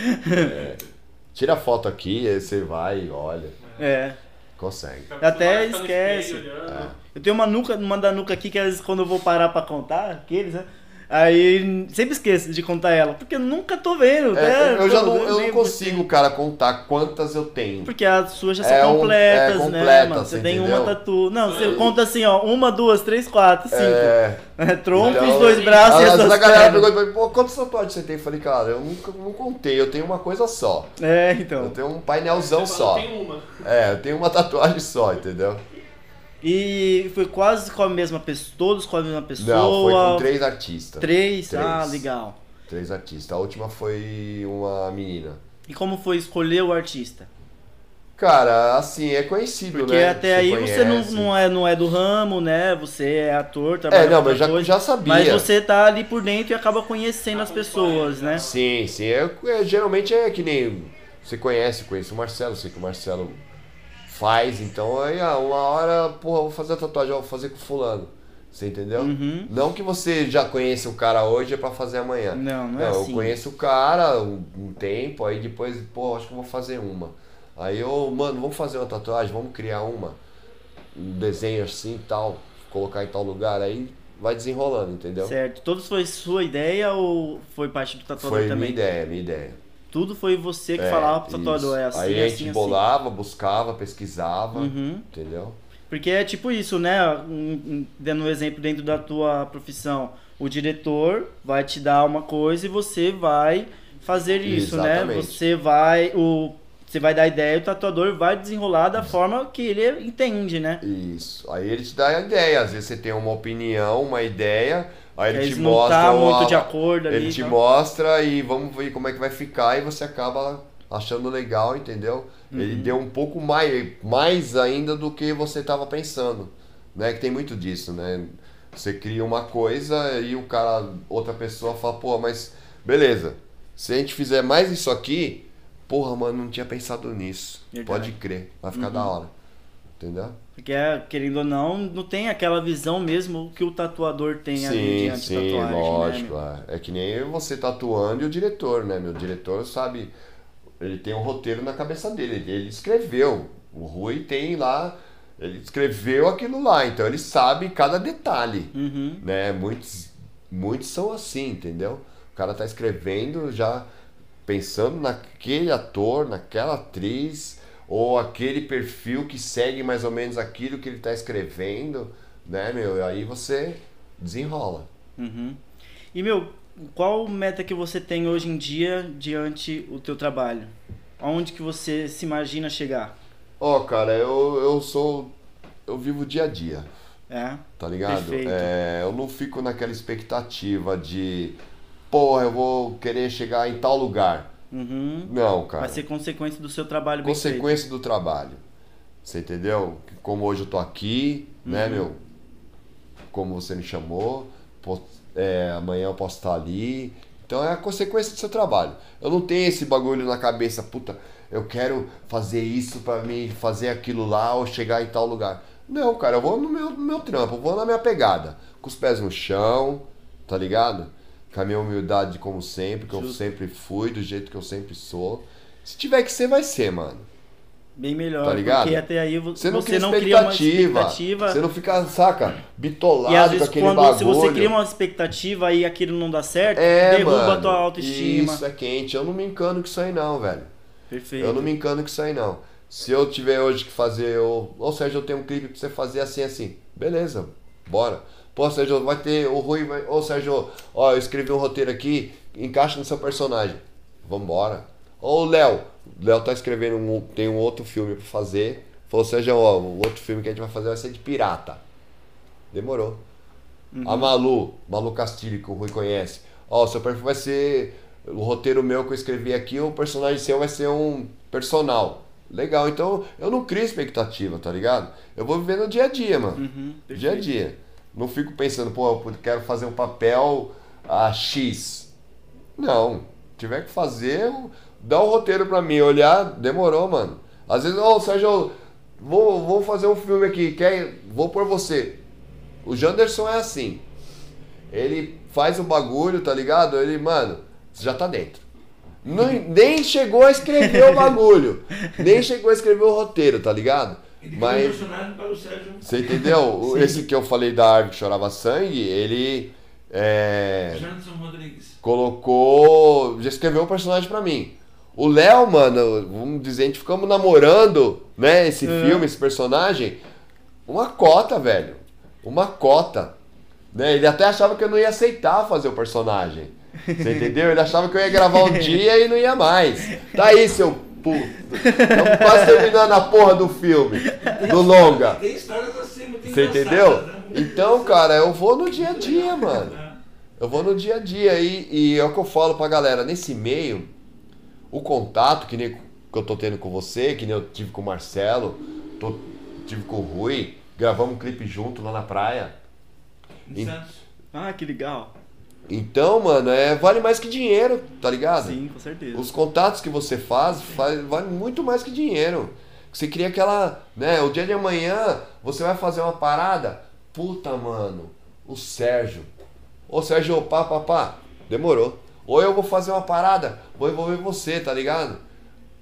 Tira a foto aqui, aí você vai e olha. É. Consegue. Até esquece. olhando. Eu tenho uma nuca, uma da nuca aqui que às vezes quando eu vou parar pra contar, aqueles, né? Aí sempre esqueço de contar ela, porque eu nunca tô vendo. É, né? eu já não, eu não lembro. consigo, cara, contar quantas eu tenho. Porque as suas já É são um- completas, é né, completa, mano? Você você tem entendeu? uma tatu. Não, você conta assim, ó, uma, duas, três, quatro, cinco. É, Tronco, Então, os dois braços e as duas a galera pergunta pra mim, pô, quantas tatuagens você tem? Eu falei, cara, eu nunca não contei, eu tenho uma coisa só. É, Eu então. tenho um painelzão Você só. falou, Tem uma. É, eu tenho uma tatuagem só, entendeu? E foi quase com a mesma pessoa, todos com a mesma pessoa. Não, foi com três artistas. Três? Três. Ah, legal. Três artistas. A última foi uma menina. E como foi escolher o artista? Cara, assim, é conhecido, Porque né? até aí você não, conhece. não, é, não é do ramo, né? Você é ator, trabalha É, não, mas já, já sabia. Mas você tá ali por dentro e acaba conhecendo as pessoas, né? Sim, sim. É, é- geralmente é que nem. Você conhece, conhece o Marcelo, sei que o Marcelo faz, então aí ah, uma hora, porra, vou fazer a tatuagem, vou fazer com fulano. Você entendeu? Uhum. Não que você já conheça o cara hoje é pra fazer amanhã. Não, não é assim. eu conheço o cara um, um tempo, aí depois, pô, acho que eu vou fazer uma. Aí eu, mano, vamos fazer uma tatuagem, vamos criar uma. Um desenho assim e tal, colocar em tal lugar, aí vai desenrolando, entendeu? Certo. Todos foi sua ideia ou foi parte do tatuador Foi também? minha ideia, minha ideia. Tudo foi você que É, falava pro tatuador, isso. é assim, Aí a assim, gente assim. bolava, buscava, pesquisava, Uhum. entendeu? Porque é tipo isso, né? Dando um exemplo dentro da tua profissão. O diretor vai te dar uma coisa e você vai fazer isso, né? Exatamente. Você vai. O, você vai dar ideia e o tatuador vai desenrolar da forma que ele entende, né? Isso. Aí ele te dá a ideia. Às vezes você tem uma opinião, uma ideia, aí ele te não mostra. tá muito de acordo ali. Ele te tá? mostra e vamos ver como é que vai ficar e você acaba achando legal, entendeu? Ele Uhum. deu um pouco mais, mais ainda do que você estava pensando, né? Que tem muito disso, né? Você cria uma coisa e o cara, outra pessoa fala, pô, mas beleza, se a gente fizer mais isso aqui, porra, mano, não tinha pensado nisso. Pode crer, vai ficar Uhum. da hora. Entendeu? Porque, é, querendo ou não, não tem aquela visão mesmo que o tatuador tem ali Sim, diante sim, tatuagem, lógico. né? é. É que nem você tatuando e o diretor, né? Meu diretor sabe, ele tem um roteiro na cabeça dele, ele, escreveu. O Rui tem lá, ele escreveu aquilo lá, então ele sabe cada detalhe? Uhum. né? Muitos, muitos são assim, entendeu? O cara tá escrevendo já pensando naquele ator, naquela atriz, ou aquele perfil que segue mais ou menos aquilo que ele tá escrevendo, né, meu? E aí você desenrola. Uhum. E meu, qual meta que você tem hoje em dia diante o teu trabalho? Aonde que você se imagina chegar? Ó, cara, eu, eu sou. Eu vivo dia a dia, É? tá ligado? É, eu não fico naquela expectativa de. Porra, eu vou querer chegar em tal lugar. Uhum. Não, cara. Vai ser consequência do seu trabalho. Consequência do trabalho. Você entendeu? Como hoje eu tô aqui, né, Uhum. meu? Como você me chamou. é, amanhã eu posso estar ali. Então é a consequência do seu trabalho. Eu não tenho esse bagulho na cabeça, puta, eu quero fazer isso pra mim, fazer aquilo lá ou chegar em tal lugar. Não, cara, eu vou no meu, no meu trampo, eu vou na minha pegada. Com os pés no chão, tá ligado? Com a minha humildade como sempre, que eu Justo. sempre fui, do jeito que eu sempre sou. Se tiver que ser, vai ser, mano. Bem melhor, Tá ligado? porque até aí vo- Você não, você cria não cria uma expectativa. expectativa. Você não fica, saca, bitolado E às com vezes aquele quando bagulho. se você cria uma expectativa e aquilo não dá certo, é, derruba mano, a tua autoestima. Isso é quente. Eu não me encano com isso aí não, velho. Perfeito. Eu não me encano com isso aí não. Se eu tiver hoje que fazer, ou, ou seja, eu tenho um clipe pra você fazer assim, assim. Beleza, bora. Pô, Sérgio, vai ter o Rui, vai... Ô, Sérgio, ó, eu escrevi um roteiro aqui, encaixa no seu personagem. Vambora. Ô, Léo, o Léo tá escrevendo um, tem um outro filme pra fazer. Falou, Sérgio, ó, o outro filme que a gente vai fazer vai ser de pirata. Demorou. A Malu, Malu Castilho, que o Rui conhece. Ó, o seu perfil vai ser. O roteiro meu que eu escrevi aqui, o personagem seu vai ser um personal. Legal, então eu não crio expectativa, tá ligado? Eu vou viver no dia a dia, mano. Uhum, dia a dia. Não fico pensando, pô, eu quero fazer um papel a X. Não. Tiver que fazer, dá um roteiro pra mim, olhar, demorou, mano. Às vezes, ô Sérgio, vou, vou fazer um filme aqui, quer, vou por você. O Janderson é assim. Ele faz o bagulho, tá ligado? Ele, mano, já tá dentro. Não- nem chegou a escrever o bagulho. Nem chegou a escrever o roteiro, tá ligado? Ele Mas. foi personagem para o Sérgio. Você entendeu? Esse que eu falei da árvore que chorava sangue, ele É, Janderson Rodrigues. colocou. Já escreveu um personagem pra mim. O Léo, mano, vamos dizer, a gente ficamos namorando, né? Esse filme, esse personagem. Uma cota, velho. Uma cota. Né? Ele até achava que eu não ia aceitar fazer o personagem. Você entendeu? Ele achava que eu ia gravar um dia e não ia mais. Tá aí, seu puto. Estamos quase terminando a porra do filme. Do longa. Tem histórias assim, muito Você entendeu? né? Então, cara, eu vou no dia a dia, mano. Eu vou no dia a dia e, e é o que eu falo pra galera. Nesse meio, o contato que nem que eu tô tendo com você, que nem eu tive com o Marcelo, tô- tive com o Rui, gravamos um clipe junto lá na praia. Em Santos. Ah, que legal. Então, mano, é, vale mais que dinheiro, tá ligado? Sim, com certeza. Os contatos que você faz, faz vale muito mais que dinheiro. Você cria aquela, né, o dia de amanhã você vai fazer uma parada, puta, mano, o Sérgio. Ô Sérgio, pá, pá, pá, demorou. Ou eu vou fazer uma parada, vou envolver você, tá ligado?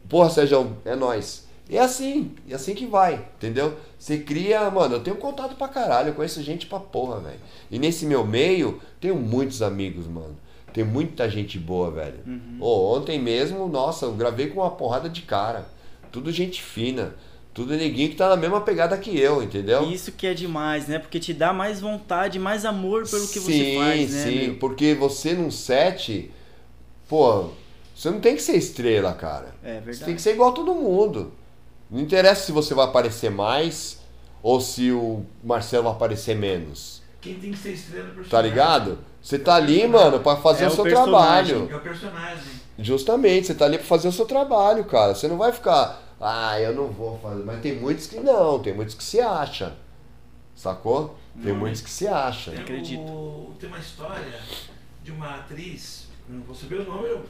Porra, Sérgio, é nóis. E é assim, é assim que vai, entendeu? Você cria, mano, eu tenho contato pra caralho, eu conheço gente pra porra, velho. E nesse meu meio, tenho muitos amigos, mano. Tem muita gente boa, velho. Ô, ontem mesmo, nossa, eu gravei com uma porrada de cara. Tudo gente fina. Tudo neguinho que tá na mesma pegada que eu, entendeu? Isso que é demais, né? Porque te dá mais vontade, mais amor pelo que você sim, faz, né? Sim, meu? porque você num set, pô, você não tem que ser estrela, cara. É verdade. Você tem que ser igual a todo mundo. Não interessa se você vai aparecer mais ou se o Marcelo vai aparecer menos. Quem tem que ser estrela é o personagem. Tá ligado? Você tá ali, mano, pra fazer É o seu personagem. trabalho. É o personagem. Justamente, você tá ali pra fazer o seu trabalho, cara. Você não vai ficar, ah, eu não vou fazer. Mas tem muitos que não, tem muitos que se acham. Sacou? Tem muitos que se acham. Tem, Acredito. o- tem uma história de uma atriz, não vou saber o nome, eu-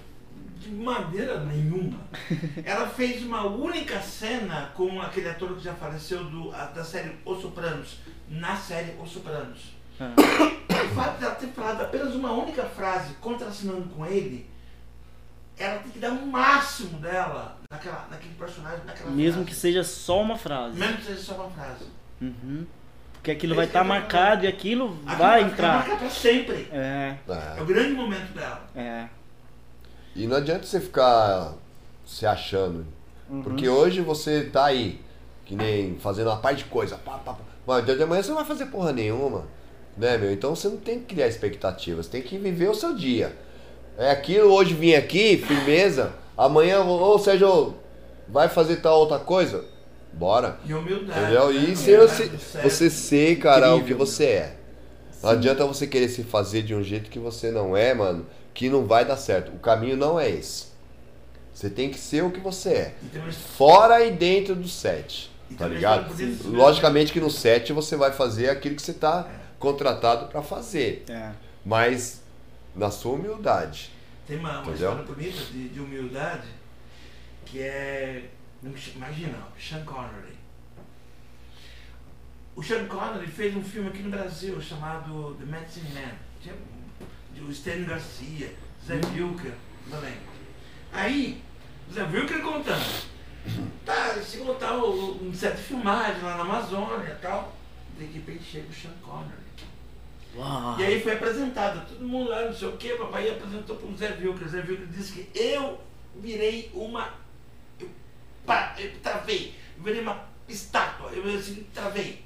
de maneira nenhuma. Ela fez uma única cena com aquele ator que já faleceu do, a- da série Os Sopranos, na série Os Sopranos. Ah. O fato dela ter falado apenas uma única frase contracenando com ele, ela tem que dar o máximo dela naquela, naquele personagem, naquela Mesmo frase. que seja só uma frase. Mesmo que seja só uma frase. Uhum. Porque aquilo vai estar marcado e aquilo Aquilo vai ficar entrar. marcado pra sempre. É, É É. o grande momento dela. é. E não adianta você ficar se achando. Uhum. Porque hoje você tá aí, que nem fazendo uma parte de coisa. Pá, pá, pá. Mas dia de amanhã você não vai fazer porra nenhuma. Né, meu? Então você não tem que criar expectativas, tem que viver o seu dia. É aquilo, hoje vim aqui, firmeza. Amanhã, ô Sérgio, vai fazer tal outra coisa? Bora. E humildade. Entendeu? né? E ser você, você ser, cara, o que Incrível. você é. Não adianta você querer se fazer de um jeito que você não é, mano, que não vai dar certo. O caminho não é esse. Você tem que ser o que você é. Fora e dentro do set. Tá ligado? Logicamente que no set você vai fazer aquilo que você tá contratado pra fazer. É. Mas na sua humildade. Tem uma, uma história bonita de, de humildade que é. Imagina, Sean Connery. O Sean Connery fez um filme aqui no Brasil chamado The Medicine Man. Tinha de- o Stanley Garcia, Zé Vilker também. Aí, o Zé Vilker contando. Tá, chegou tal, um set de filmagem lá na Amazônia e tal. De repente chega o Sean Connery. Uau. E aí foi apresentado, todo mundo lá, não sei o que, papai apresentou para o Zé Vilker. O Zé Vilker disse que eu virei uma. Eu, pá, eu travei, eu virei uma estátua, eu assim, travei.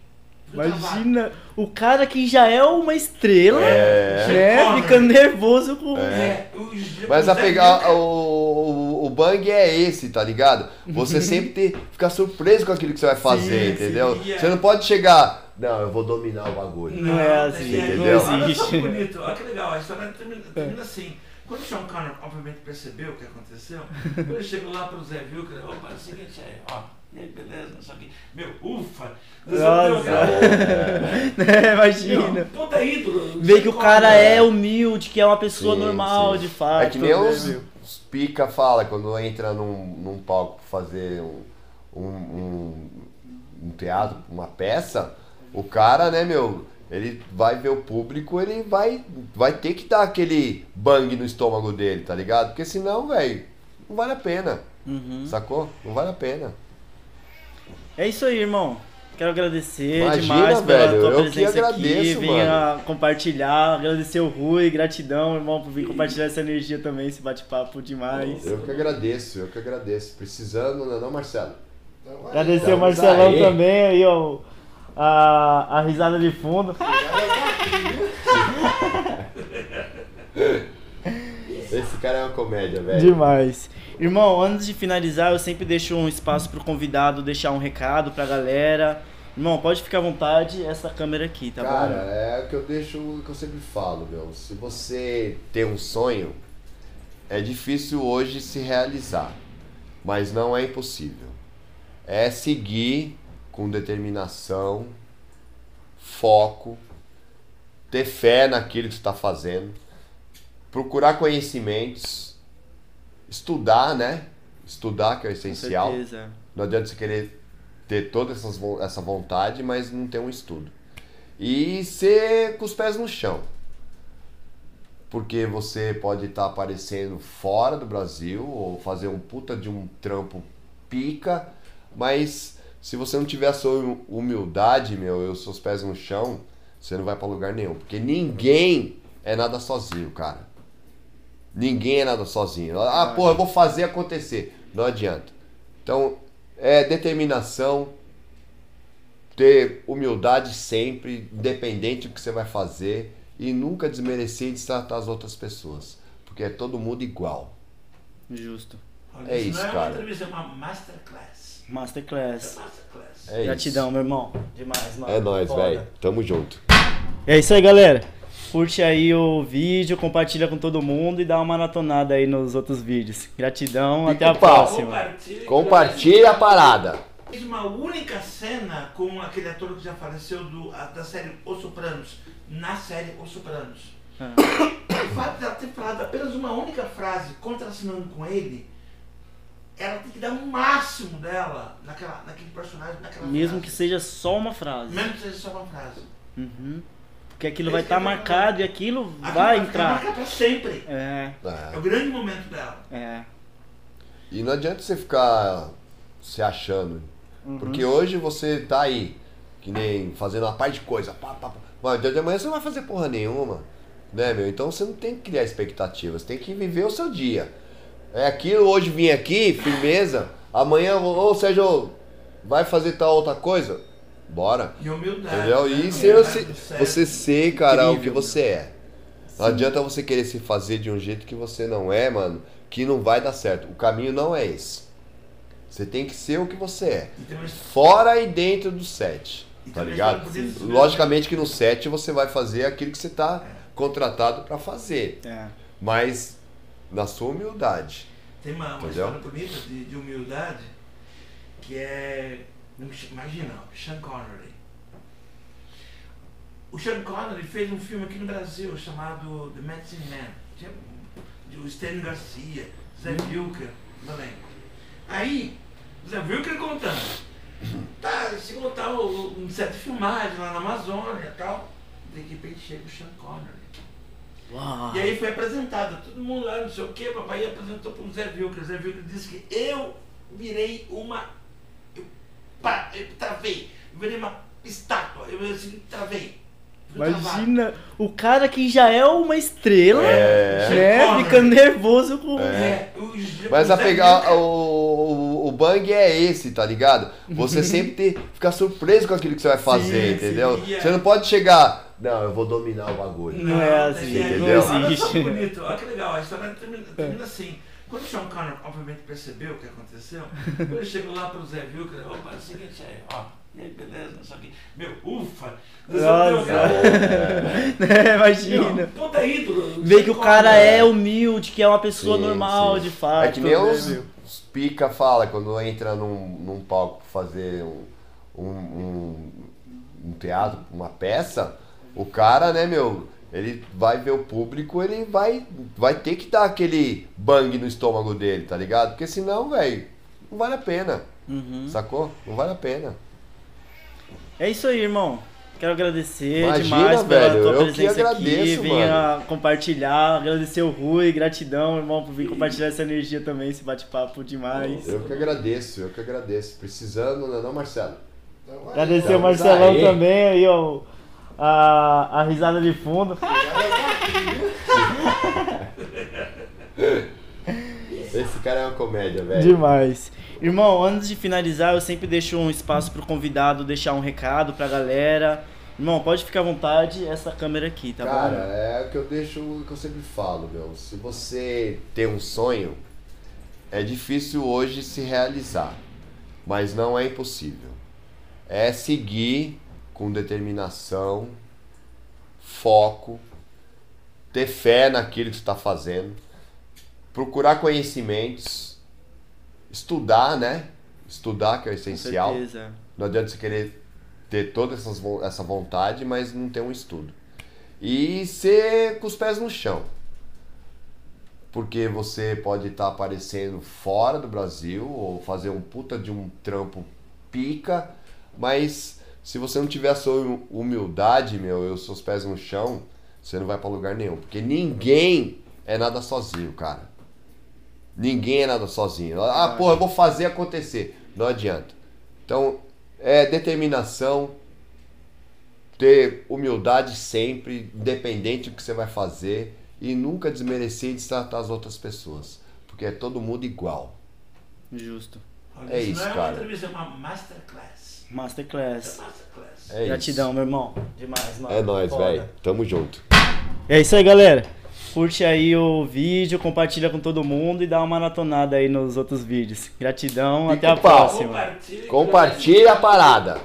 Imagina o cara que já é uma estrela, É. né? Connery. Fica nervoso com. É, o Zé- Mas o a pegar o, o, o bang é esse, tá ligado? Você sempre ter, ficar surpreso com aquilo que você vai fazer, sim, entendeu? e é- Você não pode chegar, não, eu vou dominar o bagulho. Não é assim, tem- não Olha existe. só que bonito, olha que legal, a história termina, termina assim. Quando o Sean Connery, obviamente, percebeu o que aconteceu, quando ele chegou lá pro Zé Vilker, opa, é o seguinte aí, ó, e aí, beleza, o que. Meu, ufa! Nossa. É, Meu, Imagina. puta ídolo. Vê que o cara Connery. é humilde, que é uma pessoa Sim, normal, sim. de fato. É que nem né, os, meu? os pica fala quando entra num, num palco pra fazer um, um, um, um teatro, uma peça, o cara, né, meu, ele vai ver o público, ele vai, vai ter que dar aquele bang no estômago dele, tá ligado? Porque senão, velho, não vale a pena. Uhum. Sacou? Não vale a pena. É isso aí, irmão. Quero agradecer Imagina, demais pela velho, tua eu que presença aqui. agradeço, Venha compartilhar, agradecer o Rui, gratidão, irmão, por vir compartilhar essa energia também, esse bate-papo demais. Eu que agradeço, eu que agradeço. Precisando, não é não, Marcelo? Então, aí, Agradecer o Estamos Marcelão aí. também, aí, ó. A, a risada de fundo. Esse cara é uma comédia, velho. Demais. Irmão, antes de finalizar, eu sempre deixo um espaço pro convidado deixar um recado pra galera. Irmão, pode ficar à vontade, essa câmera aqui, tá Cara, bom? é o que eu deixo, o que eu sempre falo, meu. Se você tem um sonho, é difícil hoje se realizar, mas não é impossível. É seguir com determinação, foco, ter fé naquilo que está fazendo, procurar conhecimentos, estudar, né? Estudar que é o Com essencial. certeza. Não adianta você querer ter toda essa vontade, mas não ter um estudo. E ser com os pés no chão. Porque você pode estar aparecendo fora do Brasil ou fazer um puta de um trampo pica, mas se você não tiver a sua hum- humildade, meu, e os seus pés no chão, você não vai pra lugar nenhum. Porque ninguém é nada sozinho, cara. Ninguém é nada sozinho. Ah, porra, eu vou fazer acontecer. Não adianta. Então, é determinação, ter humildade sempre, independente do que você vai fazer, e nunca desmerecer e destratar as outras pessoas. Porque é todo mundo igual. Justo. Olha, É isso isso, não é cara. uma entrevista, é uma masterclass. É Masterclass. masterclass. É Gratidão, isso. meu irmão. Demais, mano. É nóis, velho. Tamo junto. É isso aí, galera. Curte aí o vídeo, compartilha com todo mundo e dá uma maratonada aí nos outros vídeos. Gratidão, Pica até a próxima. Compartilhe. Compartilha a parada. Fez uma única cena com aquele ator que já faleceu do, da série Os Sopranos. Na série Os Sopranos. Ah. O fato dela ter falado apenas uma única frase contracenando com ele, ela tem que dar o máximo dela naquela, naquele personagem, naquela Mesmo que frase. seja só uma frase. Mesmo que seja só uma frase. Uhum. Porque aquilo É vai estar tô marcado e aquilo Aquilo vai ficar entrar. marcado pra sempre. É, É É. o grande momento dela. é. E não adianta você ficar se achando. Uhum. Porque hoje você tá aí, que nem fazendo uma parte de coisa. Pá, pá, pá. Mas dia de amanhã você não vai fazer porra nenhuma. Né, meu? Então você não tem que criar expectativas, tem que viver o seu dia. É aquilo, hoje vim aqui, firmeza. Amanhã, ô Sérgio, vai fazer tal outra coisa? Bora. E humildade. Entendeu? né? E ser, Humildade você, você ser, cara, o que você é. Não adianta você querer se fazer de um jeito que você não é, mano, que não vai dar certo. O caminho não é esse. Você tem que ser o que você é. E uma Fora e dentro do set. Tá ligado? dizer- Logicamente que no set você vai fazer aquilo que você tá contratado pra fazer. É. Mas na sua humildade. Tem uma, uma história bonita de, de humildade que é. Imagina, Sean Connery. O Sean Connery fez um filme aqui no Brasil chamado The Medicine Man. Tinha o Stanley Garcia, Zé Wilker no elenco. Aí, o Zé Wilker contando. Tá, chegou tal, um set de filmagem lá na Amazônia e tal. De repente chega o Sean Connery. Uau. E aí foi apresentado, todo mundo lá, não sei o que, papai apresentou para o Zé Wilker. O Zé Wilker disse que eu virei uma. Eu, pá, eu travei, eu virei uma estátua, eu assim, travei. Imagina o cara que já é uma estrela, É. né? Fica nervoso com. É, o Zé- Mas o a pegar o, o, o bang é esse, tá ligado? Você sempre ter, ficar surpreso com aquilo que você vai fazer, Sim, entendeu? sim, é. Você não pode chegar, não, eu vou dominar o bagulho. Não é assim, entendeu? Olha só existe. que bonito, olha que legal, a história termina, termina assim. Quando o Sean Connery, obviamente, percebeu o que aconteceu, quando ele chegou lá pro Zé Wilker, opa, é o seguinte aí, ó, e aí, beleza, não sei o quê. Meu, ufa! Nossa. Né? Imagina. Meu, puta ídolo. Vê que o cara Connery. é humilde, que é uma pessoa Sim, normal, sim. de fato. É que nem né, os, pica fala quando entra num, num palco pra fazer um, um, um, um teatro, uma peça, o cara, né, meu, ele vai ver o público, ele vai, vai ter que dar aquele bang no estômago dele, tá ligado? Porque senão, velho, não vale a pena. Uhum. Sacou? Não vale a pena. É isso aí, irmão. Quero agradecer Imagina, demais pela velho, tua eu que presença aqui. agradeço, Venha compartilhar, agradecer o Rui, gratidão, irmão, por vir compartilhar essa energia também, esse bate-papo demais. Eu que agradeço, eu que agradeço. Precisando, não é não, Marcelo? Então, Agradecer o Marcelão aí. também, aí, ó. A, a risada de fundo. Esse cara é uma comédia, velho. Demais. Irmão, antes de finalizar, eu sempre deixo um espaço pro convidado deixar um recado pra galera. Irmão, pode ficar à vontade, essa câmera aqui, tá Cara, bom? é o que eu deixo, o que eu sempre falo, meu. Se você tem um sonho, é difícil hoje se realizar, mas não é impossível. É seguir com determinação, foco, ter fé naquilo que você está fazendo, procurar conhecimentos, estudar, né? Estudar que é o Com essencial. certeza. Não adianta você querer ter toda essas essa vontade, mas não ter um estudo. E ser com os pés no chão. Porque você pode estar aparecendo fora do Brasil ou fazer um puta de um trampo pica, mas se você não tiver a sua hum- humildade, meu, e os seus pés no chão, você não vai pra lugar nenhum. Porque ninguém é nada sozinho, cara. Ninguém é nada sozinho. Ah, porra, eu vou fazer acontecer. Não adianta. Então, é determinação, ter humildade sempre, independente do que você vai fazer, e nunca desmerecer e destratar as outras pessoas. Porque é todo mundo igual. Justo. Olha, É isso isso, não é cara. uma entrevista, é uma masterclass. Masterclass. É Gratidão, meu irmão. Demais, isso. mano. É nóis, velho. Tamo junto. É isso aí, galera. Curte aí o vídeo, compartilha com todo mundo e dá uma maratonada aí nos outros vídeos. Gratidão, até a pau. próxima. Compartilhe. Compartilha a parada.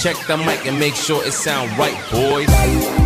Check the mic and make sure it sound right, boys.